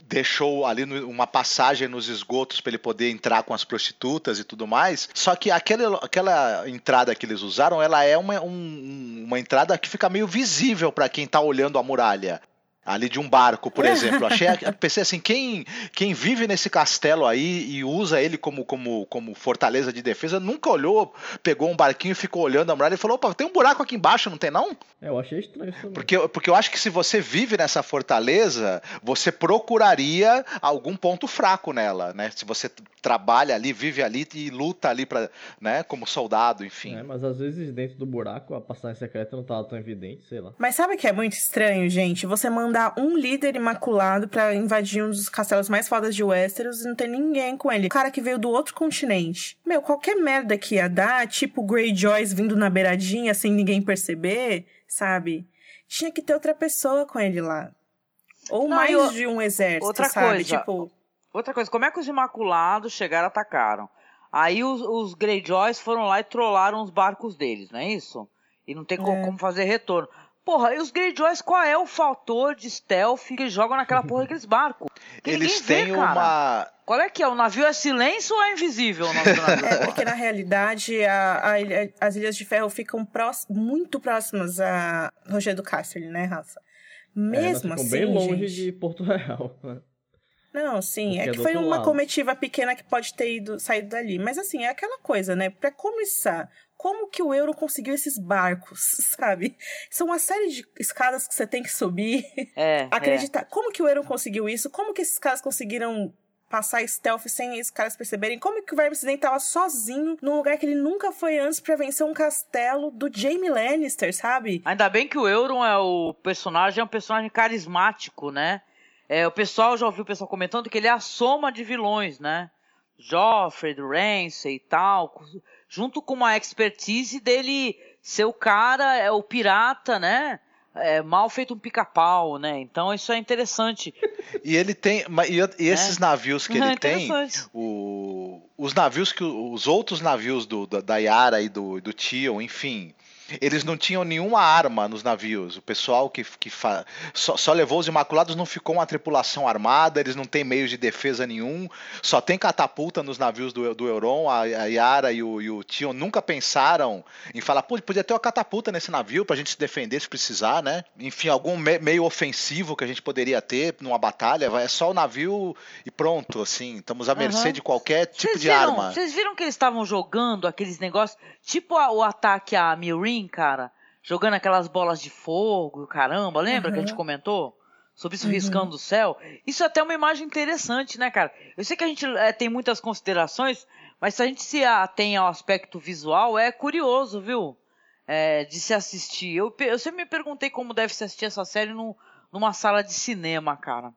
deixou ali uma passagem nos esgotos para ele poder entrar com as prostitutas e tudo mais. Só que aquela, aquela entrada que eles usaram, ela é uma, um, uma entrada que fica meio visível para quem está olhando a muralha ali de um barco, por [LAUGHS] exemplo. Achei, pensei assim, quem, quem vive nesse castelo aí e usa ele como, como, como fortaleza de defesa, nunca olhou, pegou um barquinho e ficou olhando a muralha e falou, opa, tem um buraco aqui embaixo, não tem não? É, eu achei estranho isso Porque, porque eu acho que se você vive nessa fortaleza, você procuraria algum ponto fraco nela, né? Se você trabalha ali, vive ali e luta ali para, né, como soldado, enfim. É, mas às vezes dentro do buraco a passagem secreta não tava tão evidente, sei lá. Mas sabe o que é muito estranho, gente? Você manda mandar um líder imaculado para invadir um dos castelos mais fodas de Westeros e não ter ninguém com ele. O cara que veio do outro continente. Meu, qualquer merda que ia dar, tipo Greyjoys vindo na beiradinha sem ninguém perceber, sabe? Tinha que ter outra pessoa com ele lá. Ou não, mais eu... de um exército, outra sabe? Coisa, tipo... Outra coisa, como é que os Imaculados chegaram e atacaram? Aí os, os Greyjoys foram lá e trollaram os barcos deles, não é isso? E não tem é. como fazer retorno. Porra, e os Greyjoys, qual é o fator de stealth que eles jogam naquela porra daqueles [LAUGHS] barcos? Eles têm vê, uma. Qual é que é? O navio é silêncio ou é invisível o nome do [LAUGHS] navio? É porque na realidade a- a ilha- as Ilhas de Ferro ficam prós- muito próximas a Rogério do Castle, né, Rafa? É, Mesmo ficamos assim, bem longe gente. de Porto Real. né? Não, sim, Porque é é que foi uma lado. comitiva pequena que pode ter ido, saído dali. Mas assim, é aquela coisa, né? Pra começar, como que o euro conseguiu esses barcos, [LAUGHS] sabe? São uma série de escadas que você tem que subir. É, Acreditar. Como que o euro conseguiu isso? Como que esses caras conseguiram passar stealth sem esses caras perceberem? Como que o Verme Cidente tava sozinho num lugar que ele nunca foi antes pra vencer um castelo do Jaime Lannister, sabe? Ainda bem que o Euron é o personagem, é um personagem carismático, né? É, o pessoal já ouviu o pessoal comentando que ele é a soma de vilões, né? Joffrey, do Ramsay e tal, junto com uma expertise dele ser o cara, é o pirata, né? É, mal feito um pica-pau, né? Então isso é interessante. E ele tem. E, e esses navios que [LAUGHS] É ele tem. interessante. O, os navios que. Os outros navios do, da, da Yara e do, do Tion, enfim. Eles não tinham nenhuma arma nos navios. O pessoal que, que fa... só, só levou os Imaculados não ficou uma tripulação armada, eles não têm meios de defesa nenhum, só tem catapulta nos navios do, do Euron. A, a Yara e o, e o Tion nunca pensaram em falar, pô, podia ter uma catapulta nesse navio pra gente se defender se precisar, né? Enfim, algum me- meio ofensivo que a gente poderia ter numa batalha. É só o navio e pronto, assim. Estamos à mercê Aham. de qualquer tipo Vocês de viram, arma. Vocês viram que eles estavam jogando aqueles negócios, tipo a- o ataque a Mirin, cara? Jogando aquelas bolas de fogo, caramba, lembra que a gente comentou? Sobre isso riscando o céu. Isso é até uma imagem interessante, né, cara? Eu sei que a gente eh, tem muitas considerações, mas se a gente se atém ao aspecto visual, é curioso, viu? É, de se assistir. Eu, eu sempre me perguntei como deve se assistir essa série num- numa sala de cinema, cara.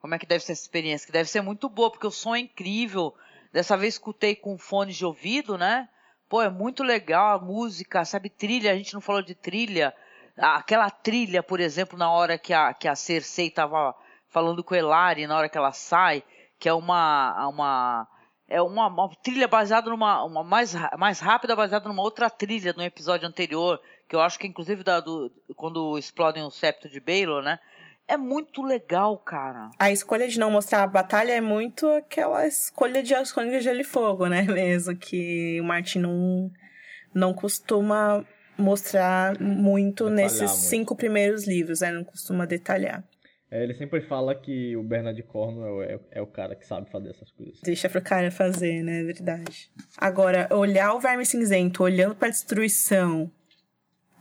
Como é que deve ser essa experiência? Que deve ser muito boa, porque o som é incrível. Dessa vez escutei com fones de ouvido, né? Pô, é muito legal a música, sabe? Trilha, a gente não falou de trilha. Aquela trilha, por exemplo, na hora que a, que a Cersei tava falando com Elari, na hora que ela sai, que é uma. uma é uma, uma trilha baseada numa. Uma mais, mais rápida, baseada numa outra trilha no episódio anterior, que eu acho que inclusive da, do, quando explodem o septo de Baelor, né? É muito legal, cara. A escolha de não mostrar a batalha é muito aquela escolha de As Crônicas de Gelo e Fogo, né? [LAUGHS] Mesmo que o Martin não, não costuma mostrar muito Detalhar nesses muito. cinco primeiros livros, né? Não costuma detalhar. É, ele sempre fala que o Bernard Cornwell é, é o cara que sabe fazer essas coisas. Deixa pro cara fazer, né? É verdade. Agora, olhar o Verme Cinzento olhando pra destruição,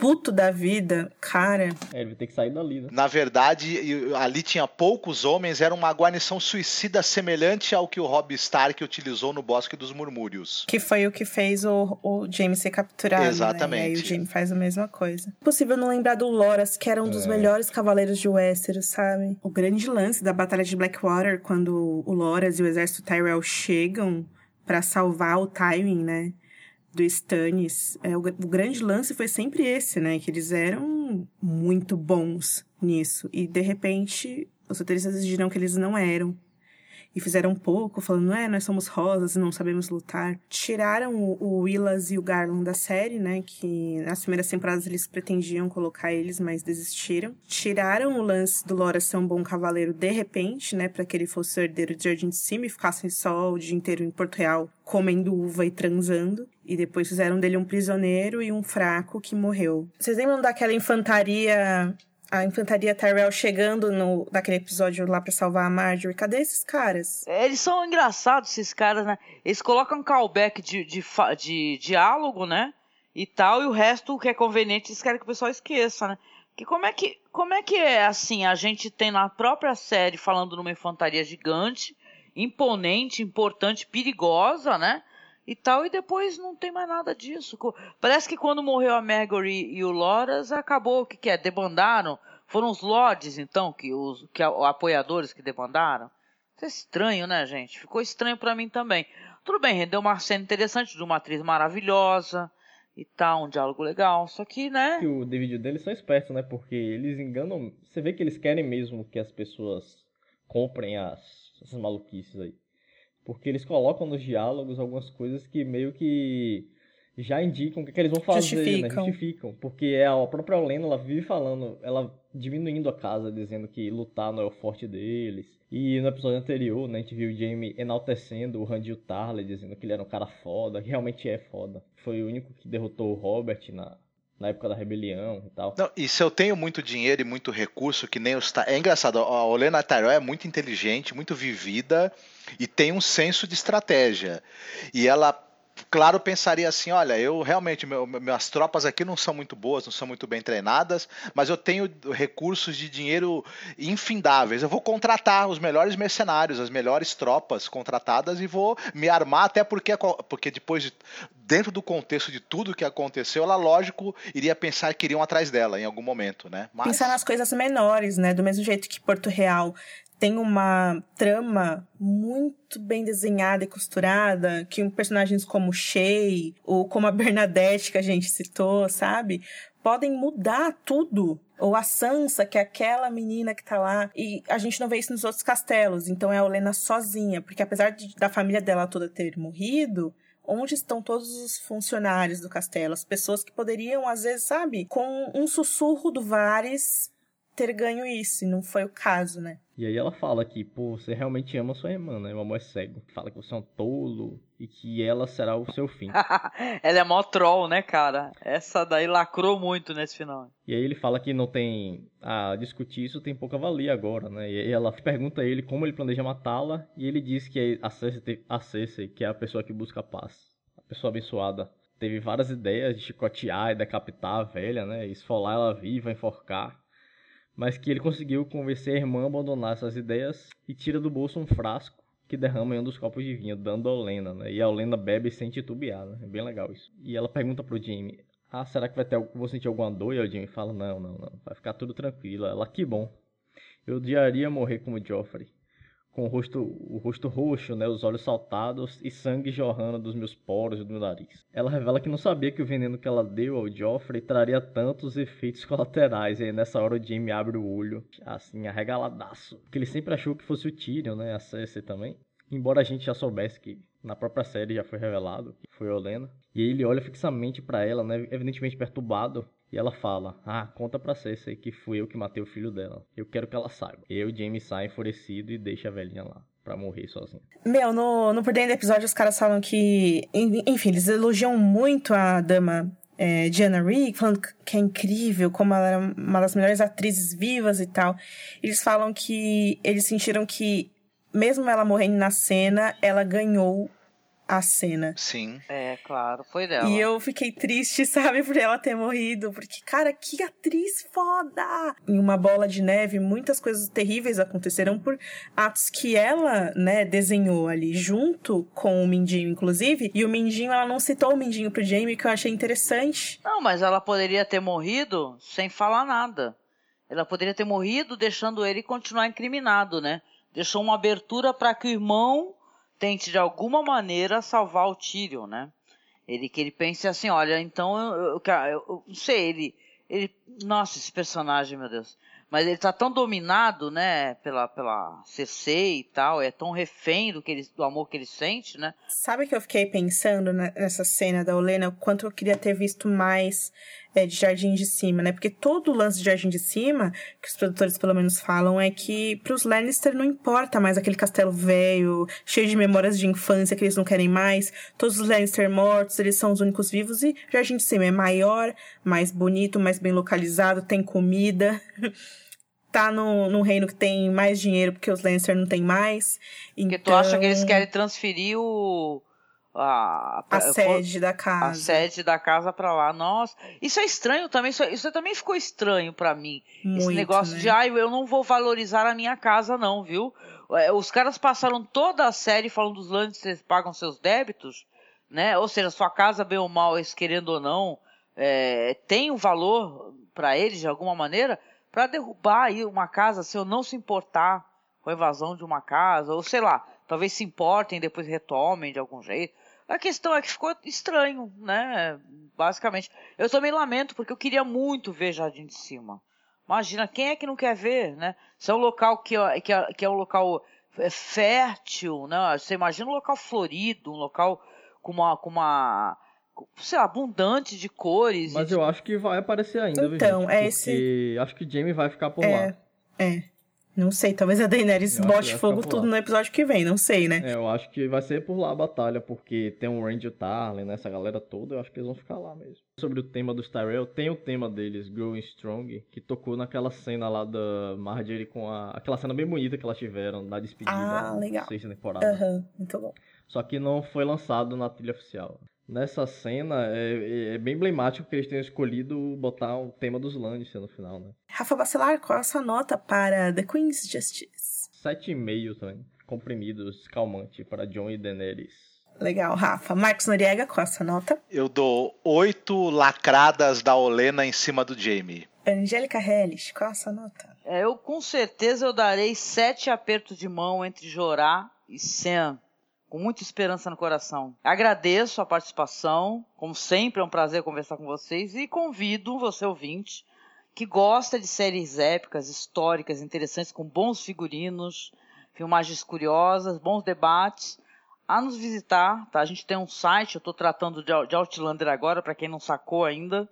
puto da vida, cara. É, ele vai ter que sair dali, né? Na verdade, ali tinha poucos homens, era uma guarnição suicida semelhante ao que o Robb Stark utilizou no Bosque dos Murmúrios. Que foi o que fez o, o James ser capturado. Exatamente. Né? E aí o James faz a mesma coisa. Impossível não lembrar do Loras, que era um dos É. melhores cavaleiros de Westeros, sabe? O grande lance da Batalha de Blackwater, quando o Loras e o exército Tyrell chegam pra salvar o Tywin, né? Do Stannis. É, o, o grande lance foi sempre esse, né? Que eles eram muito bons nisso. E, de repente, os roteiristas decidiram que eles não eram e fizeram pouco, falando, é, nós somos rosas e não sabemos lutar. Tiraram o, o Willas e o Garland da série, né, que nas primeiras temporadas eles pretendiam colocar eles, mas desistiram. Tiraram o lance do Lora ser um bom cavaleiro de repente, né, para que ele fosse o herdeiro de Jardim de Cima e ficassem só o dia inteiro em Porto Real comendo uva e transando. E depois fizeram dele um prisioneiro e um fraco que morreu. Vocês lembram daquela infantaria a infantaria Tyrell chegando no, naquele episódio lá pra salvar a Marjorie. Cadê esses caras? É, Eles são engraçados, esses caras, né? Eles colocam um callback de, de, de diálogo, né? E tal, e o resto, o que é conveniente, eles querem que o pessoal esqueça, né? Que como é que, como é que é assim? A gente tem na própria série falando numa infantaria gigante, imponente, importante, perigosa, né? E tal, e depois não tem mais nada disso. Parece que quando morreu a Marjorie e o Loras, acabou, o que, que é? Debandaram? Foram os Lords, então, que os que apoiadores que debandaram? Isso é estranho, né, gente? Ficou estranho pra mim também. Tudo bem, rendeu uma cena interessante de uma atriz maravilhosa e tal, um diálogo legal. Só que, né? que o David deles são espertos, né? Porque eles enganam. Você vê que eles querem mesmo que as pessoas comprem as, essas maluquices aí. Porque eles colocam nos diálogos algumas coisas que meio que já indicam o que, que eles vão fazer, Justificam. né? Justificam. Porque é a própria Olena, ela vive falando, ela diminuindo a casa, dizendo que lutar não é o forte deles. E no episódio anterior, né, a gente viu o Jamie enaltecendo o Randall Tarley, dizendo que ele era um cara foda, que realmente é foda. Foi o único que derrotou o Robert na, na época da rebelião e tal. Não, e se eu tenho muito dinheiro e muito recurso, que nem os. É engraçado, a Olena Tyrell é muito inteligente, muito vivida e tem um senso de estratégia. E ela claro, pensaria assim: olha, eu realmente, meu, minhas tropas aqui não são muito boas, não são muito bem treinadas, mas eu tenho recursos de dinheiro infindáveis. Eu vou contratar os melhores mercenários, as melhores tropas contratadas e vou me armar, até porque, porque depois, de, dentro do contexto de tudo que aconteceu, ela, lógico, iria pensar que iriam atrás dela em algum momento, né? Mas... Pensar nas coisas menores, né? Do mesmo jeito que Porto Real tem uma trama muito bem desenhada e costurada, que personagens como Shay ou como a [LAUGHS] Bernadette que a gente citou, sabe? Podem mudar tudo. Ou a Sansa, que é aquela menina que tá lá. E a gente não vê isso nos outros castelos. Então é a Olena sozinha. Porque apesar de, da família dela toda ter morrido, onde estão todos os funcionários do castelo? As pessoas que poderiam, às vezes, sabe, com um sussurro do Vares, ter ganho isso, e não foi o caso, né? E aí ela fala que, pô, você realmente ama sua irmã, né? O amor é cego. Fala que você é um tolo e que ela será o seu fim. [LAUGHS] ela é mó troll, né, cara? Essa daí lacrou muito nesse final. E aí ele fala que não tem... Ah, discutir isso tem pouca valia agora, né? E aí ela pergunta a ele como ele planeja matá-la e ele diz que a Cersei, a Cersei, que é a pessoa que busca a paz. A pessoa abençoada. Teve várias ideias de chicotear e decapitar a velha, né? Esfolar ela viva, enforcar mas que ele conseguiu convencer a irmã a abandonar essas ideias e tira do bolso um frasco que derrama em um dos copos de vinho, dando a Olena, né? E a Olena bebe sem titubear, né? É bem legal isso. E ela pergunta pro Jamie, ah, será que vai ter, vou sentir alguma dor? E o Jamie fala, não, não, não, vai ficar tudo tranquilo. Ela, que bom. Eu odiaria morrer como Joffrey com o rosto, o rosto roxo, né, os olhos saltados e sangue jorrando dos meus poros e do meu nariz. Ela revela que não sabia que o veneno que ela deu ao Joffrey traria tantos efeitos [LAUGHS] colaterais. E aí nessa hora o Jaime abre o olho, assim, arregaladaço. Porque ele sempre achou que fosse o Tyrion, né, a Cersei também. Embora a gente já soubesse que na própria série já foi revelado que foi Olena. E aí ele olha fixamente para ela, né, evidentemente perturbado, e ela fala: Ah, conta pra Cersei que fui eu que matei o filho dela. Eu quero que ela saiba. E eu, Jamie, sai enfurecido e deixa a velhinha lá. Pra morrer sozinha. Meu, no, no por dentro do episódio os caras falam que. Enfim, eles elogiam muito a dama é, Diana Rigg, falando que é incrível, como ela era uma das melhores atrizes vivas e tal. Eles falam que eles sentiram que, mesmo ela morrendo na cena, ela ganhou a cena. Sim. É, claro, foi dela. E eu fiquei triste, [LAUGHS] sabe, por ela ter morrido, porque, cara, que atriz foda! Em uma bola de neve, muitas coisas terríveis aconteceram por atos que ela, né, desenhou ali, junto com o Mindinho, inclusive. E o Mindinho, ela não citou o Mindinho pro Jamie, que eu achei interessante. Não, mas ela poderia ter morrido sem falar nada. Ela poderia ter morrido deixando ele continuar incriminado, né? Deixou uma abertura para que o irmão tente de alguma maneira salvar o Tyrion, né? Ele que ele pense assim, olha, então eu, eu, eu, não sei, ele, ele, nossa, esse personagem, meu Deus, mas ele tá tão dominado, né, pela pela CC e tal, é tão refém do que ele, do amor que ele sente, né? Sabe que eu fiquei pensando nessa cena da Olena, o quanto eu queria ter visto mais é, de Jardim de Cima, né? Porque todo o lance de Jardim de Cima, que os produtores pelo menos falam, é que pros Lannister não importa mais aquele castelo velho, cheio de memórias de infância que eles não querem mais. Todos os Lannister mortos, eles são os únicos vivos e Jardim de Cima é maior, mais bonito, mais bem localizado, tem comida. [LAUGHS] tá no, num reino que tem mais dinheiro porque os Lannister não tem mais. Porque então... tu acha que eles então querem transferir o a, a sede da casa. A sede da casa para lá. Nossa, isso é estranho também. Isso, isso também ficou estranho para mim. Muito, Esse negócio né? de, ai, ah, eu não vou valorizar a minha casa, não, viu? É, os caras passaram toda a série falando dos Lannisters pagam seus débitos, né? Ou seja, sua casa, bem ou mal, querendo ou não, é, tem um valor para eles de alguma maneira para derrubar aí uma casa se eu não se importar com a invasão de uma casa, ou sei lá, talvez se importem e depois retomem de algum jeito. A questão é que ficou estranho, né? Basicamente. Eu também lamento, porque eu queria muito ver Jardim de Cima. Imagina, quem é que não quer ver, né? Se é um local que, que, é, que é um local é, fértil, né? Você imagina um local florido, um local com uma, com uma sei lá, abundante de cores. Mas eu acho que vai aparecer ainda, Então, gente, é esse. Acho que Jamie vai ficar por é, lá. É. Não sei, talvez a Daenerys Eu bote fogo tudo no episódio que vem, não sei, né? É, eu acho que vai ser por lá a batalha, porque tem o Randy e o Tarly, né? Essa galera toda, eu acho que eles vão ficar lá mesmo. Sobre o tema dos Tyrell, tem o tema deles, Growing Strong, que tocou naquela cena lá da Marjorie com a... Aquela cena bem bonita que elas tiveram na despedida. Ah, legal. Sexta temporada. Aham, muito bom. Só que não foi lançado na trilha oficial. Nessa cena, é, é bem emblemático que eles tenham escolhido botar o tema dos Lannister no final, né? Rafa Bacelar, qual é a sua nota para The Queen's Justice? 7,5 também. Comprimidos, calmante para John e Daenerys. Legal, Rafa. Marcos Noriega, qual é a sua nota? Eu dou oito lacradas da Olena em cima do Jamie. Angélica Hellish, qual é a sua nota? É, eu com certeza eu darei sete apertos de mão entre Jorá e Sam, com muita esperança no coração. Agradeço a participação, como sempre é um prazer conversar com vocês e convido você ouvinte que gosta de séries épicas, históricas, interessantes, com bons figurinos, filmagens curiosas, bons debates, a nos visitar, tá? A gente tem um site, eu estou tratando de de Outlander agora, para quem não sacou ainda,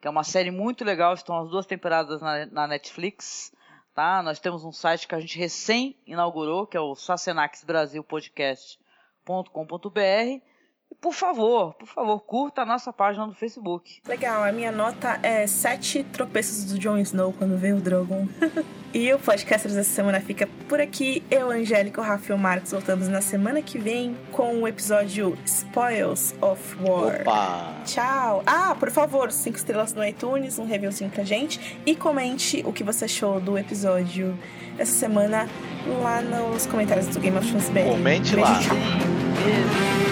que é uma série muito legal, estão as duas temporadas na, na Netflix, tá? Nós temos um site que a gente recém inaugurou, que é o Sacenax Brasil Podcast.com.br. E por favor, por favor, curta a nossa página no Facebook. Legal, a minha nota é sete tropeços do Jon Snow quando vê o Drogon. [LAUGHS] e o podcast dessa semana fica por aqui. Eu, Angélica, o Rafael Marcos, voltamos na semana que vem com o episódio Spoils of War. Opa! Tchau! Ah, por favor, cinco estrelas no iTunes, um reviewzinho pra gente e comente o que você achou do episódio dessa semana lá nos comentários do Game of Thrones BR. Comente Beijo, lá. tchau.